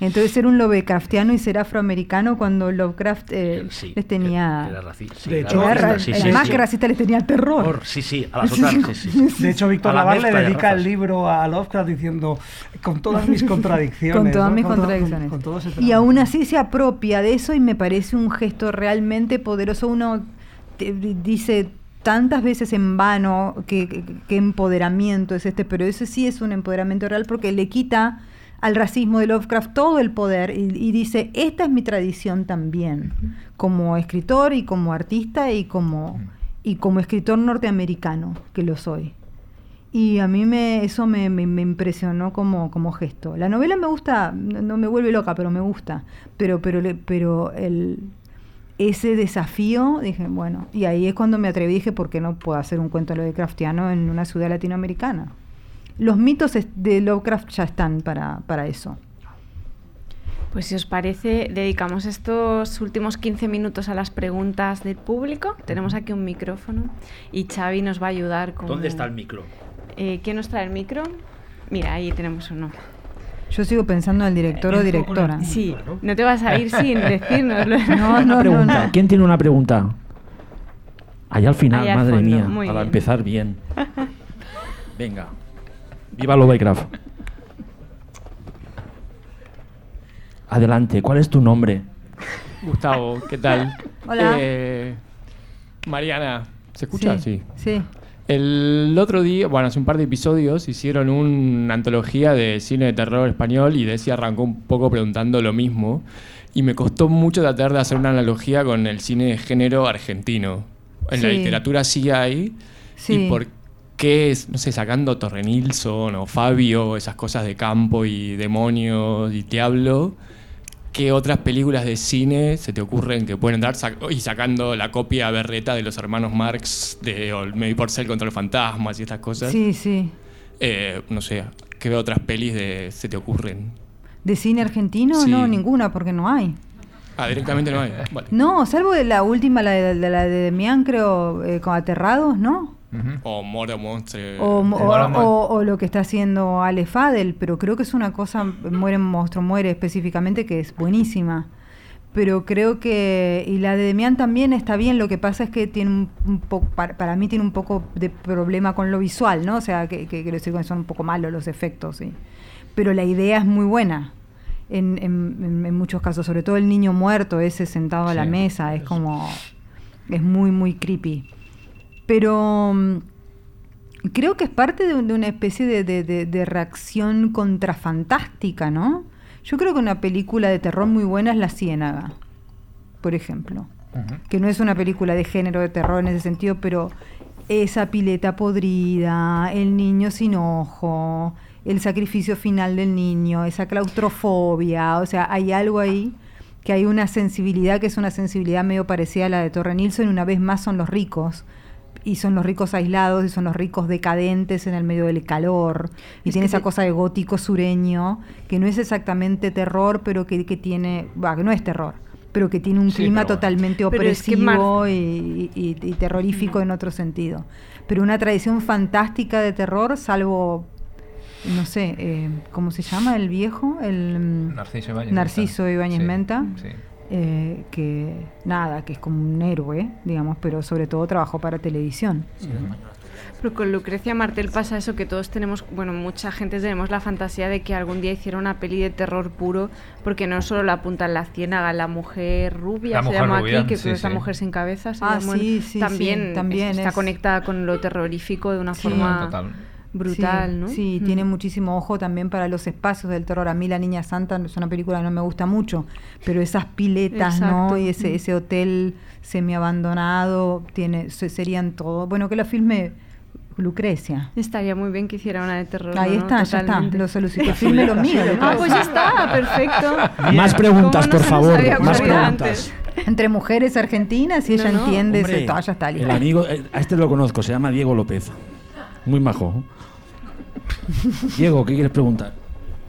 Entonces ser un Lovecraftiano y ser afroamericano cuando Lovecraft eh, Sí, les tenía... era racista. sí, De hecho, era racista, sí, que racista les tenía terror. Horror, Sí, sí, a las otras. sí, sí, sí. De hecho, Víctor Laval le dedica el libro a Lovecraft diciendo con todas mis contradicciones. con todas ¿no? mis Con todo- contradicciones. con- con todo ese y aún así se apropia de eso y me parece un gesto realmente poderoso. Uno te- dice tantas veces en vano que empoderamiento es este, pero ese sí es un empoderamiento real porque le quita al racismo de Lovecraft todo el poder y, dice, esta es mi tradición también, como escritor y como artista y como, y como escritor norteamericano, que lo soy. Y a mí me, eso me, me- impresionó como, como gesto. La novela me gusta, no, me vuelve loca, pero me gusta. Pero, pero, pero el, ese desafío, dije, bueno, y ahí es cuando me atreví, dije, ¿por qué no puedo hacer un cuento de Lovecraftiano en una ciudad latinoamericana? Los mitos de Lovecraft ya están para, para eso. Pues si os parece, dedicamos estos últimos 15 minutos a las preguntas del público. Tenemos aquí un micrófono y Xavi nos va a ayudar con... ¿Dónde está el micro? Eh, ¿Quién nos trae el micro? Mira, ahí tenemos uno. Yo sigo pensando en el director o directora. Sí, no te vas a ir sin decírnoslo. No, no, no, pregunta. no. ¿Quién tiene una pregunta? Allá al final, al madre fondo, mía, para bien. empezar bien. Venga. Viva Lovecraft. Adelante, ¿cuál es tu nombre? Gustavo, ¿qué tal? Hola. Eh, Mariana, ¿se escucha? Sí. Sí. El otro día, bueno, hace un par de episodios hicieron una antología de cine de terror español y Desi arrancó un poco preguntando lo mismo. Y me costó mucho tratar de hacer una analogía con el cine de género argentino. En la literatura sí hay. Sí. ¿Y por qué, es, no sé, sacando Torre Nilsson o Fabio, esas cosas de campo y demonios y diablo? ¿Qué otras películas de cine se te ocurren que pueden entrar sac- y sacando la copia berreta de los hermanos Marx de Olmedo Porcel contra los fantasmas y estas cosas? Sí, sí. Eh, no sé, ¿qué otras pelis de, se te ocurren? ¿De cine argentino? Sí. No, ninguna, porque no hay. Ah, directamente no hay. Vale. No, salvo de la última, la de, de la de Demián, creo, eh, con Aterrados, ¿no? O Moro Monstre. O, lo que está haciendo Ale Fadel, pero creo que es una cosa, Muere Monstruo Muere específicamente, que es buenísima. Pero creo que, y la de Demián también está bien, lo que pasa es que tiene un, un poco, para, para mí tiene un poco de problema con lo visual, ¿no? O sea, que, que quiero decir que son un poco malos los efectos, sí. Pero la idea es muy buena. En, en- en- en muchos casos, sobre todo el niño muerto, ese sentado a la mesa, es como. es muy, muy creepy. Pero mm, creo que es parte de, un- de una especie de, de- de- de reacción contrafantástica, ¿no? Yo creo que una película de terror muy buena es La Ciénaga, por ejemplo. Que no es una película de género de terror en ese sentido, pero esa pileta podrida, el niño sin ojo, el sacrificio final del niño, esa claustrofobia, o sea, hay algo ahí que hay una sensibilidad que es una sensibilidad medio parecida a la de Torre Nilsson y una vez más son los ricos y son los ricos aislados y son los ricos decadentes en el medio del calor y Es tiene esa cosa de gótico sureño que no es exactamente terror pero que, que tiene bah, que no es terror pero que tiene un Sí, clima pero bueno. totalmente Pero es que opresivo Mar- y, y- y terrorífico en otro sentido pero una tradición fantástica de terror salvo no sé eh, cómo se llama el viejo el mm, Narciso Ibáñez. Narciso Menta. Ibáñez Sí, Menta sí. Eh, que nada, que es como un héroe, digamos, pero sobre todo trabajó para televisión. Pero con Lucrecia Martel pasa eso que todos tenemos, bueno, mucha gente tenemos la fantasía de que algún día hiciera una peli de terror puro, porque no solo la apunta en la ciénaga, la mujer rubia La se mujer llama rubia, aquí, que sí, es la sí. mujer sin cabeza, se Ah, llamó en- sí, sí, sí, también, también está es- conectada con lo terrorífico de una Sí. forma Total. Brutal, sí, ¿no? Sí, Mm. tiene muchísimo ojo también para los espacios del terror. A mí La Niña Santa es una película que no me gusta mucho, pero esas piletas, Exacto. ¿no? Y ese, ese hotel semi-abandonado, tiene, se- serían todo. Bueno, que la filme Lucrecia. Estaría muy bien que hiciera una de terror. Ahí ¿no? está, ya está. Lo solicito. Que filme lo mío. Ah, pues ya está, perfecto. Más preguntas, ¿Cómo no por favor. Más preguntas. Entre mujeres argentinas y ella No, entiende, Hombre, se, ya está el listo. amigo, eh, a este lo conozco, se llama Diego López. Muy majo. Diego, ¿qué quieres preguntar?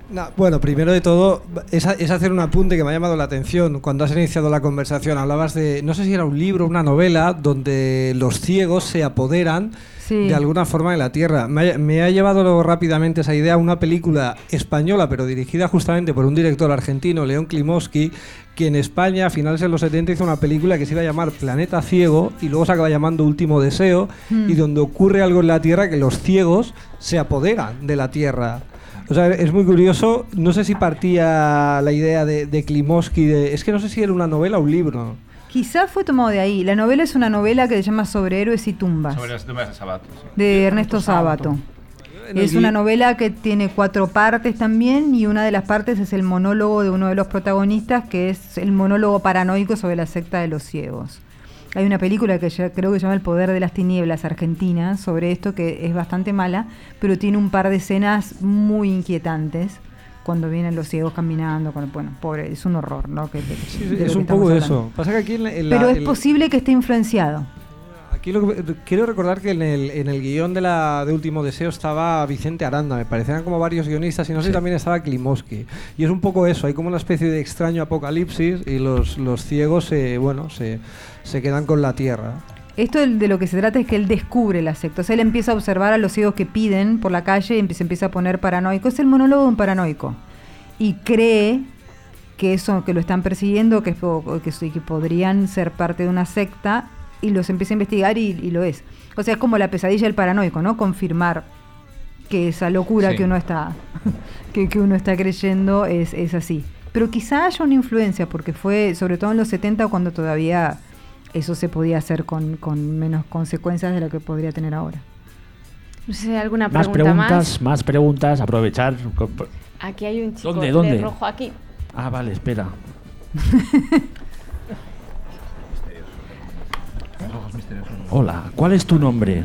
No, bueno, primero de todo, es, es hacer un apunte que me ha llamado la atención. Cuando has iniciado la conversación, hablabas de, no sé si era un libro, una novela, donde los ciegos se apoderan Sí. de alguna forma de la Tierra. Me ha, me ha llevado luego rápidamente esa idea a una película española, pero dirigida justamente por un director argentino, León Klimovsky, que en España a finales de los 70 hizo una película que se iba a llamar Planeta Ciego y luego se acaba llamando Último Deseo Hmm. y donde ocurre algo en la Tierra que los ciegos se apoderan de la Tierra. O sea, es muy curioso. No sé si partía la idea de, de, es que no sé si era una novela o un libro. Quizás fue tomado de ahí. La novela es una novela que se llama Sobre héroes y tumbas. Sobre las tumbas de Sabato. sí. de Ernesto el Es una novela que tiene cuatro partes también y una de las partes es el monólogo de uno de los protagonistas que es el monólogo paranoico sobre la secta de los ciegos. Hay una película que ya creo que se llama El poder de las tinieblas argentina sobre esto que es bastante mala, pero tiene un par de escenas muy inquietantes cuando vienen los ciegos caminando, con, bueno, pobre, es un horror, ¿no? Que, de- Sí, de lo es un poco eso. hablando. Pasa que aquí en la- en la- Pero es el- posible que esté influenciado. Aquí lo que, quiero recordar que en el, en el guion de la de Último Deseo estaba Vicente Aranda, me parecían como varios guionistas y no sé si también estaba Klimovsky. Y es un poco eso, hay como una especie de extraño apocalipsis y los, los ciegos se, bueno, se, se quedan con la tierra. Esto de- lo que se trata es que él descubre la secta. O sea, él empieza a observar a los ciegos que piden por la calle y se empieza a poner paranoico. Es el monólogo de un paranoico. Y cree que eso, que lo están persiguiendo, que, es que, que podrían ser parte de una secta, y los empieza a investigar y, y lo es. O sea, es como la pesadilla del paranoico, ¿no? Confirmar que esa locura Sí. que uno está que, que uno está creyendo es, es así. Pero quizá haya una influencia, porque fue sobre todo en los 70 cuando todavía eso se podía hacer con, con menos consecuencias de lo que podría tener ahora. No sé si hay alguna Más pregunta preguntas, más preguntas, aprovechar. Más. Aquí hay un chico ¿Dónde, de dónde? rojo aquí. Ah, vale, espera. Hola, ¿cuál es tu nombre?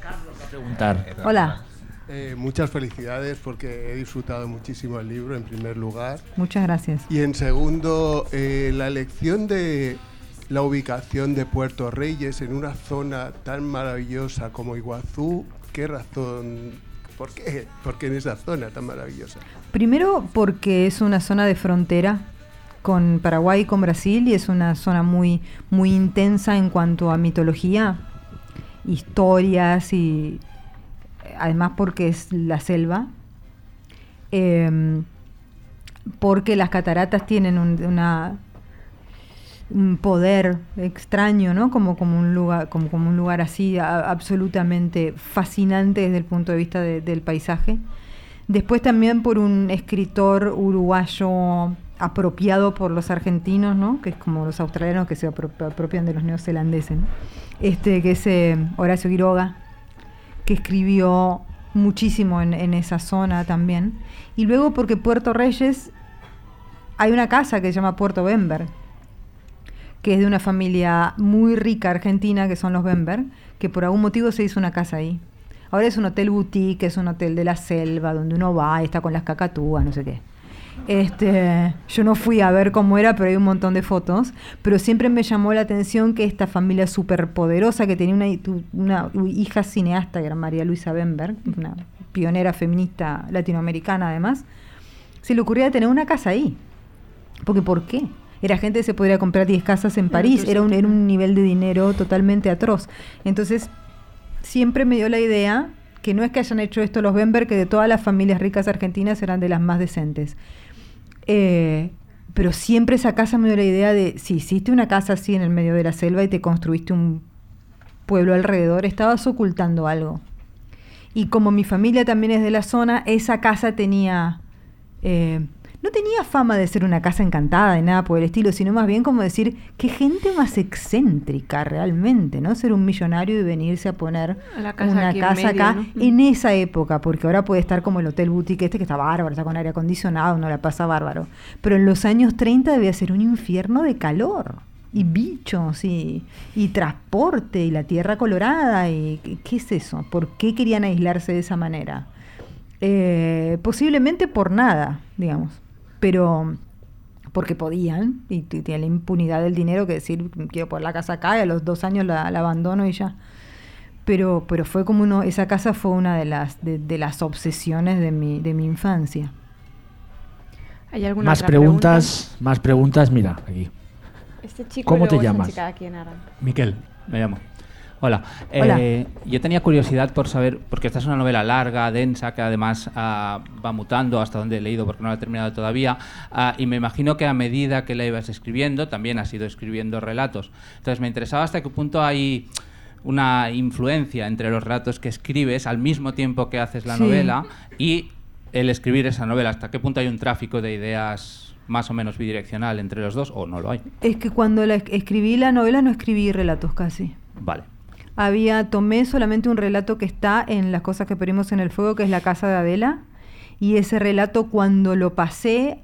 Carlos, a preguntar. Hola, Eh, muchas felicidades porque he disfrutado muchísimo el libro en primer lugar. muchas gracias. Y en segundo, eh, la elección de la ubicación de Puerto Reyes en una zona tan maravillosa como Iguazú, ¿qué razón? ¿Por qué? ¿Por qué en esa zona tan maravillosa? Primero porque es una zona de frontera con Paraguay y con Brasil y es una zona muy, muy intensa en cuanto a mitología, historias y además porque es la selva. Em, porque las cataratas tienen un, una- un poder extraño, ¿no? Como, como, un, lugar, como, como un lugar así absolutamente fascinante desde el punto de vista de- del paisaje. Después también por un escritor uruguayo apropiado por los argentinos, ¿no? Que es como los australianos que se apro- apropian de los neozelandeses. Este, que es eh, Horacio Quiroga, que escribió muchísimo en, en esa zona también. Y luego porque Puerto Reyes hay una casa que se llama Puerto Bember, que es de una familia muy rica argentina, que son los Bember, que por algún motivo se hizo una casa ahí. Ahora es un hotel boutique, es un hotel de la selva, donde uno va y está con las cacatúas, no sé qué. Este, yo no fui a ver cómo era, pero hay un montón de fotos. Pero siempre me llamó la atención que esta familia súper poderosa, que tenía una, hija cineasta, que era María Luisa Bemberg, una pionera feminista latinoamericana además, se le ocurría tener una casa ahí. Porque ¿por qué? Era gente que se podría comprar 10 casas en París, era un, era un nivel de dinero totalmente atroz. Entonces, siempre me dio la idea que no es que hayan hecho esto los Bember, que de todas las familias ricas argentinas eran de las más decentes. Eh, pero siempre esa casa me dio la idea de, si hiciste una casa así en el medio de la selva y te construiste un pueblo alrededor, estabas ocultando algo. Y como mi familia también es de la zona, esa casa tenía... eh, no tenía fama de ser una casa encantada, de nada por el estilo, sino más bien como decir, qué gente más excéntrica realmente, ¿no? Ser un millonario y venirse a poner La casa una casa medio, acá ¿no? en esa época, porque ahora puede estar como el Hotel Boutique este que está bárbaro, está con aire acondicionado, no la pasa bárbaro. Pero en los años 30 debía ser un infierno de calor. Y bichos, y, y transporte, y la tierra colorada, y ¿qué- ¿qué es eso? ¿Por qué querían aislarse de esa manera? Eh, posiblemente por nada, digamos, pero porque podían, y t- tienen la impunidad del dinero que decir, quiero poner la casa acá, y a los dos años la, la abandono y ya. Pero, pero fue como uno, esa casa fue una de las, de, de las obsesiones de mi, de mi infancia. ¿Hay alguna Más otra preguntas, más preguntas, mira, aquí. Este chico ¿Cómo y te llamas? Miquel, me llamo. Hola. Hola. Eh, yo tenía curiosidad por saber, porque esta es una novela larga, densa, que además ah, va mutando hasta donde he leído porque no la he terminado todavía, ah, y me imagino que a medida que la ibas escribiendo, también has ido escribiendo relatos. Entonces me interesaba hasta qué punto hay una influencia entre los relatos que escribes al mismo tiempo que haces la Sí. novela y el escribir esa novela. ¿Hasta qué punto hay un tráfico de ideas más o menos bidireccional entre los dos o no lo hay? Es que cuando la, escribí la novela no escribí relatos casi. Vale. Había, tomé solamente un relato que está en Las cosas que pedimos en el fuego, que es La casa de Adela, y ese relato cuando lo pasé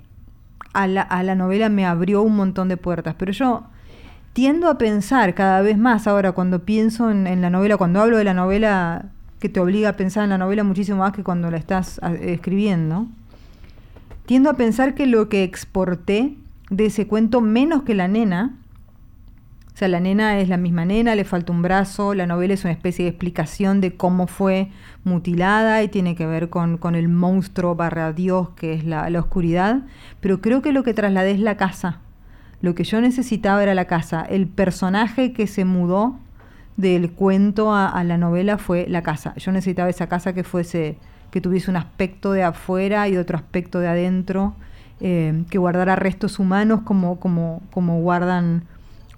a la, a la novela me abrió un montón de puertas, pero yo tiendo a pensar cada vez más ahora cuando pienso en, en la novela, cuando hablo de la novela que te obliga a pensar en la novela muchísimo más que cuando la estás escribiendo, tiendo a pensar que lo que exporté de ese cuento menos que la nena, o sea, la nena es la misma nena, le falta un brazo, la novela es una especie de explicación de cómo fue mutilada y tiene que ver con, con el monstruo barra Dios que es la, la oscuridad, pero creo que lo que trasladé es la casa. Lo que yo necesitaba era la casa. El personaje que se mudó del cuento a, la novela fue la casa. Yo necesitaba esa casa que fuese, que tuviese un aspecto de afuera y otro aspecto de adentro, eh, que guardara restos humanos como, como, como guardan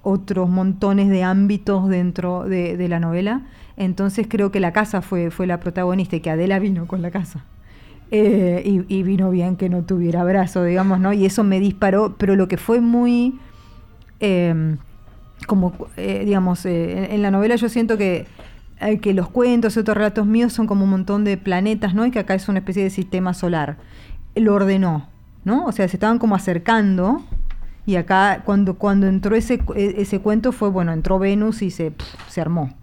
otros montones de ámbitos dentro de, la novela. Entonces creo que la casa fue, fue la protagonista y que Adela vino con la casa. Eh, y, vino bien que no tuviera brazo, digamos, ¿no? Y eso me disparó, pero lo que fue muy, eh, como, eh, digamos, eh, en, en la novela yo siento que, que los cuentos y otros relatos míos son como un montón de planetas, ¿no? Y que acá es una especie de sistema solar. Lo ordenó, ¿no? O sea, se estaban como acercando y acá cuando, cuando entró ese, e- ese cuento fue, bueno, entró Venus y se, pf, se armó,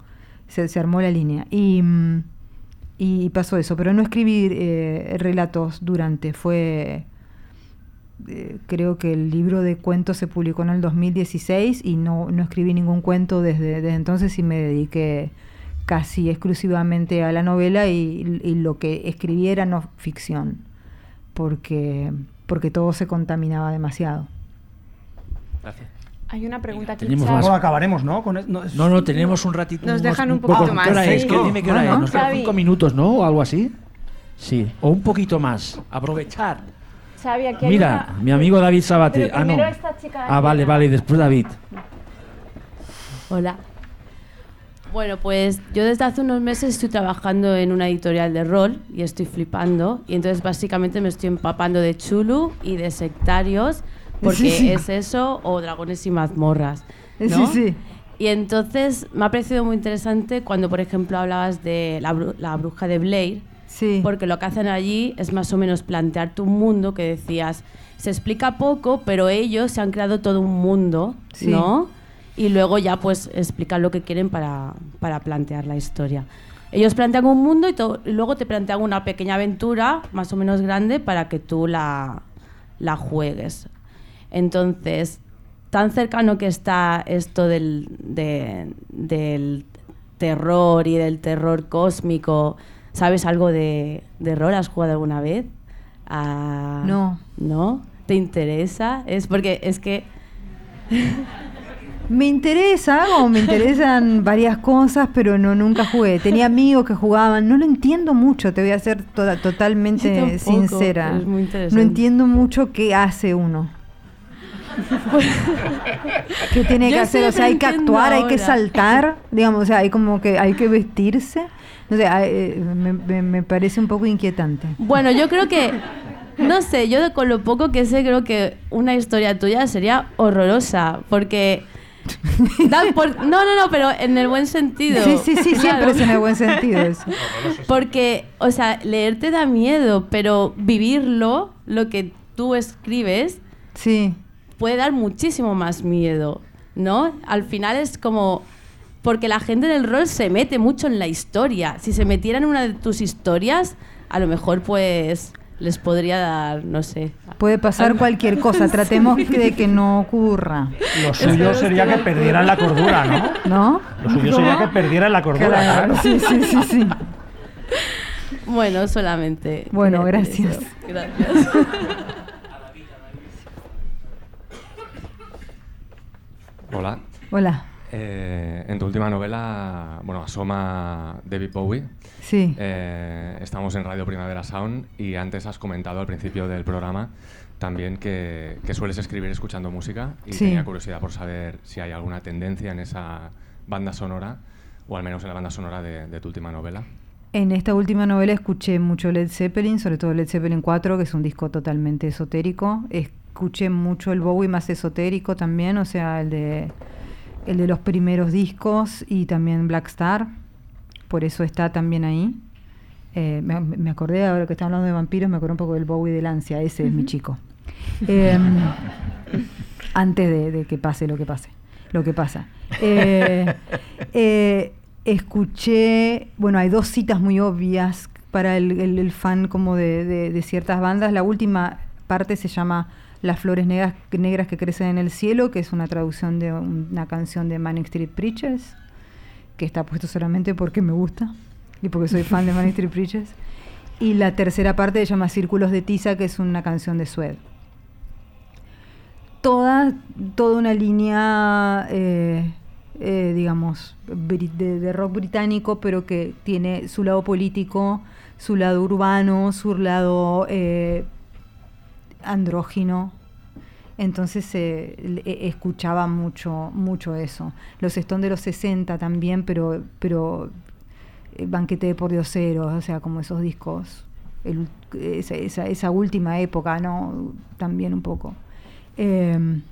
se, se armó la línea. Y, y pasó eso, pero no escribí eh, relatos durante, fue... eh, creo que el libro de cuentos se publicó en el 2016 y no, no escribí ningún cuento desde, desde entonces y me dediqué casi exclusivamente a la novela y, y lo que escribí era no ficción, porque, porque todo se contaminaba demasiado. Gracias. Hay una pregunta aquí. Más. Acabaremos, ¿no? Con es- no, es- No, no, tenemos un ratito. Nos dejan un poco- poquito más, ¿Qué hora es? Que dime qué hora No, es. no. Nos quedan cinco minutos, ¿no? O algo así. Sí. O un poquito más. Aprovechar. Xavi, aquí hay Mira, una- mi amigo David Sabate. Pero Ah, no. primero esta chica Ah, vale, vale. Y después David. Hola. Bueno, pues yo desde hace unos meses estoy trabajando en una editorial de rol y estoy flipando. Y entonces básicamente me estoy empapando de chulu y de sectarios, porque Sí, sí. es eso o dragones y mazmorras. Sí, ¿no? sí. Y entonces me ha parecido muy interesante cuando, por ejemplo, hablabas de la, bru- la bruja de Blair, Sí. porque lo que hacen allí es más o menos plantearte un mundo que decías, se explica poco, pero ellos se han creado todo un mundo, Sí. ¿no? Y luego ya pues explican lo que quieren para, para plantear la historia. Ellos plantean un mundo y, y luego te plantean una pequeña aventura más o menos grande para que tú la, la juegues. Entonces, tan cercano que está esto del, de- del terror y del terror cósmico, ¿sabes algo de, de rol? ¿Has jugado alguna vez? Ah, No. ¿No? ¿Te interesa? Es porque es que... Me interesa, o me interesan varias cosas, pero no nunca jugué. Tenía amigos que jugaban, no lo entiendo mucho, te voy a ser toda- totalmente sincera. pero es muy no entiendo mucho qué hace uno. ¿Qué tiene Yo que sí hacer? O sea, hay que actuar, hay que ahora. saltar, digamos, o sea, hay como que hay que vestirse. No sé, hay- eh, me, me- me parece un poco inquietante. Bueno, yo creo que... No sé, yo de- con lo poco que sé creo que una historia tuya sería horrorosa, porque... por- no, no, no, pero en el buen sentido. Sí, sí, sí, siempre Claro. es en el buen sentido eso. Porque, o sea, leerte da miedo, pero vivirlo, lo que tú escribes, Sí. Puede dar muchísimo más miedo, ¿no? Al final es como... Porque la gente del rol se mete mucho en la historia. Si se metiera en una de tus historias, a lo mejor pues les podría dar, no sé. Puede pasar cualquier cosa, tratemos de que no ocurra. Lo suyo sería que perdieran la cordura, ¿no? ¿No? Lo suyo sería que perdieran la cordura, Claro, claro. sí, sí, sí, sí. Bueno, solamente. Bueno, gracias. Gracias. Hola. Hola. Eh, en tu última novela, bueno, asoma David Bowie. Sí. Eh, estamos en Radio Primavera Sound y antes has comentado al principio del programa también que, que sueles escribir escuchando música y Sí. tenía curiosidad por saber si hay alguna tendencia en esa banda sonora o al menos en la banda sonora de, de tu última novela. En esta última novela escuché mucho Led Zeppelin, sobre todo Led Zeppelin 4, que es un disco totalmente esotérico. Escuché mucho el Bowie más esotérico también, o sea, el de, el de los primeros discos y también Black Star. Por eso está también ahí. Eh, me, me acordé ahora que estamos hablando de vampiros, me acordé un poco del Bowie del ansia, ese es mi chico. Em, antes de, de que pase lo que pase, lo que pasa. Eh, eh, escuché, bueno, hay dos citas muy obvias para el, el- el fan como de, de- de ciertas bandas. La última parte se llama Las flores negras, negras que crecen en el cielo, que es una traducción de un- una canción de Manic Street Preachers, que está puesto solamente porque me gusta y porque soy fan de Manic Street Preachers. Y la tercera parte se llama Círculos de Tiza, que es una canción de Sued. Toda, toda una línea, eh, eh, digamos, de rock británico, pero que tiene su lado político, su lado urbano, su lado eh, andrógino. Entonces le- eh, escuchaba mucho, mucho eso. Los Stones de los 60 también, pero, pero eh, Banquete de Pordioseros, o sea, como esos discos, esa, esa- última época, ¿no? También un poco. Em,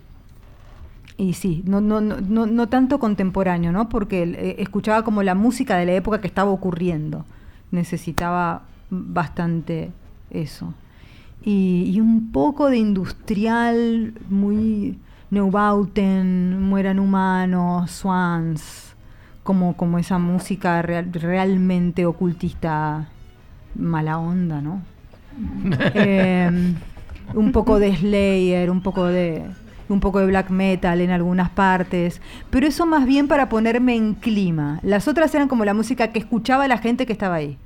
y sí, no, no, no, no, no tanto contemporáneo, ¿no? Porque eh, escuchaba como la música de la época que estaba ocurriendo. Necesitaba bastante eso. Y, y un poco de industrial, muy Neubauten, Mueran Humanos, Swans, como, como esa música real- realmente ocultista, mala onda, ¿no? Em, un poco de Slayer, un poco de un poco de black metal en algunas partes, pero eso más bien para ponerme en clima. Las otras eran como la música que escuchaba la gente que estaba ahí.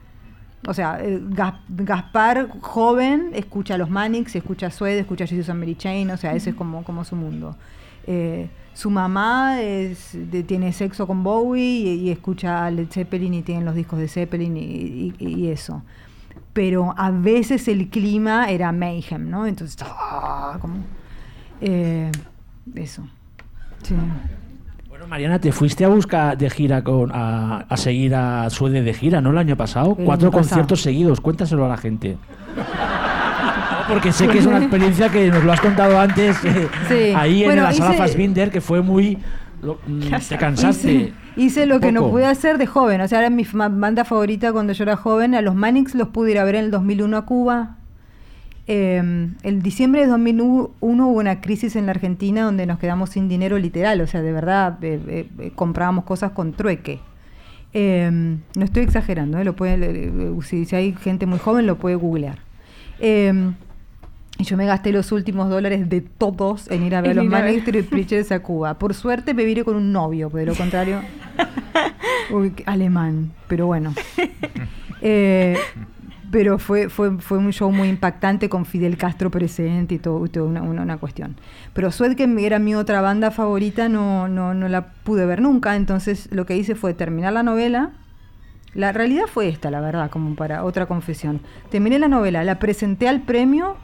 O sea, eh, Gas- Gaspar, joven, escucha a los Manix, escucha a Suede, escucha a Jesus and Mary Chain, o sea, ese es como, como su mundo. Eh, su mamá es, de- tiene sexo con Bowie y, y escucha a Led Zeppelin y tienen los discos de Zeppelin y, y- y eso. Pero a veces el clima era mayhem, ¿no? Entonces, ¡ah! como, eh, eso. Sí. Bueno, Mariana, te fuiste a buscar de gira con a, a seguir a Suede de gira, ¿no? El año pasado. El Cuatro año pasado. conciertos seguidos. Cuéntaselo a la gente. Porque sé que es una experiencia que nos lo has contado antes eh, Sí. ahí Bueno, en la sala hice- Fassbinder, que fue muy... lo- mm, te cansaste. Hice, hice lo que no pude hacer de joven. O sea, era mi banda favorita cuando yo era joven. A los Manix los pude ir a ver en el 2001 a Cuba. Eh, el diciembre de 2001 hubo una crisis en la Argentina donde nos quedamos sin dinero literal. O sea, de verdad, eh, eh, eh, comprábamos cosas con trueque. Eh, no estoy exagerando, lo si, si hay gente muy joven lo puede googlear. Eh, y yo me gasté los últimos dólares de todos en ir a ver a En los. Manic Street Preachers a Cuba. Por suerte me vine con un novio, porque de lo contrario, uy, alemán, pero bueno. Pero fue, fue, fue un show muy impactante con Fidel Castro presente y todo, y toda una, una- una cuestión. Pero Sued, que era mi otra banda favorita, no, no, no la pude ver nunca. Entonces lo que hice fue terminar la novela. La realidad fue esta, la verdad, como para otra confesión. Terminé la novela, la presenté al premio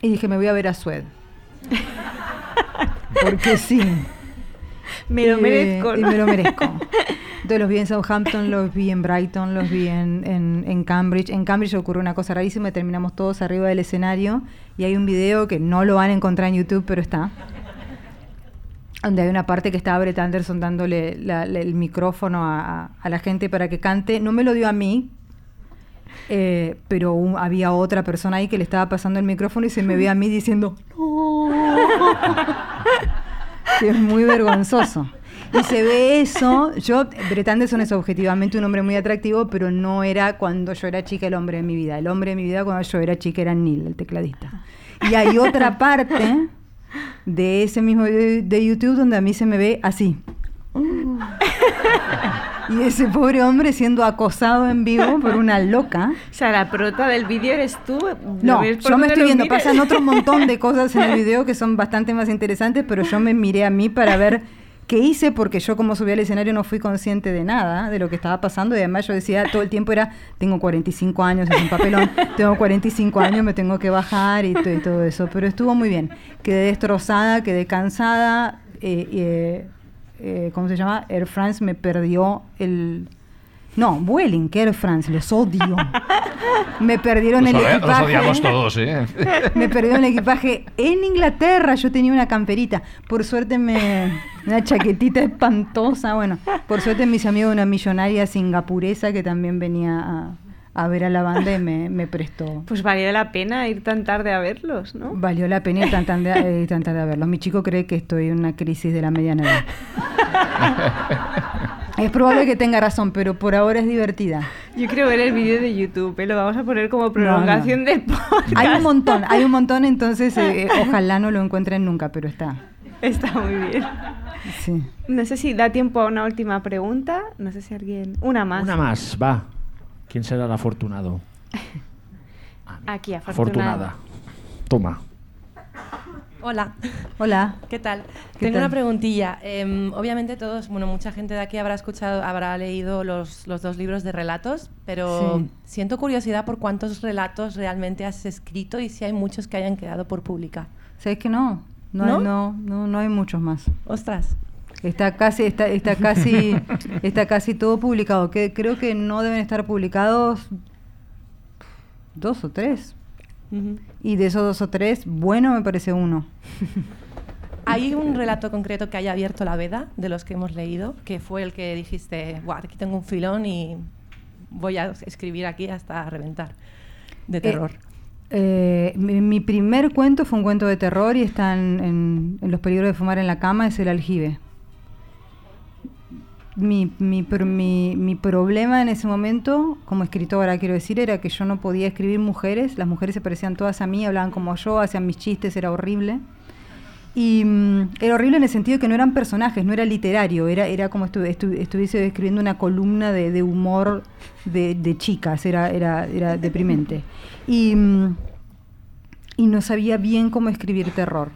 y dije, me voy a ver a Sued. Porque sí. Me lo Eh, merezco, Y ¿no? me lo merezco. Entonces los vi en Southampton, los vi en Brighton, los vi en, en- en Cambridge. En Cambridge ocurrió una cosa rarísima, y terminamos todos arriba del escenario y hay un video que no lo van a encontrar en YouTube, pero está. Donde hay una parte que estaba Brett Anderson dándole la- la- el micrófono a, la gente para que cante. No me lo dio a mí, eh, pero un- había otra persona ahí que le estaba pasando el micrófono y se me ve a mí diciendo, es muy vergonzoso. Y se ve eso. Yo, Brett Anderson es objetivamente un hombre muy atractivo, pero no era cuando yo era chica el hombre de mi vida. El hombre de mi vida cuando yo era chica era Neil, el tecladista. Y hay otra parte de ese mismo video de YouTube donde a mí se me ve así. Y ese pobre hombre siendo acosado en vivo por una loca. O sea, la prota del vídeo eres tú. No, ¿lo ves por yo me estoy viendo, pasan otro montón de cosas en el video que son bastante más interesantes, pero yo me miré a mí para ver qué hice, porque yo como subí al escenario no fui consciente de nada, de lo que estaba pasando, y además yo decía todo el tiempo era, tengo 45 años, es un papelón, tengo 45 años, me tengo que bajar y, y todo eso, pero estuvo muy bien. Quedé destrozada, quedé cansada, eh, eh, eh, ¿cómo se llama? Air France me perdió el... No, Vueling, que Air France, los odio. Me perdieron Los, el equipaje. los odiamos todos, ¿eh? Me perdieron el equipaje en Inglaterra. Yo tenía una camperita. Por suerte me. Una chaquetita espantosa. Bueno, por suerte mis amigos, una millonaria singapuresa que también venía a, a ver a la banda y me, me prestó. Pues valió la pena ir tan tarde a verlos, ¿no? Valió la pena ir tan, tan, de, eh, tan tarde a verlos. Mi chico cree que estoy en una crisis de la mediana edad. Es probable que tenga razón, pero por ahora es divertida. Yo quiero ver el vídeo de YouTube, ¿eh? lo vamos a poner como prolongación del podcast. Hay un montón, hay un montón, entonces eh, ojalá no lo encuentren nunca, pero está. Está muy bien. Sí. No sé si da tiempo a una última pregunta. No sé si alguien. Una más. Una más, va. ¿Quién será el afortunado? Aquí, afortunada. Afortunada. Toma. Hola. Hola. ¿Qué tal? ¿Qué Tengo tal? una preguntilla. Em, obviamente todos, bueno, mucha gente de aquí habrá escuchado, habrá leído los, los dos libros de relatos, pero Sí. siento curiosidad por cuántos relatos realmente has escrito y si hay muchos que hayan quedado por publicar. ¿Sabes que no? No, ¿No? Hay, no, no, no hay muchos más. Ostras. Está casi, está, está casi, está casi todo publicado. Que creo que no deben estar publicados dos o tres. Y de esos dos o tres, bueno me parece uno. ¿Hay un relato concreto que haya abierto la veda de los que hemos leído? Que fue el que dijiste, Buah, aquí tengo un filón y voy a escribir aquí hasta reventar. De terror. Eh, mi, mi primer cuento fue un cuento de terror y está en, en- en Los peligros de fumar en la cama, es el aljibe. Mi, mi, mi- mi problema en ese momento, como escritora quiero decir, era que yo no podía escribir mujeres, las mujeres se parecían todas a mí, hablaban como yo, hacían mis chistes, era horrible. Y mm, era horrible en el sentido de que no eran personajes, no era literario, era, era como estu- estu- estuviese escribiendo una columna de, humor de, de chicas, era, era, era deprimente. Y, mm, y no sabía bien cómo escribir terror.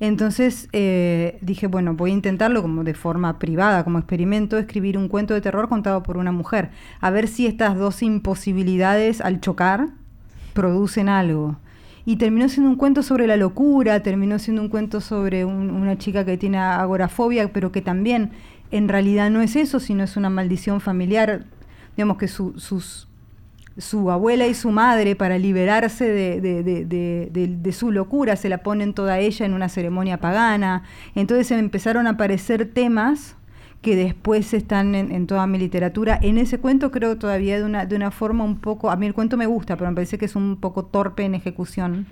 Entonces eh, dije, bueno, voy a intentarlo como de forma privada, como experimento, escribir un cuento de terror contado por una mujer. A ver si estas dos imposibilidades al chocar producen algo. Y terminó siendo un cuento sobre la locura, terminó siendo un cuento sobre un- una chica que tiene agorafobia, pero que también en realidad no es eso, sino es una maldición familiar. Digamos que su- sus, su abuela y su madre, para liberarse de, de- de- de- su locura, se la ponen toda ella en una ceremonia pagana. Entonces empezaron a aparecer temas que después están en, en toda mi literatura. En ese cuento creo todavía de una, de una forma un poco, a mí el cuento me gusta, pero me parece que es un poco torpe en ejecución.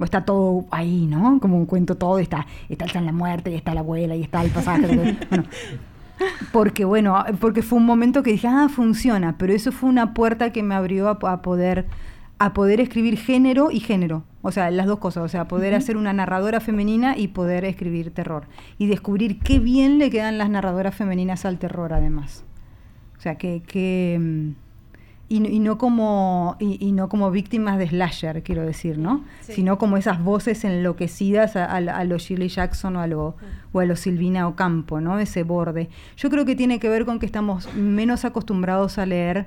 O está todo ahí, ¿no? Como un cuento todo, está, está el San la muerte, y está la abuela, y está el pasaje. bueno, porque bueno, porque fue un momento que dije, ah, funciona, pero eso fue una puerta que me abrió a, a poder a poder escribir género y género, o sea, las dos cosas, o sea, poder hacer una narradora femenina y poder escribir terror. Y descubrir qué bien le quedan las narradoras femeninas al terror además. O sea, que, que mm, y, no- y no como y, y no como víctimas de slasher, quiero decir, ¿no? Sí. Sino como esas voces enloquecidas a, a, a lo Shirley Jackson o a lo, o a lo Silvina Ocampo, ¿no? Ese borde. Yo creo que tiene que ver con que estamos menos acostumbrados a leer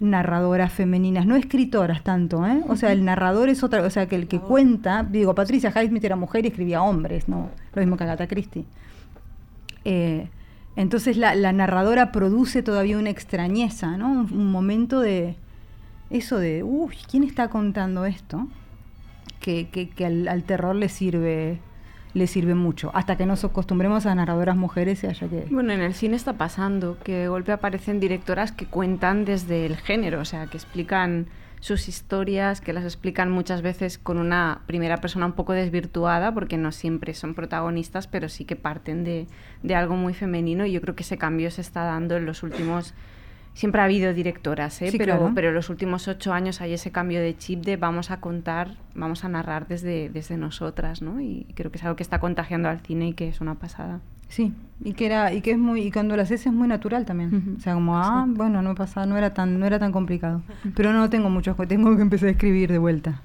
narradoras femeninas, no escritoras tanto, ¿eh? O sea, el narrador es otra, o sea, que el que cuenta, digo, Patricia Highsmith era mujer y escribía hombres, ¿no? Lo mismo que Agatha Christie. Eh, entonces la, narradora produce todavía una extrañeza, ¿no? Un, un momento de eso de, uy, ¿quién está contando esto? Que, que- que al, al terror le sirve, le sirve mucho. Hasta que nos acostumbremos a narradoras mujeres y haya que. Bueno, en el cine está pasando que de golpe aparecen directoras que cuentan desde el género, o sea, que explican sus historias, que las explican muchas veces con una primera persona un poco desvirtuada, porque no siempre son protagonistas, pero sí que parten de, de algo muy femenino y yo creo que ese cambio se está dando en los últimos... Siempre ha habido directoras, ¿eh? Sí, pero, claro. pero en los últimos ocho años hay ese cambio de chip de vamos a contar, vamos a narrar desde, desde nosotras, ¿no? Y creo que es algo que está contagiando al cine y que es una pasada. Sí, y que era, y que es muy, y cuando lo haces es muy natural también. O sea, como, ah, bueno, no pasa, no era tan, no era tan complicado. Pero no tengo muchos, tengo que empezar a escribir de vuelta.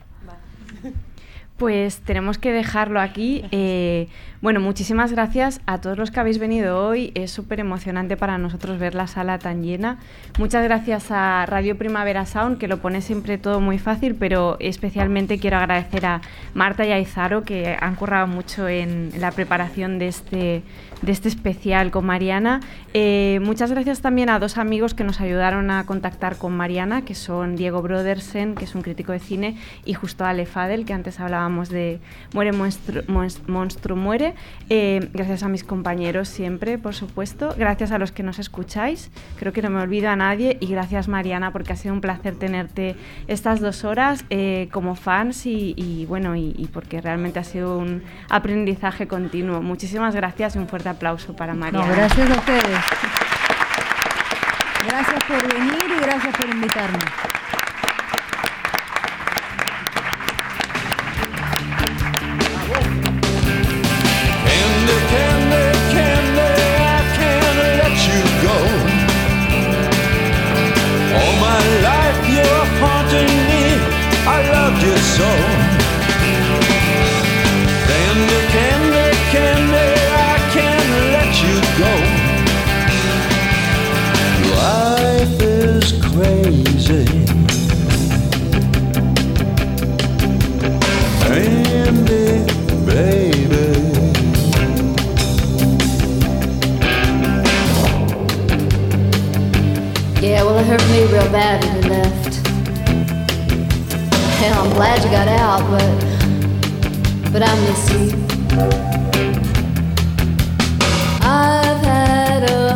Pues tenemos que dejarlo aquí. Eh, bueno, muchísimas gracias a todos los que habéis venido hoy. Es súper emocionante para nosotros ver la sala tan llena. Muchas gracias a Radio Primavera Sound, que lo pone siempre todo muy fácil, pero especialmente quiero agradecer a Marta y a Izaro, que han currado mucho en la preparación de este, de este especial con Mariana. Eh, muchas gracias también a dos amigos que nos ayudaron a contactar con Mariana, que son Diego Brodersen, que es un crítico de cine, y justo Ale Fadel, que antes hablábamos de Muere Monstruo, Monstruo Muere. Eh, gracias a mis compañeros siempre, por supuesto. Gracias a los que nos escucháis. Creo que no me olvido a nadie. Y gracias, Mariana, porque ha sido un placer tenerte estas dos horas eh, como fans y, y, bueno, y, y porque realmente ha sido un aprendizaje continuo. Muchísimas gracias y un fuerte aplauso para. No, gracias a ustedes. Gracias por venir y gracias por invitarme. hurt me real bad when you left. Hell, I'm glad you got out, but but I miss you. I've had a